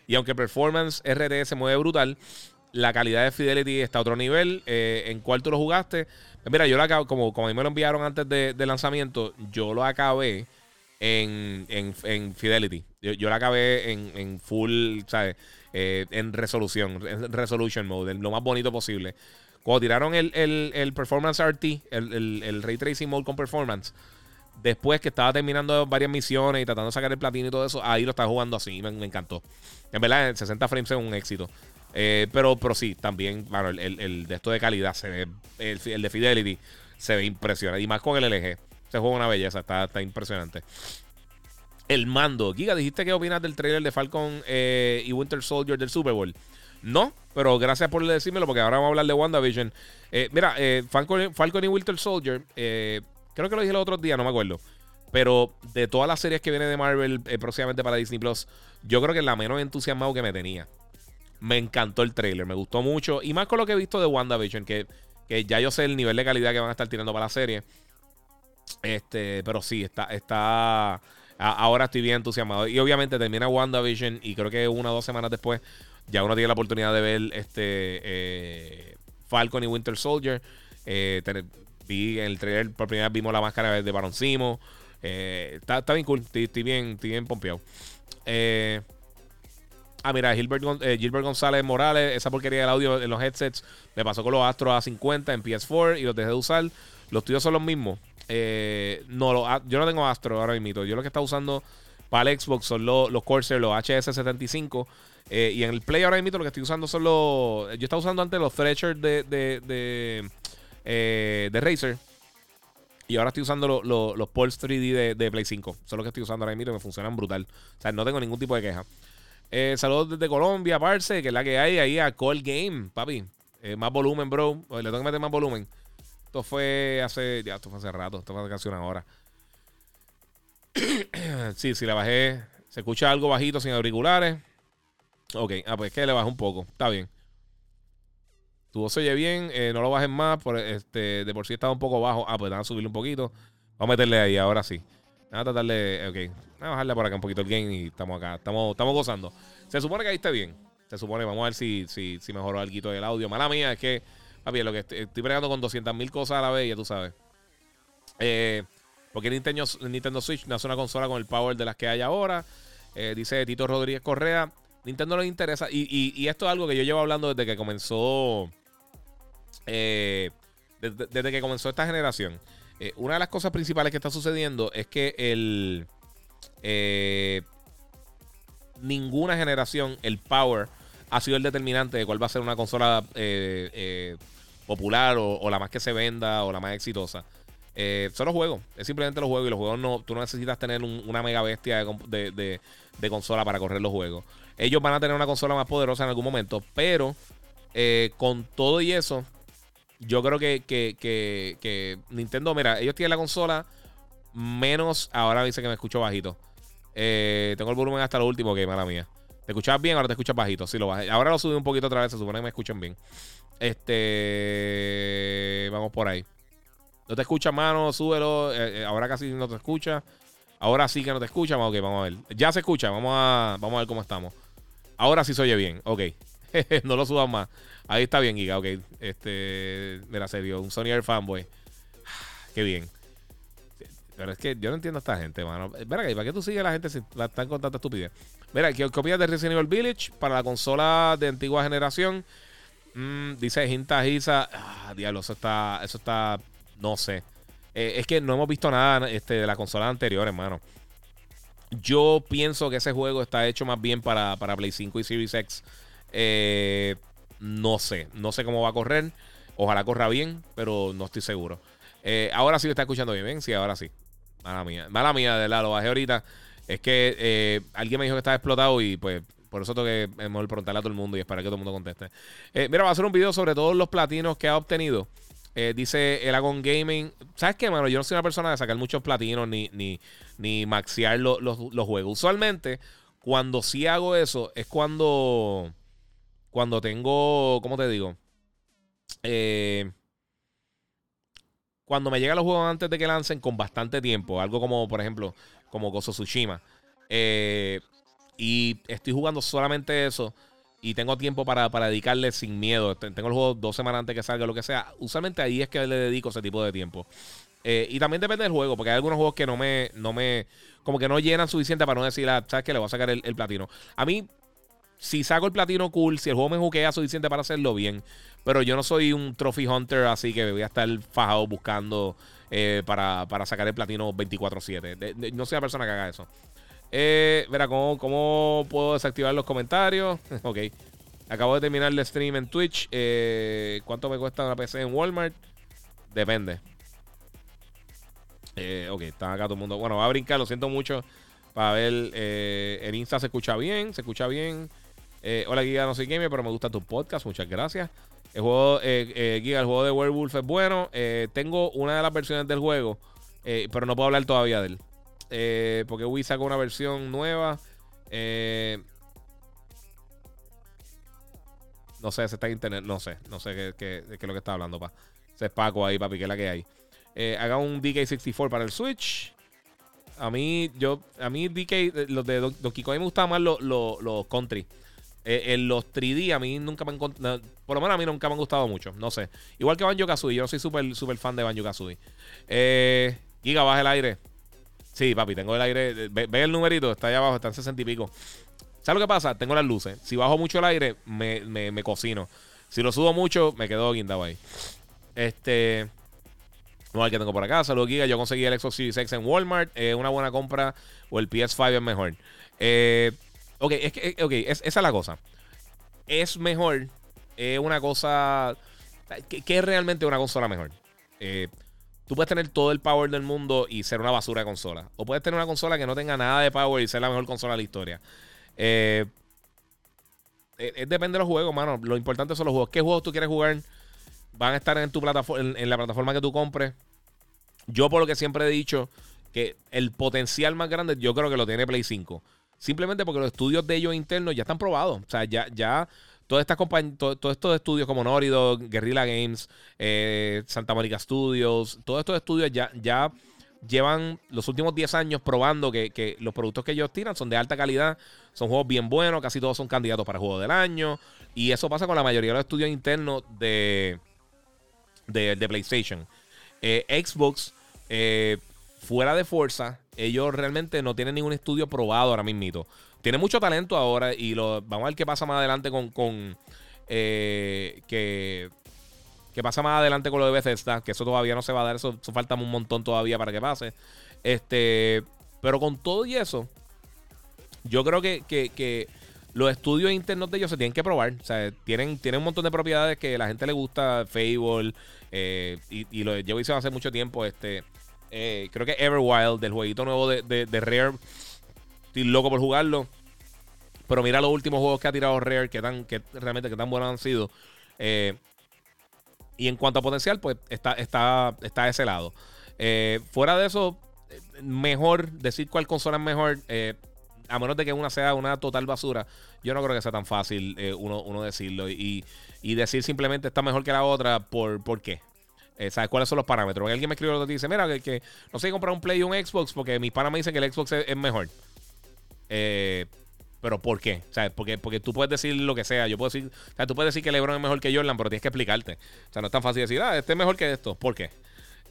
S1: Y aunque performance RT se mueve brutal, la calidad de Fidelity está a otro nivel. Eh, ¿En cuál tú lo jugaste? Pues mira, yo lo acabo, como, como a mí me lo enviaron antes de, lanzamiento, yo lo acabé en, en, Fidelity. Yo, lo acabé en, full, ¿sabes? Eh, en resolución, en resolution mode, en lo más bonito posible. Cuando tiraron el, el, Performance RT, el, el Ray Tracing Mode con Performance, Después que estaba terminando varias misiones y tratando de sacar el platino y todo eso, ahí lo estaba jugando así. Me, me encantó. En verdad, en 60 frames es un éxito. Eh, pero, pero sí, también, bueno, el, de esto de calidad se ve. El, de Fidelity se ve impresionante. Y más con el LG. Se juega una belleza, está, está impresionante. El mando. Giga, ¿dijiste qué opinas del trailer de Falcon eh, y Winter Soldier del Super Bowl? No, pero gracias por decírmelo porque ahora vamos a hablar de WandaVision. Eh, mira, Falcon, Falcon, y Winter Soldier Creo que lo dije el otro día, no me acuerdo. Pero de todas las series que vienen de Marvel próximamente para Disney Plus, yo creo que es la menos entusiasmado que me tenía. Me encantó el trailer, me gustó mucho. Y más con lo que he visto de WandaVision, que, que ya yo sé el nivel de calidad que van a estar tirando para la serie. Este, pero sí, está, está. ahora estoy bien entusiasmado. Y obviamente termina WandaVision. Y creo que una o dos semanas después, ya uno tiene la oportunidad de ver este eh, Falcon y Winter Soldier. Eh, Vi en el trailer, por primera vez vimos la máscara de Baron Simo. Eh, está, bien cool, estoy, bien, estoy bien pompeado. Eh, ah, mira, Gilbert, eh, Gilbert, González Morales, esa porquería del audio en los headsets me pasó con los Astros A50 en PS4 y los dejé de usar. Los tuyos son los mismos. no, ah, yo no tengo Astro ahora mismo. Yo lo que está usando para el Xbox son los, los Corsair, los HS75. y en el Play ahora mismo lo que estoy usando son los. Yo estaba usando antes los Thresher de, de eh, de Razer. Y ahora estoy usando los Pulse 3D de, Play 5. Son los que estoy usando ahora mismo y me funcionan brutal. O sea, no tengo ningún tipo de queja. Eh, saludos desde Colombia, Parce, que es la que hay ahí a Call Game, papi. Eh, más volumen, bro. Le tengo que meter más volumen. Esto fue hace. Ya, esto fue hace rato. Esto fue casi una hora. sí, si le bajé. Se escucha algo bajito sin auriculares. Ok, ah, pues que le bajé un poco. Está bien. Tu voz se oye bien, eh, no lo bajes más. Por, este, de por sí estaba un poco bajo. Ah, pues van a subirlo un poquito. Vamos a meterle ahí, ahora sí. Vamos a tratar de. Ok. Vamos a bajarle por acá un poquito el game y estamos acá. Estamos, estamos gozando. Se supone que ahí está bien. Se supone, vamos a ver si, si, si mejoró algo del audio. Mala mía, es que, papi, lo que estoy, estoy con 200.000 cosas a la vez, ya tú sabes. Eh, porque Nintendo, Nintendo Switch no es una consola con el power de las que hay ahora. Eh, dice Tito Rodríguez Correa. Nintendo le interesa. Y, y, esto es algo que yo llevo hablando desde que comenzó eh, desde, que comenzó esta generación, una de las cosas principales que está sucediendo es que el eh, ninguna generación, el power, ha sido el determinante de cuál va a ser una consola popular o, la más que se venda o la más exitosa. son los juegos, es simplemente los juegos y los juegos no, tú no necesitas tener una mega bestia de, de, consola para correr los juegos. Ellos van a tener una consola más poderosa en algún momento, pero con todo y eso, yo creo que, que, Nintendo, mira, ellos tienen la consola menos. Ahora dice que me escucho bajito. Eh, tengo el volumen hasta lo último, que mala mía. ¿Te escuchas bien? Ahora te escuchas bajito. Sí, lo bajé. Ahora lo subí un poquito otra vez. Se supone que me escuchan bien. Este. Vamos por ahí. ¿No te escucha, mano? Súbelo. Eh, eh, ahora casi no te escucha. Ahora sí que no te escucha. Ok, vamos a ver. Ya se escucha. Vamos a, vamos a ver cómo estamos. Ahora sí se oye bien. Ok. no lo subas más. Ahí está bien, Giga, ok. Este, mira, serio, un Sony Air fanboy. Qué bien. Pero es que yo no entiendo a esta gente, mano. Mira, ¿para qué tú sigues a la gente si la están con tanta estupidez? Mira, ¿qué copias de Resident Evil Village para la consola de antigua generación. Mm, dice Hinta Hisa. Ah, diablo, eso está. Eso está. No sé. Eh, es que no hemos visto nada este, de la consola anterior, hermano. Yo pienso que ese juego está hecho más bien para, para Play 5 y Series X. Eh, no sé, no sé cómo va a correr. Ojalá corra bien, pero no estoy seguro. Eh, ahora sí lo está escuchando bien, Sí, ahora sí. Mala mía. Mala mía, de la lo bajé ahorita. Es que eh, alguien me dijo que estaba explotado y pues por eso tengo que mejor preguntarle a todo el mundo y esperar que todo el mundo conteste. mira, va a hacer un video sobre todos los platinos que ha obtenido. dice el Agon Gaming. ¿Sabes qué, mano? Yo no soy una persona de sacar muchos platinos ni, ni, ni maxear los, los juegos. Usualmente, cuando sí hago eso, es cuando. Cuando tengo. ¿Cómo te digo? Eh, cuando me llegan los juegos antes de que lancen con bastante tiempo. Algo como, por ejemplo, como Gozo Tsushima. Eh, y estoy jugando solamente eso. Y tengo tiempo para, dedicarle sin miedo. Tengo el juego dos semanas antes que salga, lo que sea. Usualmente ahí es que le dedico ese tipo de tiempo. Eh, y también depende del juego, porque hay algunos juegos que no me, no me, como que no llenan suficiente para no decir, ah, ¿sabes qué? Le voy a sacar el, platino. A mí, si saco el platino cool, si el juego me juquea suficiente para hacerlo bien, pero yo no soy un trophy hunter, así que voy a estar fajado buscando eh, para, sacar el platino 24-7. No soy la persona que haga eso. Eh, verá, ¿cómo, ¿cómo puedo desactivar los comentarios? ok. Acabo de terminar el stream en Twitch. Eh, ¿Cuánto me cuesta una PC en Walmart? Depende. Eh, ok, están acá todo el mundo. Bueno, va a brincar, lo siento mucho. Para ver, el Insta se escucha bien, se escucha bien. Eh, hola, Giga, no soy gamer, pero me gusta tu podcast. Muchas gracias. El juego, eh, Giga, el juego de Werewolf es bueno. tengo una de las versiones del juego, pero no puedo hablar todavía de él. porque Wii sacó una versión nueva. no sé, se está en internet. No sé, no sé qué, qué, es lo que está hablando, pa. Se es Paco ahí, papi, que es la que hay. Eh, haga un DK64 para el Switch. A mí, yo, a mí DK, eh, los de Donkey Kong, me gustaban más los, los, country. Eh, en los 3D a mí nunca me han por lo menos a mí nunca me han gustado mucho, no sé. Igual que Banjo Kazooie, yo no soy súper super fan de Banjo Kazooie. Eh, Giga, baja el aire. Sí, papi, tengo el aire. Ve, el numerito, está allá abajo, está en 60 y pico. ¿Sabes lo que pasa? Tengo las luces. Si bajo mucho el aire, me, me, cocino. Si lo subo mucho, me quedo guindado ahí. Este. No, el que tengo por acá. Saludos, Giga. Yo conseguí el Xbox Series X en Walmart. Es una buena compra. O el PS5 es mejor. Eh, ok, es que, okay, esa es la cosa. Es mejor. Es una cosa. ¿Qué, es realmente una consola mejor? Eh, tú puedes tener todo el power del mundo y ser una basura de consola. O puedes tener una consola que no tenga nada de power y ser la mejor consola de la historia. Eh, depende de los juegos, mano. Lo importante son los juegos. ¿Qué juegos tú quieres jugar? Van a estar en tu plataforma, en la plataforma que tú compres. Yo por lo que siempre he dicho que el potencial más grande yo creo que lo tiene Play 5. Simplemente porque los estudios de ellos internos ya están probados. O sea, ya, ya todas estas compañías, todos estos estudios como Norido, Guerrilla Games, eh, Santa Mónica Studios, todos estos estudios ya, ya llevan los últimos 10 años probando que, los productos que ellos tiran son de alta calidad, son juegos bien buenos, casi todos son candidatos para juego del año. Y eso pasa con la mayoría de los estudios internos de, de, de PlayStation. Eh, Xbox eh, fuera de Forza, ellos realmente no tienen ningún estudio probado ahora mismo. Tiene mucho talento ahora y lo, vamos a ver qué pasa más adelante con, con eh, que, pasa más adelante con lo de Bethesda, que eso todavía no se va a dar, eso, falta un montón todavía para que pase. Este, pero con todo y eso, yo creo que, los estudios internos de ellos se tienen que probar. O sea, tienen, tienen un montón de propiedades que la gente le gusta, Fable, eh, y, y, lo llevo hice hace mucho tiempo. Este, eh, creo que Everwild, del jueguito nuevo de, de, Rare. Estoy loco por jugarlo. Pero mira los últimos juegos que ha tirado Rare, que, tan, que realmente que tan buenos han sido. Eh, y en cuanto a potencial, pues está, está, está a ese lado. Eh, fuera de eso, mejor decir cuál consola es mejor. a menos de que una sea una total basura, yo no creo que sea tan fácil uno, uno, decirlo. Y, y, decir simplemente está mejor que la otra, ¿por, ¿por qué? Eh, ¿Sabes cuáles son los parámetros? Alguien me escribió y dice, mira, que, no sé comprar un Play y un Xbox porque mis panas me dicen que el Xbox es, mejor. Eh, pero ¿por qué? Porque, porque tú puedes decir lo que sea. Yo puedo decir, o sea, tú puedes decir que LeBron es mejor que Jordan, pero tienes que explicarte. O sea, no es tan fácil decir, ah, este es mejor que esto. ¿Por qué?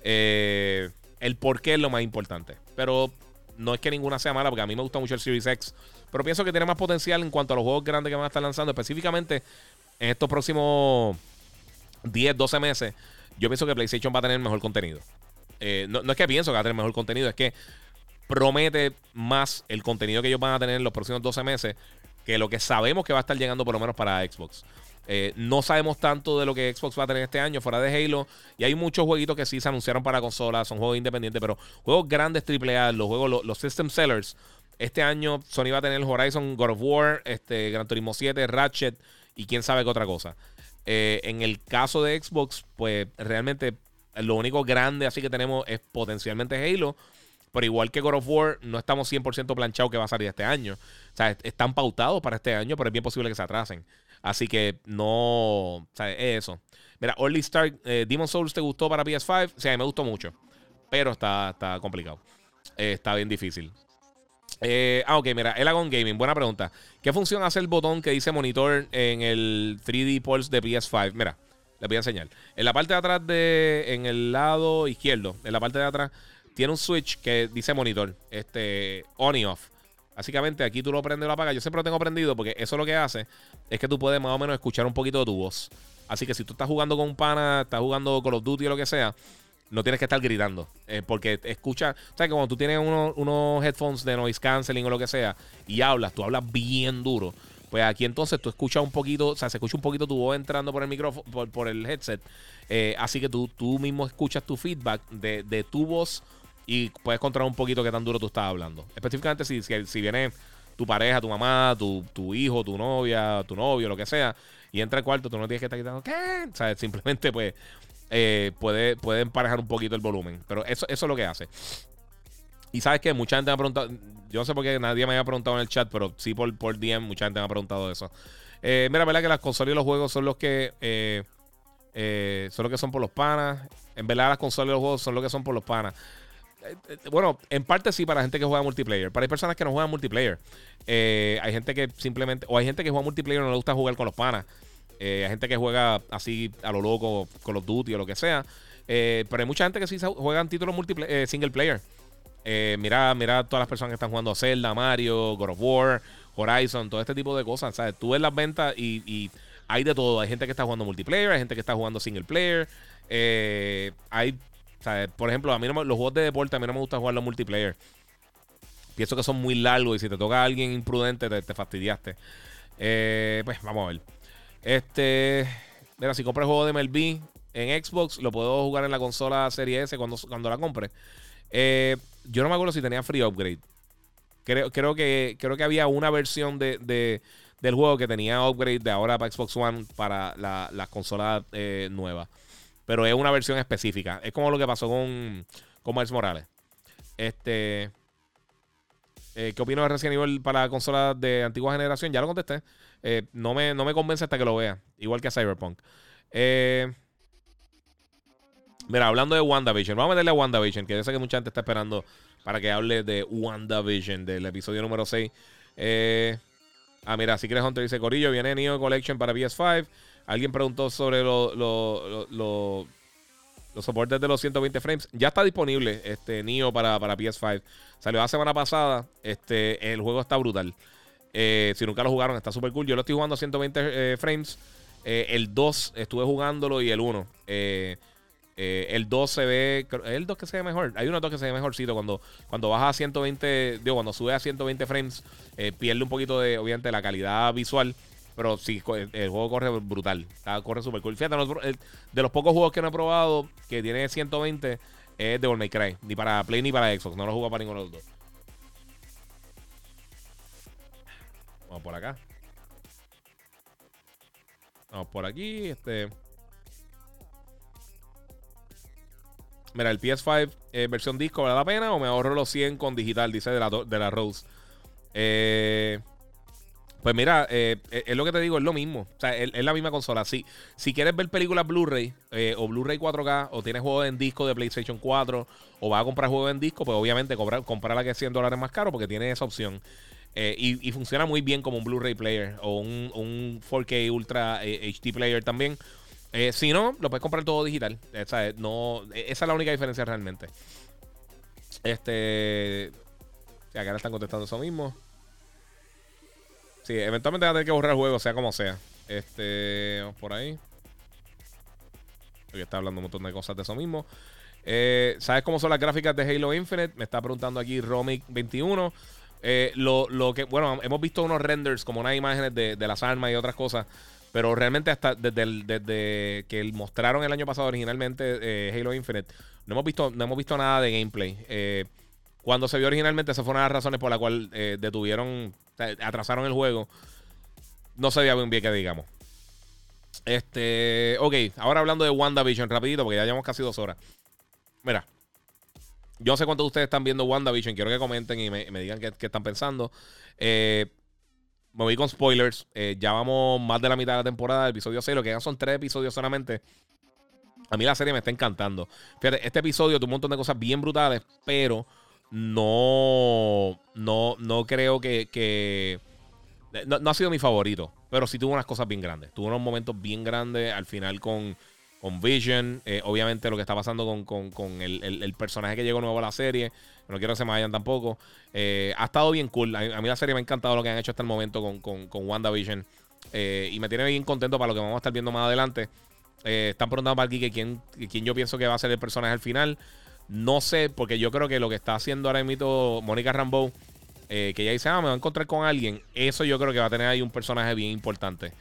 S1: Eh, el por qué es lo más importante. Pero no es que ninguna sea mala, porque a mí me gusta mucho el Series X. Pero pienso que tiene más potencial en cuanto a los juegos grandes que van a estar lanzando, específicamente en estos próximos 10, 12 meses yo pienso que PlayStation va a tener mejor contenido. Eh, no, es que pienso que va a tener mejor contenido, es que promete más el contenido que ellos van a tener en los próximos 12 meses que lo que sabemos que va a estar llegando por lo menos para Xbox. Eh, no sabemos tanto de lo que Xbox va a tener este año fuera de Halo. Y hay muchos jueguitos que sí se anunciaron para consolas, son juegos independientes, pero juegos grandes AAA, los juegos, los, system sellers, este año Sony va a tener Horizon, God of War, este, Gran Turismo 7, Ratchet y quién sabe qué otra cosa. Eh, en el caso de Xbox, pues realmente lo único grande así que tenemos es potencialmente Halo. Pero igual que God of War, no estamos 100% planchados que va a salir este año. O sea, están pautados para este año, pero es bien posible que se atrasen. Así que no. O sea, es eso. Mira, Early Start, eh, Demon Souls te gustó para PS5. O sea, me gustó mucho. Pero está, está complicado. Eh, está bien difícil. Eh, ah, ok, mira, Elagon Gaming, buena pregunta. ¿Qué función hace el botón que dice monitor en el 3D Pulse de PS5? Mira, les voy a enseñar. En la parte de atrás, de, en el lado izquierdo, en la parte de atrás, tiene un switch que dice monitor, este, on y off. Básicamente aquí tú lo prendes y lo apagas. Yo siempre lo tengo prendido porque eso lo que hace es que tú puedes más o menos escuchar un poquito de tu voz. Así que si tú estás jugando con un pana, estás jugando Call of Duty o lo que sea, no tienes que estar gritando. Eh, porque escucha, o sea, que cuando tú tienes unos headphones de noise canceling o lo que sea y hablas, tú hablas bien duro. Pues aquí entonces tú escuchas un poquito, o sea, se escucha un poquito tu voz entrando por el micrófono, por, el headset. Eh, así que tú, tú mismo escuchas tu feedback de, de tu voz y puedes controlar un poquito qué tan duro tú estás hablando. Específicamente si, si, viene tu pareja, tu mamá, tu, tu, hijo, tu novia, tu novio, lo que sea, y entra al cuarto, tú no tienes que estar gritando, ¿qué? O sea, simplemente pues eh, puede, puede emparejar un poquito el volumen. Pero eso, eso es lo que hace. Y sabes que mucha gente me ha preguntado, yo no sé por qué nadie me había preguntado en el chat, pero sí por, por DM, mucha gente me ha preguntado eso. Eh, mira, verdad que las consolas y los juegos son los que eh, eh, son los que son por los panas. En verdad, las consolas y los juegos son los que son por los panas. Eh, bueno, en parte sí para gente que juega multiplayer. Para hay personas que no juegan multiplayer. Hay gente que simplemente. O hay gente que juega multiplayer y no le gusta jugar con los panas. Hay gente que juega así a lo loco con los duty o lo que sea. pero hay mucha gente que sí juegan títulos multiplayer, single player. mira, mira todas las personas que están jugando Zelda, Mario, God of War, Horizon, todo este tipo de cosas. ¿sabes? Tú ves las ventas y, hay de todo. Hay gente que está jugando multiplayer, hay gente que está jugando single player. hay por ejemplo, a mí no los juegos de deporte a mí no me gusta jugar los multiplayer. Pienso que son muy largos y si te toca a alguien imprudente te, fastidiaste. Eh, pues vamos a ver. Este, mira, si compro el juego de MLB en Xbox, lo puedo jugar en la consola Serie S cuando, cuando la compre. Eh, yo no me acuerdo si tenía free upgrade. Creo, creo, que, creo que había una versión de, del juego que tenía upgrade de ahora para Xbox One para las la consolas eh, nuevas pero es una versión específica. Es como lo que pasó con, con Miles Morales. Este. Eh, ¿Qué opino de Resident Evil para consolas de antigua generación? Ya lo contesté. Eh, no, me, no me convence hasta que lo vea. Igual que a Cyberpunk. Eh, mira, hablando de WandaVision. Vamos a meterle a WandaVision, que yo sé que mucha gente está esperando para que hable de WandaVision, del episodio número 6. ah, mira, si quieres Hunter dice Corillo, viene Neo Collection para PS5. Alguien preguntó sobre los soportes de los 120 frames. Ya está disponible este Nio para, para PS5. Salió la semana pasada. Este, el juego está brutal. Eh, si nunca lo jugaron, está súper cool. Yo lo estoy jugando a 120 eh, frames. Eh, el 2 estuve jugándolo y el 1. el 2 se ve. El 2 que se ve mejor. Hay uno 2 que se ve mejorcito. Cuando, cuando baja a 120. Digo, cuando sube a 120 frames, pierde un poquito de, obviamente, la calidad visual. Pero sí, el juego corre brutal. corre súper cool. Fíjate, de los pocos juegos que no he probado que tiene 120 es Devil May Cry. Ni para Play ni para Xbox. No lo juego para ninguno de los dos. Vamos por acá. Vamos por aquí. Este. Mira, el PS5 eh, versión disco, ¿vale la pena? ¿O me ahorro los 100 con digital? Dice de la, de la Rose. Eh. Pues mira, eh, eh, es lo que te digo, es lo mismo. O sea, es, la misma consola. Si, si quieres ver películas Blu-ray eh, o Blu-ray 4K o tienes juegos en disco de PlayStation 4 o vas a comprar juegos en disco, pues obviamente comprar, comprar la que es 100 dólares más caro porque tiene esa opción. y, funciona muy bien como un Blu-ray player o un, 4K Ultra HD player también. si no, lo puedes comprar todo digital. no, esa es la única diferencia realmente. Este. Acá le están contestando eso mismo. Sí, eventualmente va a tener que borrar el juego, sea como sea. Este, por ahí. Porque está hablando un montón de cosas de eso mismo. Eh, ¿Sabes cómo son las gráficas de Halo Infinite? Me está preguntando aquí Romic21. Eh, lo, que, bueno, hemos visto unos renders, como unas imágenes de, las armas y otras cosas. Pero realmente hasta desde, desde que mostraron el año pasado originalmente eh, Halo Infinite, no hemos visto, no hemos visto nada de gameplay. cuando se vio originalmente, esa fue una de las razones por la cual detuvieron, atrasaron el juego. No se veía bien bien que digamos. Este, ok, ahora hablando de WandaVision, rapidito, porque ya llevamos casi dos horas. Mira, yo no sé cuántos de ustedes están viendo WandaVision, quiero que comenten y me, digan qué, están pensando. Eh, me voy con spoilers. Eh, ya vamos más de la mitad de la temporada, episodio 6. Lo que quedan son tres episodios solamente. A mí la serie me está encantando. Fíjate, este episodio tuvo un montón de cosas bien brutales, pero no, no, no creo que, no, ha sido mi favorito, pero sí tuvo unas cosas bien grandes. Tuvo unos momentos bien grandes al final con, con Vision. Eh, obviamente lo que está pasando con, el, personaje que llegó nuevo a la serie. No quiero que se me vayan tampoco. Eh, ha estado bien cool. A, mí la serie me ha encantado lo que han hecho hasta el momento con, con, WandaVision. Eh, y me tiene bien contento para lo que vamos a estar viendo más adelante. están preguntando para aquí que quién, quién yo pienso que va a ser el personaje al final. No sé, porque yo creo que lo que está haciendo ahora mismo Mónica Rambeau, eh, que ella dice, ah, me va a encontrar con alguien, eso yo creo que va a tener ahí un personaje bien importante.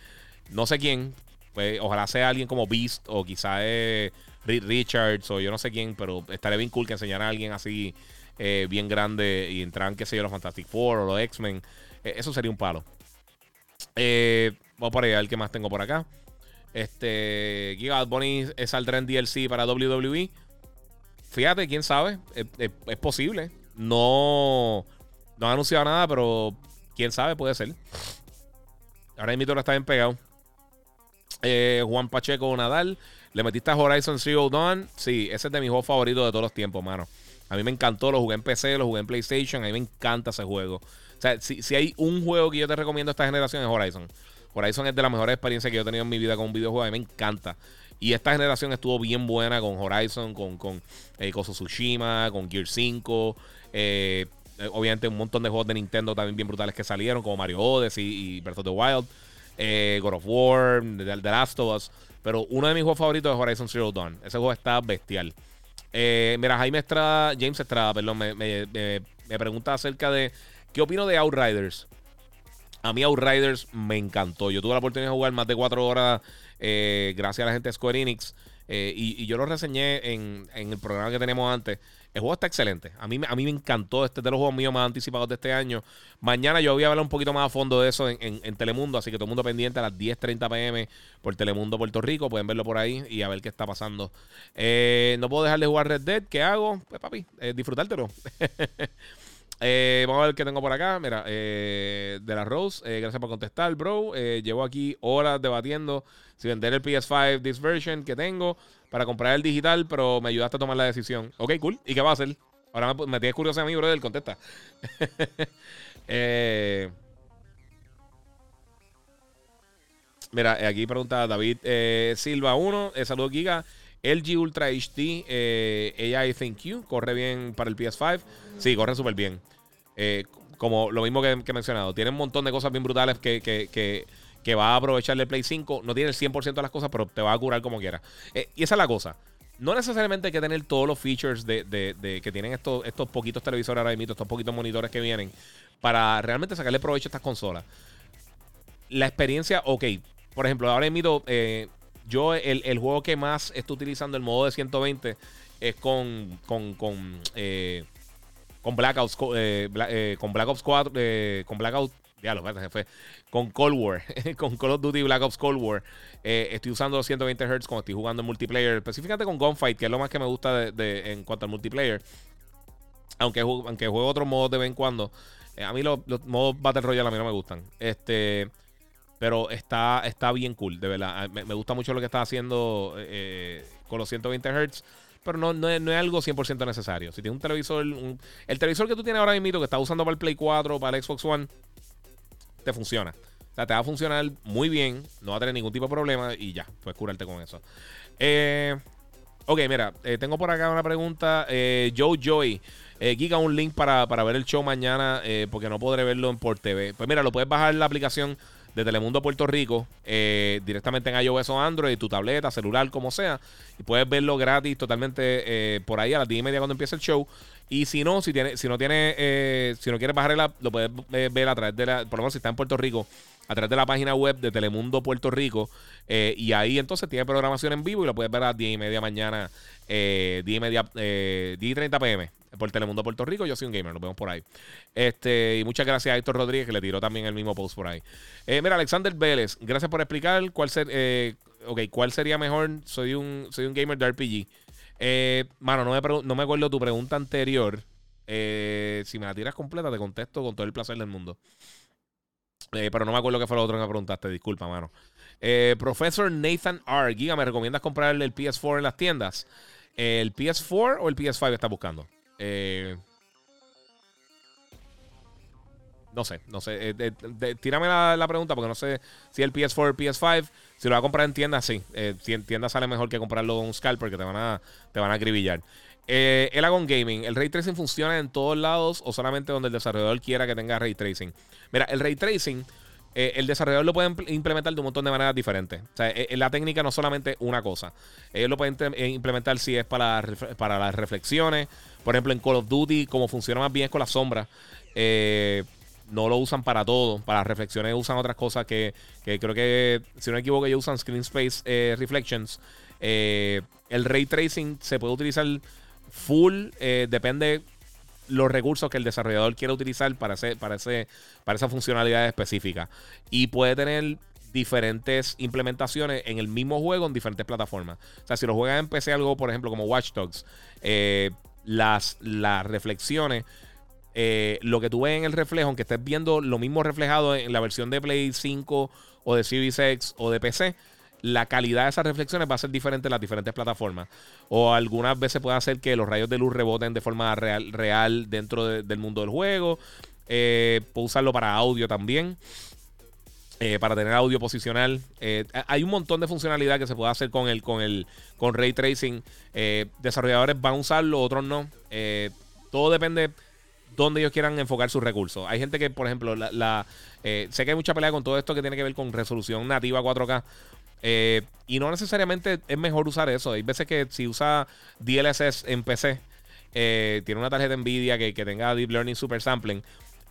S1: No sé quién, pues, ojalá sea alguien como Beast o quizá es Richards o yo no sé quién, pero estaría bien cool que enseñara a alguien así eh, bien grande y entraran, qué sé yo, los Fantastic Four o los X-Men. Eh, eso sería un palo. vamos por ahí a ver qué más tengo por acá. Este, Giga Bunny saldrá en DLC para WWE. Fíjate, quién sabe. Es, posible. No, no han anunciado nada, pero quién sabe, puede ser. Ahora mismo está bien pegado. Eh, Juan Pacheco Nadal. ¿Le metiste a Horizon Zero Dawn? Sí, ese es de mis juegos favoritos de todos los tiempos, mano. A mí me encantó, lo jugué en PC, lo jugué en PlayStation. A mí me encanta ese juego. O sea, si, si hay un juego que yo te recomiendo esta generación es Horizon. Horizon es de las mejores experiencias que yo he tenido en mi vida con un videojuego. A mí me encanta. Y esta generación estuvo bien buena con Horizon, con, con, eh, con Tsushima, con Gear 5. Eh, eh, obviamente un montón de juegos de Nintendo también bien brutales que salieron, como Mario Odyssey y Breath of the Wild, eh, God of War, The, Last of Us. Pero uno de mis juegos favoritos es Horizon Zero Dawn. Ese juego está bestial. mira, Jaime Estrada, James Estrada, perdón, me, me, me, pregunta acerca de qué opino de Outriders. A mí Outriders me encantó. Yo tuve la oportunidad de jugar más de cuatro horas eh, gracias a la gente de Square Enix. Eh, y, yo lo reseñé en, el programa que tenemos antes. El juego está excelente. A mí, a mí me encantó. Este de los juegos míos más anticipados de este año. Mañana yo voy a hablar un poquito más a fondo de eso en, Telemundo. Así que todo el mundo pendiente a las 10:30 pm por Telemundo Puerto Rico. Pueden verlo por ahí y a ver qué está pasando. Eh, no puedo dejar de jugar Red Dead. ¿Qué hago? Pues papi, disfrutártelo. Eh, vamos a ver qué tengo por acá. Mira, eh, de la Rose, eh, gracias por contestar, bro. llevo aquí horas debatiendo si vender el PS5 this version que tengo para comprar el digital, pero me ayudaste a tomar la decisión. Ok, cool. ¿Y qué va a hacer? Ahora me, tienes curioso a mí, brother. Contesta. mira, aquí pregunta David Silva 1. saludos, Giga. LG Ultra HD AI ThinQ corre bien para el PS5. Sí, corre súper bien. Eh, como lo mismo que, he mencionado, tiene un montón de cosas bien brutales que, que, va a aprovechar el Play 5. No tiene el 100% de las cosas, pero te va a curar como quiera. Eh, y esa es la cosa. No necesariamente hay que tener todos los features de, que tienen estos, estos poquitos televisores ahora mismo, estos poquitos monitores que vienen, para realmente sacarle provecho a estas consolas. La experiencia, ok. Por ejemplo, ahora mismo, eh, yo el, el, juego que más estoy utilizando el modo de 120 es con, con, con Blackouts, eh, eh, con Black Ops 4, eh, con Blackout, ya lo se fue, con Cold War, con Call of Duty Black Ops Cold War. estoy usando los 120 Hz cuando estoy jugando en multiplayer, específicamente con Gunfight, que es lo más que me gusta de, en cuanto al multiplayer. Aunque, aunque juego otros modos de vez en cuando. a mí los, modos Battle Royale a mí no me gustan. Este. Pero está, está bien cool, de verdad. Me, me gusta mucho lo que está haciendo con los 120 Hz pero no, no, es, algo 100% necesario. Si tienes un televisor, el televisor que tú tienes ahora mismo que estás usando para el Play 4 o para el Xbox One, te funciona. O sea, te va a funcionar muy bien, no va a tener ningún tipo de problema y ya, puedes curarte con eso. Eh, ok, mira, eh, tengo por acá una pregunta. Eh, Joe Joy, eh, Giga, un link para, para, ver el show mañana porque no podré verlo en por TV. Pues mira, lo puedes bajar la aplicación de Telemundo Puerto Rico eh, directamente en iOS o Android, tu tableta, celular, como sea. Y puedes verlo gratis totalmente eh, por ahí a las 10 y media cuando empieza el show. Y si no, si, tiene, si no tiene, eh, si no quieres bajar el app, lo puedes ver a través de la, por lo menos si está en Puerto Rico, a través de la página web de Telemundo Puerto Rico. y ahí entonces tiene programación en vivo y lo puedes ver a las 10 y media mañana, 10 y media, 10 y 30 pm. Por Telemundo Puerto Rico. Yo soy un gamer, nos vemos por ahí. Este, y muchas gracias a Héctor Rodríguez que le tiró también el mismo post por ahí. Eh, mira, Alexander Vélez, gracias por explicar cuál, ser, eh, cuál sería mejor. Soy un, soy un gamer de RPG. Eh, mano, no me, no me acuerdo tu pregunta anterior. si me la tiras completa, te contesto con todo el placer del mundo. pero no me acuerdo qué fue lo otro que me preguntaste. Disculpa, mano. Profesor Nathan R. Giga, ¿me recomiendas comprar el PS4 en las tiendas? ¿El PS4 o el PS5 estás buscando? Eh, no sé, no sé. Eh, tírame la, pregunta porque no sé si el PS4 o el PS5. Si lo va a comprar en tienda, sí. Eh, en tienda sale mejor que comprarlo en un scalper que te van a, te van a acribillar. Eh, el Agon Gaming, ¿el ray tracing funciona en todos lados o solamente donde el desarrollador quiera que tenga ray tracing? Mira, el ray tracing eh, el desarrollador lo puede implementar de un montón de maneras diferentes. O sea, eh, la técnica no es solamente una cosa. Ellos lo pueden eh, implementar si es para, para las reflexiones. Por ejemplo, en Call of Duty, como funciona más bien es con las sombras. no lo usan para todo. Para las reflexiones usan otras cosas que, creo que, si no me equivoco, ellos usan Screen Space Reflections. el ray tracing se puede utilizar full. depende los recursos que el desarrollador quiere utilizar para, ese, para, ese, para esa funcionalidad específica. Y puede tener diferentes implementaciones en el mismo juego en diferentes plataformas. O sea, si lo juegas en PC algo, por ejemplo, como Watch Dogs, eh, las, las reflexiones, eh, lo que tú ves en el reflejo, aunque estés viendo lo mismo reflejado en la versión de Play 5 o de Series X o de PC, la calidad de esas reflexiones va a ser diferente en las diferentes plataformas. O algunas veces puede hacer que los rayos de luz reboten de forma real, real dentro del mundo del juego. Eh, puedo usarlo para audio también. Eh, para tener audio posicional. Eh, hay un montón de funcionalidad que se puede hacer con el, con el con ray tracing. desarrolladores van a usarlo, otros no. todo depende dónde ellos quieran enfocar sus recursos. Hay gente que, por ejemplo, la, sé que hay mucha pelea con todo esto que tiene que ver con resolución nativa 4K. Eh, y no necesariamente es mejor usar eso. Hay veces que si usa DLSS en PC, eh, tiene una tarjeta Nvidia que, que, tenga Deep Learning Super Sampling,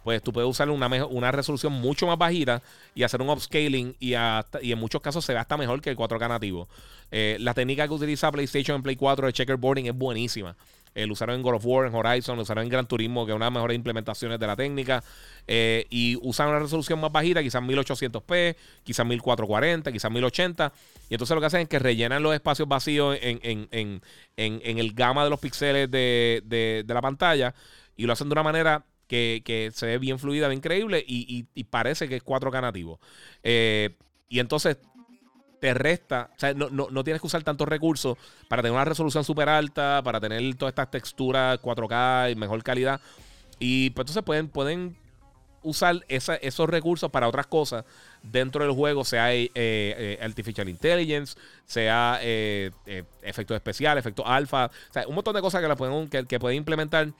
S1: pues tú puedes usar una, una resolución mucho más bajita y hacer un upscaling y, y en muchos casos se ve hasta mejor que el 4K nativo. Eh, la técnica que utiliza PlayStation en Play 4 de checkerboarding es buenísima. Eh, lo usaron en God of War, en Horizon, lo usaron en Gran Turismo, que es una de las mejores implementaciones de la técnica. Eh, y usan una resolución más bajita, quizás 1800p, quizás 1440, quizás 1080. Y entonces lo que hacen es que rellenan los espacios vacíos en, el gama de los píxeles de, la pantalla y lo hacen de una manera que, se ve bien fluida, bien increíble y, parece que es 4K nativo. Eh, y entonces te resta, o sea, no, tienes que usar tantos recursos para tener una resolución súper alta, para tener todas estas texturas 4K y mejor calidad. Y pues entonces pueden, pueden usar esos recursos para otras cosas dentro del juego, sea eh, eh, Artificial Intelligence, sea eh, efectos especiales, efectos alfa, o sea, un montón de cosas que, la pueden, que, pueden implementar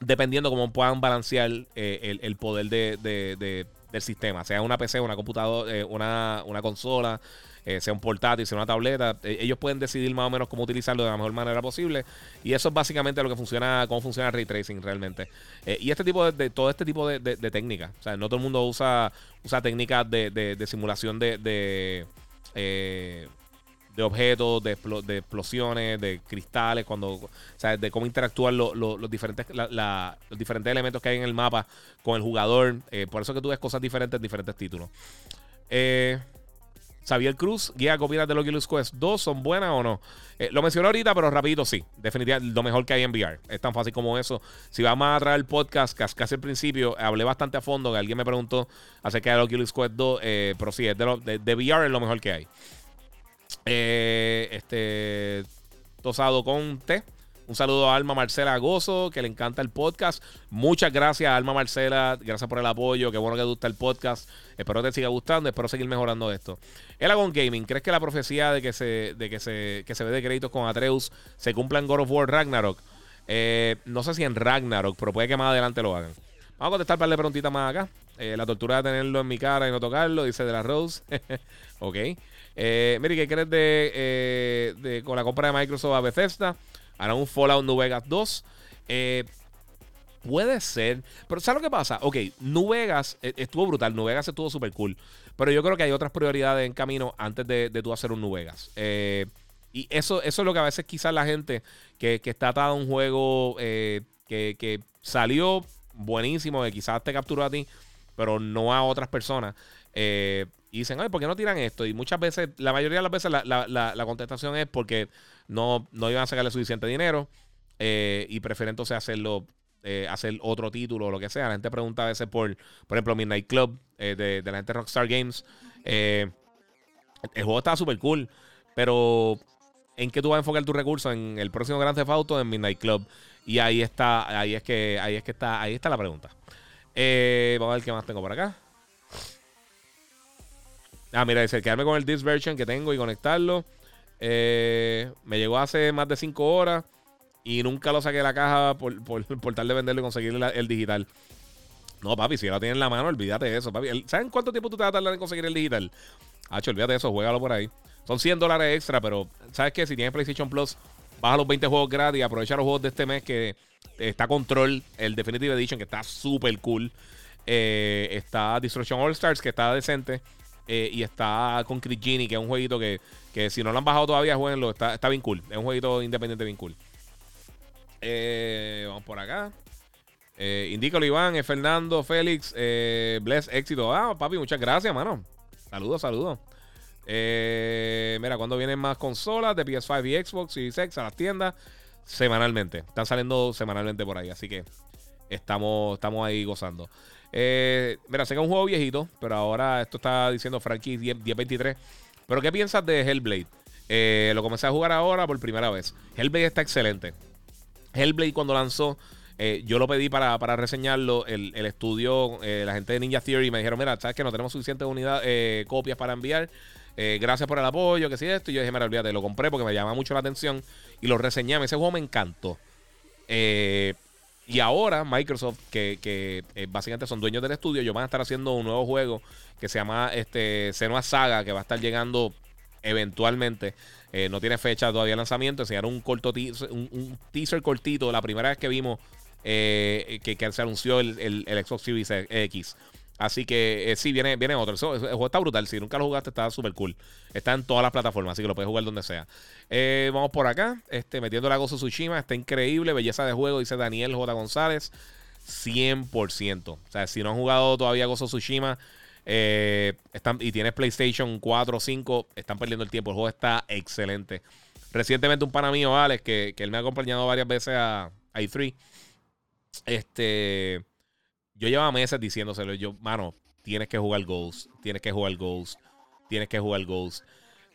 S1: dependiendo cómo puedan balancear el, poder de del sistema, sea una PC, una computadora, eh, una, una, consola, eh, sea un portátil, sea una tableta. Eh, ellos pueden decidir más o menos cómo utilizarlo de la mejor manera posible. Y eso es básicamente lo que funciona, cómo funciona el ray tracing realmente. y este tipo de, todo este tipo de, de, técnicas. O sea, no todo el mundo usa, usa técnicas de, simulación de de objetos, de, explosiones, de cristales, cuando, o sea, de cómo interactúan los, diferentes, los diferentes elementos que hay en el mapa con el jugador. Eh, por eso que tú ves cosas diferentes en diferentes títulos. Eh, Xavier Cruz, guía copias de Oculus Quest 2, ¿son buenas o no? Eh, lo mencioné ahorita, pero rapidito sí. Definitivamente lo mejor que hay en VR. Es tan fácil como eso. Si vamos a traer el podcast, casi al principio, hablé bastante a fondo, que alguien me preguntó acerca del Oculus Quest 2, pero sí, de, de VR es lo mejor que hay. Eh, este tosado con té. Un saludo a Alma Marcela Gozo, que le encanta el podcast. Muchas gracias, Alma Marcela. Gracias por el apoyo. Qué bueno que te gusta el podcast. Espero que te siga gustando. Espero seguir mejorando esto. El Agon Gaming, ¿crees que la profecía de que se, de que se, que se ve de créditos con Atreus se cumpla en God of War Ragnarok? Eh, no sé si en Ragnarok, pero puede que más adelante lo hagan. Vamos a contestar para darle preguntita más acá. Eh, la tortura de tenerlo en mi cara y no tocarlo, dice de la Rose. ok. Eh, mire, ¿qué crees de, de, con la compra de Microsoft a Bethesda? Harán un Fallout New Vegas 2. Eh, puede ser. Pero ¿sabes lo que pasa? Ok, New Vegas eh, estuvo brutal. New Vegas estuvo súper cool. Pero yo creo que hay otras prioridades en camino antes de, de tú hacer un New Vegas. Eh, Y eso, eso es lo que a veces quizás la gente que, está atada a un juego que, que, salió buenísimo, que quizás te capturó a ti, pero no a otras personas. y dicen, ay, ¿por qué no tiran esto? Y muchas veces, la mayoría de las veces, la, la, la, contestación es porque no, no iban a sacarle suficiente dinero y prefieren entonces hacerlo eh, hacer otro título o lo que sea. La gente pregunta a veces por, por ejemplo, Midnight Club eh, de, la gente de Rockstar Games. Eh, el juego está súper cool, pero ¿en qué tú vas a enfocar tus recursos? En el próximo Grand Theft Auto, en Midnight Club. Y ahí está, ahí es que, ahí es que está, ahí está la pregunta. Vamos a ver qué más tengo por acá. Ah, mira, dice, quedarme con el Disc version que tengo y conectarlo. me llegó hace más de 5 horas. Y nunca lo saqué de la caja por, por, por tal de venderlo y conseguir el digital. No, papi, si ya lo tienes en la mano, olvídate de eso, papi. ¿Saben cuánto tiempo tú te vas a tardar en conseguir el digital? Hacho, olvídate de eso, juégalo por ahí. Son 100 dólares extra, pero ¿sabes qué? Si tienes PlayStation Plus, baja los 20 juegos gratis y aprovecha los juegos de este mes que está Control, el Definitive Edition, que está súper cool. Eh, está Destruction All Stars, que está decente. Eh, y está con Chris Genie, que es un jueguito que, que si no lo han bajado todavía, jueguenlo. Está, está bien cool. Es un jueguito independiente bien cool. Eh, vamos por acá. Eh, indícalo, Iván, Fernando, Félix, Bless, éxito. Ah, papi, muchas gracias, mano. Saludos, saludos. Mira, cuando vienen más consolas de PS5 y Xbox y Sex a las tiendas, semanalmente. Están saliendo semanalmente por ahí, así que estamos, estamos ahí gozando. mira, sé que es un juego viejito, pero ahora esto está diciendo Frankie 1023. pero ¿qué piensas de Hellblade? lo comencé a jugar ahora por primera vez. Hellblade está excelente. Hellblade cuando lanzó, eh, yo lo pedí para, reseñarlo. El, estudio, eh, la gente de Ninja Theory me dijeron: Mira, sabes que no tenemos suficientes unidades, eh, copias para enviar. Gracias por el apoyo, que sí, esto. Y yo dije: Mira, olvídate, lo compré porque me llama mucho la atención. Y lo reseñé. Ese juego me encantó. y ahora Microsoft, que, básicamente son dueños del estudio, ellos van a estar haciendo un nuevo juego que se llama este, Senua Saga, que va a estar llegando eventualmente. Eh, no tiene fecha todavía de lanzamiento. Enseñaron un, corto un, teaser cortito la primera vez que vimos eh, que, se anunció el, Xbox Series X. Así que eh, sí, viene, otro. el juego está brutal. Si nunca lo jugaste, está súper cool. Está en todas las plataformas, así que lo puedes jugar donde sea. vamos por acá. Este, metiendo la Gozo Tsushima. Está increíble. Belleza de juego, dice Daniel J. González. 100%. O sea, si no han jugado todavía Gozo Tsushima, eh, están, y tienes PlayStation 4 o 5, están perdiendo el tiempo. El juego está excelente. Recientemente un pana mío, Alex, que, él me ha acompañado varias veces a, a E3. Este, yo llevaba meses diciéndoselo. Yo, mano, tienes que jugar Ghost, tienes que jugar Ghost, tienes que jugar Ghost.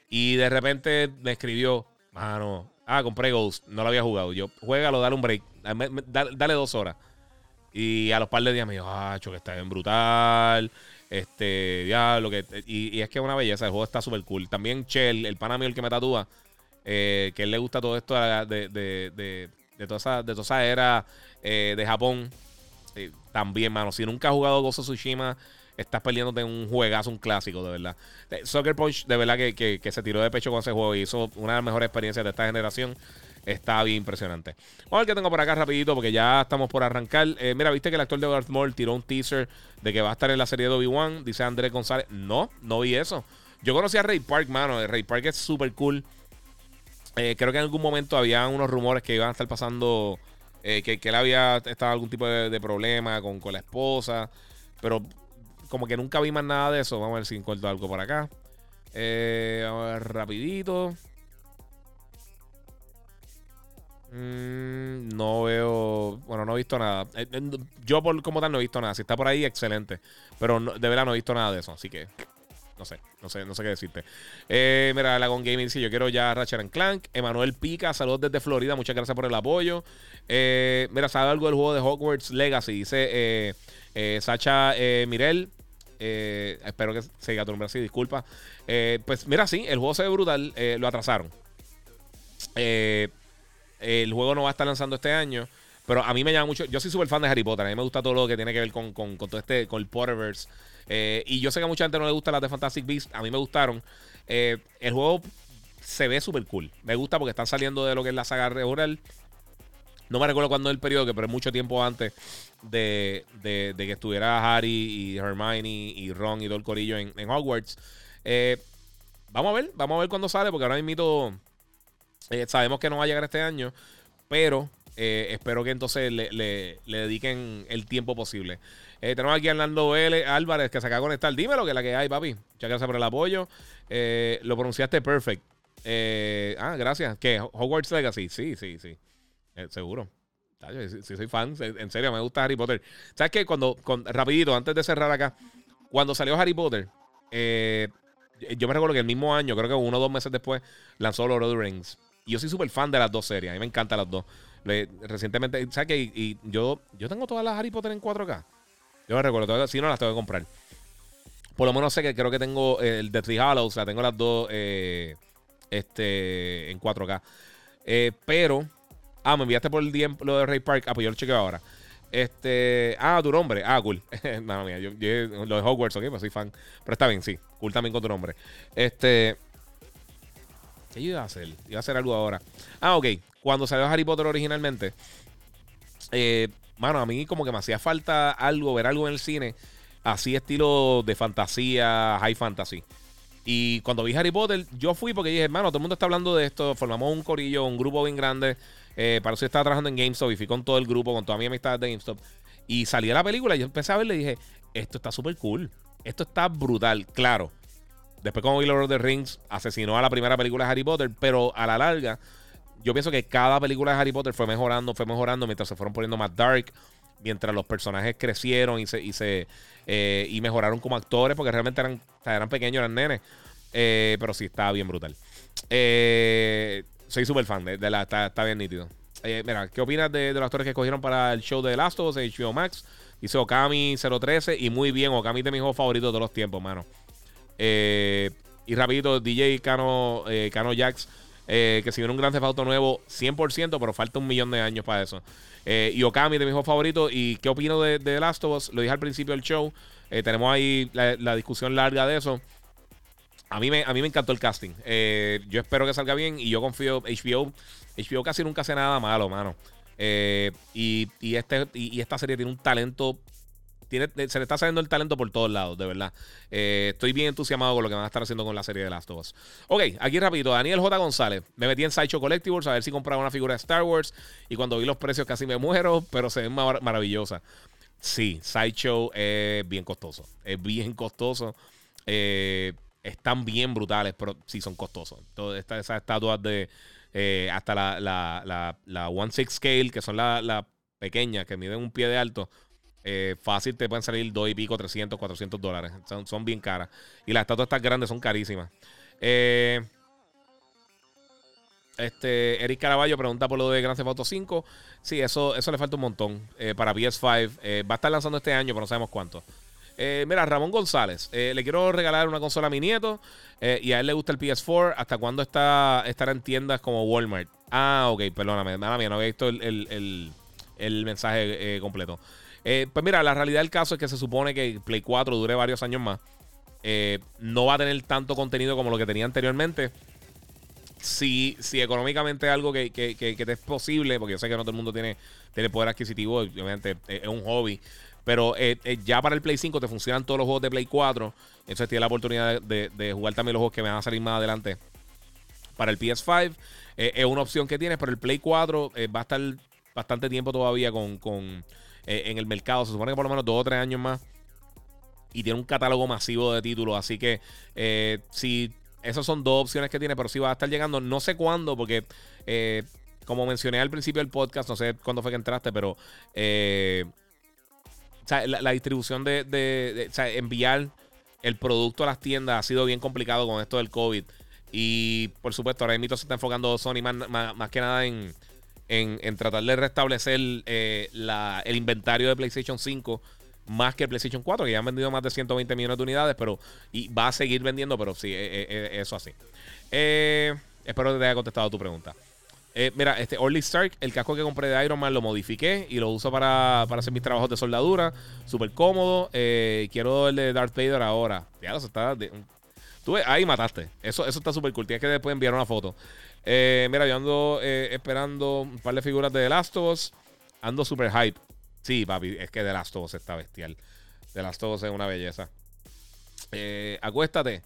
S1: Y de repente me escribió, mano, ah, compré Ghost, no lo había jugado. Yo, juégalo, dale un break, dale, dos horas. Y a los par de días me dijo, ah, que está bien brutal. Este, ya, lo que. Y, es que es una belleza, el juego está súper cool. También Chell, el pana mío, el que me tatúa, eh, que él le gusta todo esto de, de, de, de toda, esa, de toda esa era eh, de Japón. Eh, también, mano. Si nunca has jugado Gozo Tsushima, estás perdiéndote un juegazo, un clásico, de verdad. Soccer Punch, de verdad que, que, que se tiró de pecho con ese juego y hizo una de las mejores experiencias de esta generación. Está bien impresionante. Vamos a ver qué tengo por acá rapidito porque ya estamos por arrancar. Eh, mira, viste que el actor de Darth Maul tiró un teaser de que va a estar en la serie de Obi-Wan. Dice Andrés González. No, no vi eso. Yo conocí a Ray Park, mano. Ray Park es súper cool. Eh, creo que en algún momento había unos rumores que iban a estar pasando. Eh, que, él había estado algún tipo de, problema con, con, la esposa. Pero como que nunca vi más nada de eso. Vamos a ver si encuentro algo por acá. vamos a ver rapidito. Mm, no veo. Bueno, no he visto nada. Eh, eh, yo, por, como tal, no he visto nada. Si está por ahí, excelente. Pero de verdad no he visto nada de eso. Así que. No sé, no sé, no sé qué decirte. Eh, mira, la Gon Gaming dice: Yo quiero ya Ratchet Clank. Emanuel Pica, saludos desde Florida. Muchas gracias por el apoyo. mira, sabe algo del juego de Hogwarts Legacy. Dice Sacha Mirel. espero que se tu nombre así, disculpa. pues mira, sí, el juego se ve brutal. lo atrasaron. Eh el juego no va a estar lanzando este año. Pero a mí me llama mucho. Yo soy súper fan de Harry Potter. A mí me gusta todo lo que tiene que ver con, todo este. Con el Potterverse. Eh, y yo sé que a mucha gente no le gusta las de Fantastic Beasts. A mí me gustaron. Eh, el juego se ve súper cool. Me gusta porque están saliendo de lo que es la saga regular. No me recuerdo cuándo es el periodo, pero es mucho tiempo antes de, que estuviera Harry y Hermione y Ron y todo el corillo en, Hogwarts. Eh, vamos a ver, vamos a ver cuándo sale, porque ahora mismo sabemos que no va a llegar este año, pero espero que entonces le, dediquen el tiempo posible. tenemos aquí a Hernando L. Álvarez que se acaba de conectar. Dímelo que la que hay, papi. Muchas gracias por el apoyo. lo pronunciaste perfect. ah, gracias. ¿Qué? Hogwarts Legacy. Sí, sí, sí. seguro. Si, soy fan, en serio, me gusta Harry Potter. ¿Sabes qué? Cuando, rapidito, antes de cerrar acá, cuando salió Harry Potter, eh, yo me recuerdo que el mismo año, creo que uno o dos meses después, lanzó Lord of the Rings. Y yo soy súper fan de las dos series. A mí me encantan las dos. Recientemente, ¿sabes qué? Y, yo, yo tengo todas las Harry Potter en 4K. Yo me recuerdo, si no las tengo que comprar. Por lo menos sé que creo que tengo el de Three Hollows, o sea, tengo las dos eh, este, en 4K. Eh, pero Ah, me enviaste por el DM lo de Ray Park. Ah, pues yo lo chequeo ahora. Este. Ah, tu nombre. Ah, cool. Nada mía, yo, lo de Hogwarts, ok, pues soy fan. Pero está bien, sí. Cool también con tu nombre. Este. ¿Qué iba a hacer? Iba a hacer algo ahora. Ah, ok. Cuando salió Harry Potter originalmente. Eh, mano, a mí como que me hacía falta algo, ver algo en el cine. Así estilo de fantasía, high fantasy. Y cuando vi Harry Potter, yo fui porque dije, hermano, todo el mundo está hablando de esto. Formamos un corillo, un grupo bien grande. Eh, para eso estaba trabajando en GameStop y fui con todo el grupo, con toda mi amistad de GameStop. Y salí a la película y yo empecé a verle y dije, esto está súper cool. Esto está brutal, claro. Después como vi Lord of the Rings, asesinó a la primera película de Harry Potter, pero a la larga, yo pienso que cada película de Harry Potter fue mejorando, fue mejorando mientras se fueron poniendo más dark, mientras los personajes crecieron y se, y, eh, mejoraron como actores, porque realmente eran, eran pequeños, eran nenes. Eh, pero sí, estaba bien brutal. Eh, soy súper fan de, la. Está, bien nítido. Mira, ¿qué opinas de, los actores que escogieron para el show de The Last of Us HBO Max? Dice Okami 013 y muy bien. Okami de mis juegos favoritos de todos los tiempos, mano. Y rapidito, DJ Cano, Cano Jax, que si viene un gran Theft nuevo, 100%, pero falta un millón de años para eso. y Okami de mis juegos favoritos. ¿Y qué opino de, The Last of Us? Lo dije al principio del show. tenemos ahí la discusión larga de eso. A mí, me, a mí me encantó el casting. Eh, yo espero que salga bien y yo confío. HBO, HBO casi nunca hace nada malo, mano. Eh, y, este, y, esta serie tiene un talento. Tiene, se le está saliendo el talento por todos lados, de verdad. Eh, estoy bien entusiasmado con lo que van a estar haciendo con la serie de Last of Us. Ok, aquí rapidito. Daniel J. González. Me metí en Sideshow Collectibles a ver si compraba una figura de Star Wars. Y cuando vi los precios casi me muero, pero se ven maravillosa. Sí, Sideshow es bien costoso. Es bien costoso. Eh, están bien brutales, pero sí son costosos. Todas esas estatuas de eh, hasta la, la, la, Scale, que son las la pequeñas, que miden un pie de alto, eh, fácil te pueden salir dos y pico, 300, 400 dólares. Son, bien caras. Y las estatuas estas grandes son carísimas. Eh, este, Eric Caraballo pregunta por lo de Grand Theft Auto 5. Sí, eso, eso le falta un montón para PS5. va a estar lanzando este año, pero no sabemos cuánto. Eh, mira, Ramón González, eh, le quiero regalar una consola a mi nieto eh, y a él le gusta el PS4. ¿Hasta cuándo está, estará en tiendas como Walmart? Ah, ok, perdóname, nada mía, no había visto el, mensaje completo. Pues mira, la realidad del caso es que se supone que Play 4 dure varios años más. no va a tener tanto contenido como lo que tenía anteriormente. Si, si económicamente es algo que, que, que, te es posible, porque yo sé que no todo el mundo tiene, tiene poder adquisitivo, obviamente es un hobby. Pero eh, eh, ya para el Play 5 te funcionan todos los juegos de Play 4. Entonces tienes la oportunidad de, jugar también los juegos que me van a salir más adelante. Para el PS5 eh, es una opción que tienes, pero el Play 4 va a estar bastante tiempo todavía con, en el mercado. Se supone que por lo menos dos o tres años más. Y tiene un catálogo masivo de títulos. Así que si esas son dos opciones que tiene, pero sí va a estar llegando. No sé cuándo, porque como mencioné al principio del podcast, no sé cuándo fue que entraste, pero o sea, la, distribución de, enviar el producto a las tiendas ha sido bien complicado con esto del COVID. Y por supuesto, ahora mismo se está enfocando Sony más, que nada en, en, tratar de restablecer eh, el inventario de PlayStation 5 más que el PlayStation 4, que ya han vendido más de 120 millones de unidades, pero y va a seguir vendiendo, pero sí, eh, eh, eso así. espero que te haya contestado tu pregunta. Mira, este Orly Stark, el casco que compré de Iron Man lo modifiqué y lo uso para, hacer mis trabajos de soldadura. Súper cómodo. Quiero el de Darth Vader ahora. Ya, eso está. tú ahí mataste. Eso, eso está súper cool. Tienes que después enviar una foto. Eh, mira, yo ando esperando un par de figuras de The Last of Us. Ando súper hype. Sí, papi, es que The Last of Us está bestial. The Last of Us es una belleza. acuéstate.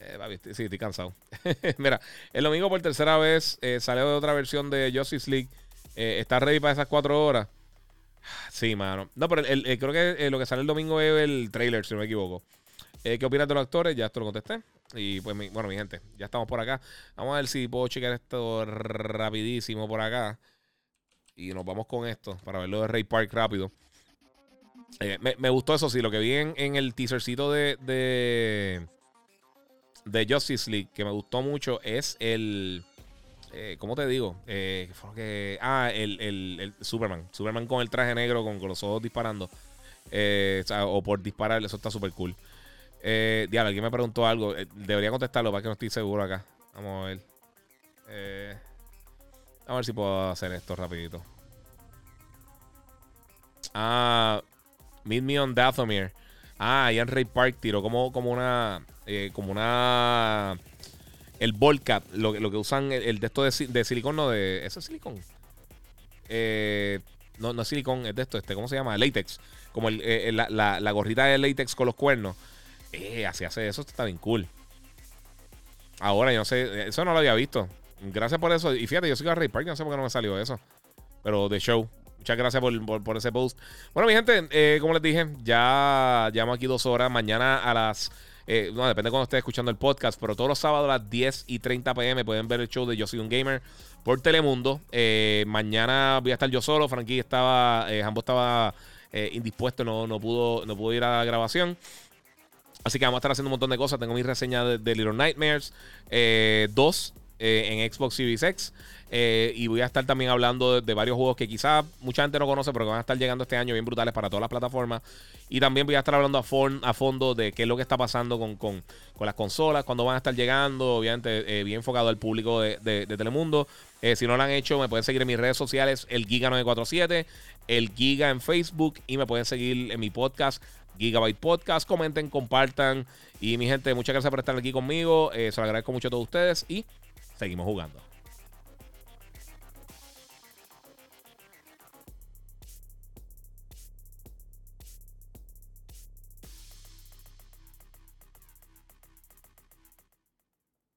S1: Eh, sí, estoy cansado. Mira, el domingo por tercera vez eh, salió de otra versión de Justice League. Eh, ¿Está ready para esas cuatro horas? Sí, mano. No, pero creo que lo que sale el domingo es el trailer, si no me equivoco. ¿Qué opinas de los actores? Ya esto lo contesté. Y pues, bueno, mi gente, ya estamos por acá. Vamos a ver si puedo checar esto rapidísimo por acá. Y nos vamos con esto para verlo de Ray Park rápido. me, gustó eso, sí, lo que vi en, el teasercito de, de de Justice League que me gustó mucho es el. Eh, ¿Cómo te digo? Eh, que, ah, el, el, Superman. Superman con el traje negro, con, los ojos disparando. Eh, o, por disparar, eso está súper cool. Eh, diablo, alguien me preguntó algo. Eh, debería contestarlo para que no estoy seguro acá. Vamos a ver. vamos a ver si puedo hacer esto rapidito. Ah, Meet Me on Dathomir. Ah, Ian Ray Park tiró como, como una. Eh, como una. El Volcat, lo, lo que usan, el, de esto de, de, silicón, no de. ¿Eso es silicón? Eh, no, es silicón, es de esto, este, ¿cómo se llama? Latex. Como el, eh, la, la, gorrita de latex con los cuernos. Eh, así hace eso, está bien cool. Ahora, yo no sé, eso no lo había visto. Gracias por eso. Y fíjate, yo soy a Ray Park, no sé por qué no me salió eso. Pero de show. Muchas gracias por, ese post. Bueno, mi gente, eh, como les dije, ya llevamos aquí dos horas. Mañana a las. Eh, no, depende de cuando estés escuchando el podcast, pero todos los sábados a las 10 y 30 pm pueden ver el show de Yo Soy un Gamer por Telemundo. Eh, mañana voy a estar yo solo. Frankie estaba. Jambo estaba indispuesto, no, no, pudo, no pudo ir a la grabación. Así que vamos a estar haciendo un montón de cosas. Tengo mi reseña de, Little Nightmares 2 en Xbox Series X. Eh, y voy a estar también hablando de, varios juegos que quizás mucha gente no conoce, pero que van a estar llegando este año bien brutales para todas las plataformas. Y también voy a estar hablando a, fondo de qué es lo que está pasando con, con, las consolas, cuando van a estar llegando, obviamente eh, bien enfocado al público de, Telemundo. Eh, si no lo han hecho, me pueden seguir en mis redes sociales, el Giga947, el Giga en Facebook y me pueden seguir en mi podcast. Gigabyte Podcast, comenten, compartan. Y mi gente, muchas gracias por estar aquí conmigo, se lo agradezco mucho a todos ustedes y seguimos jugando.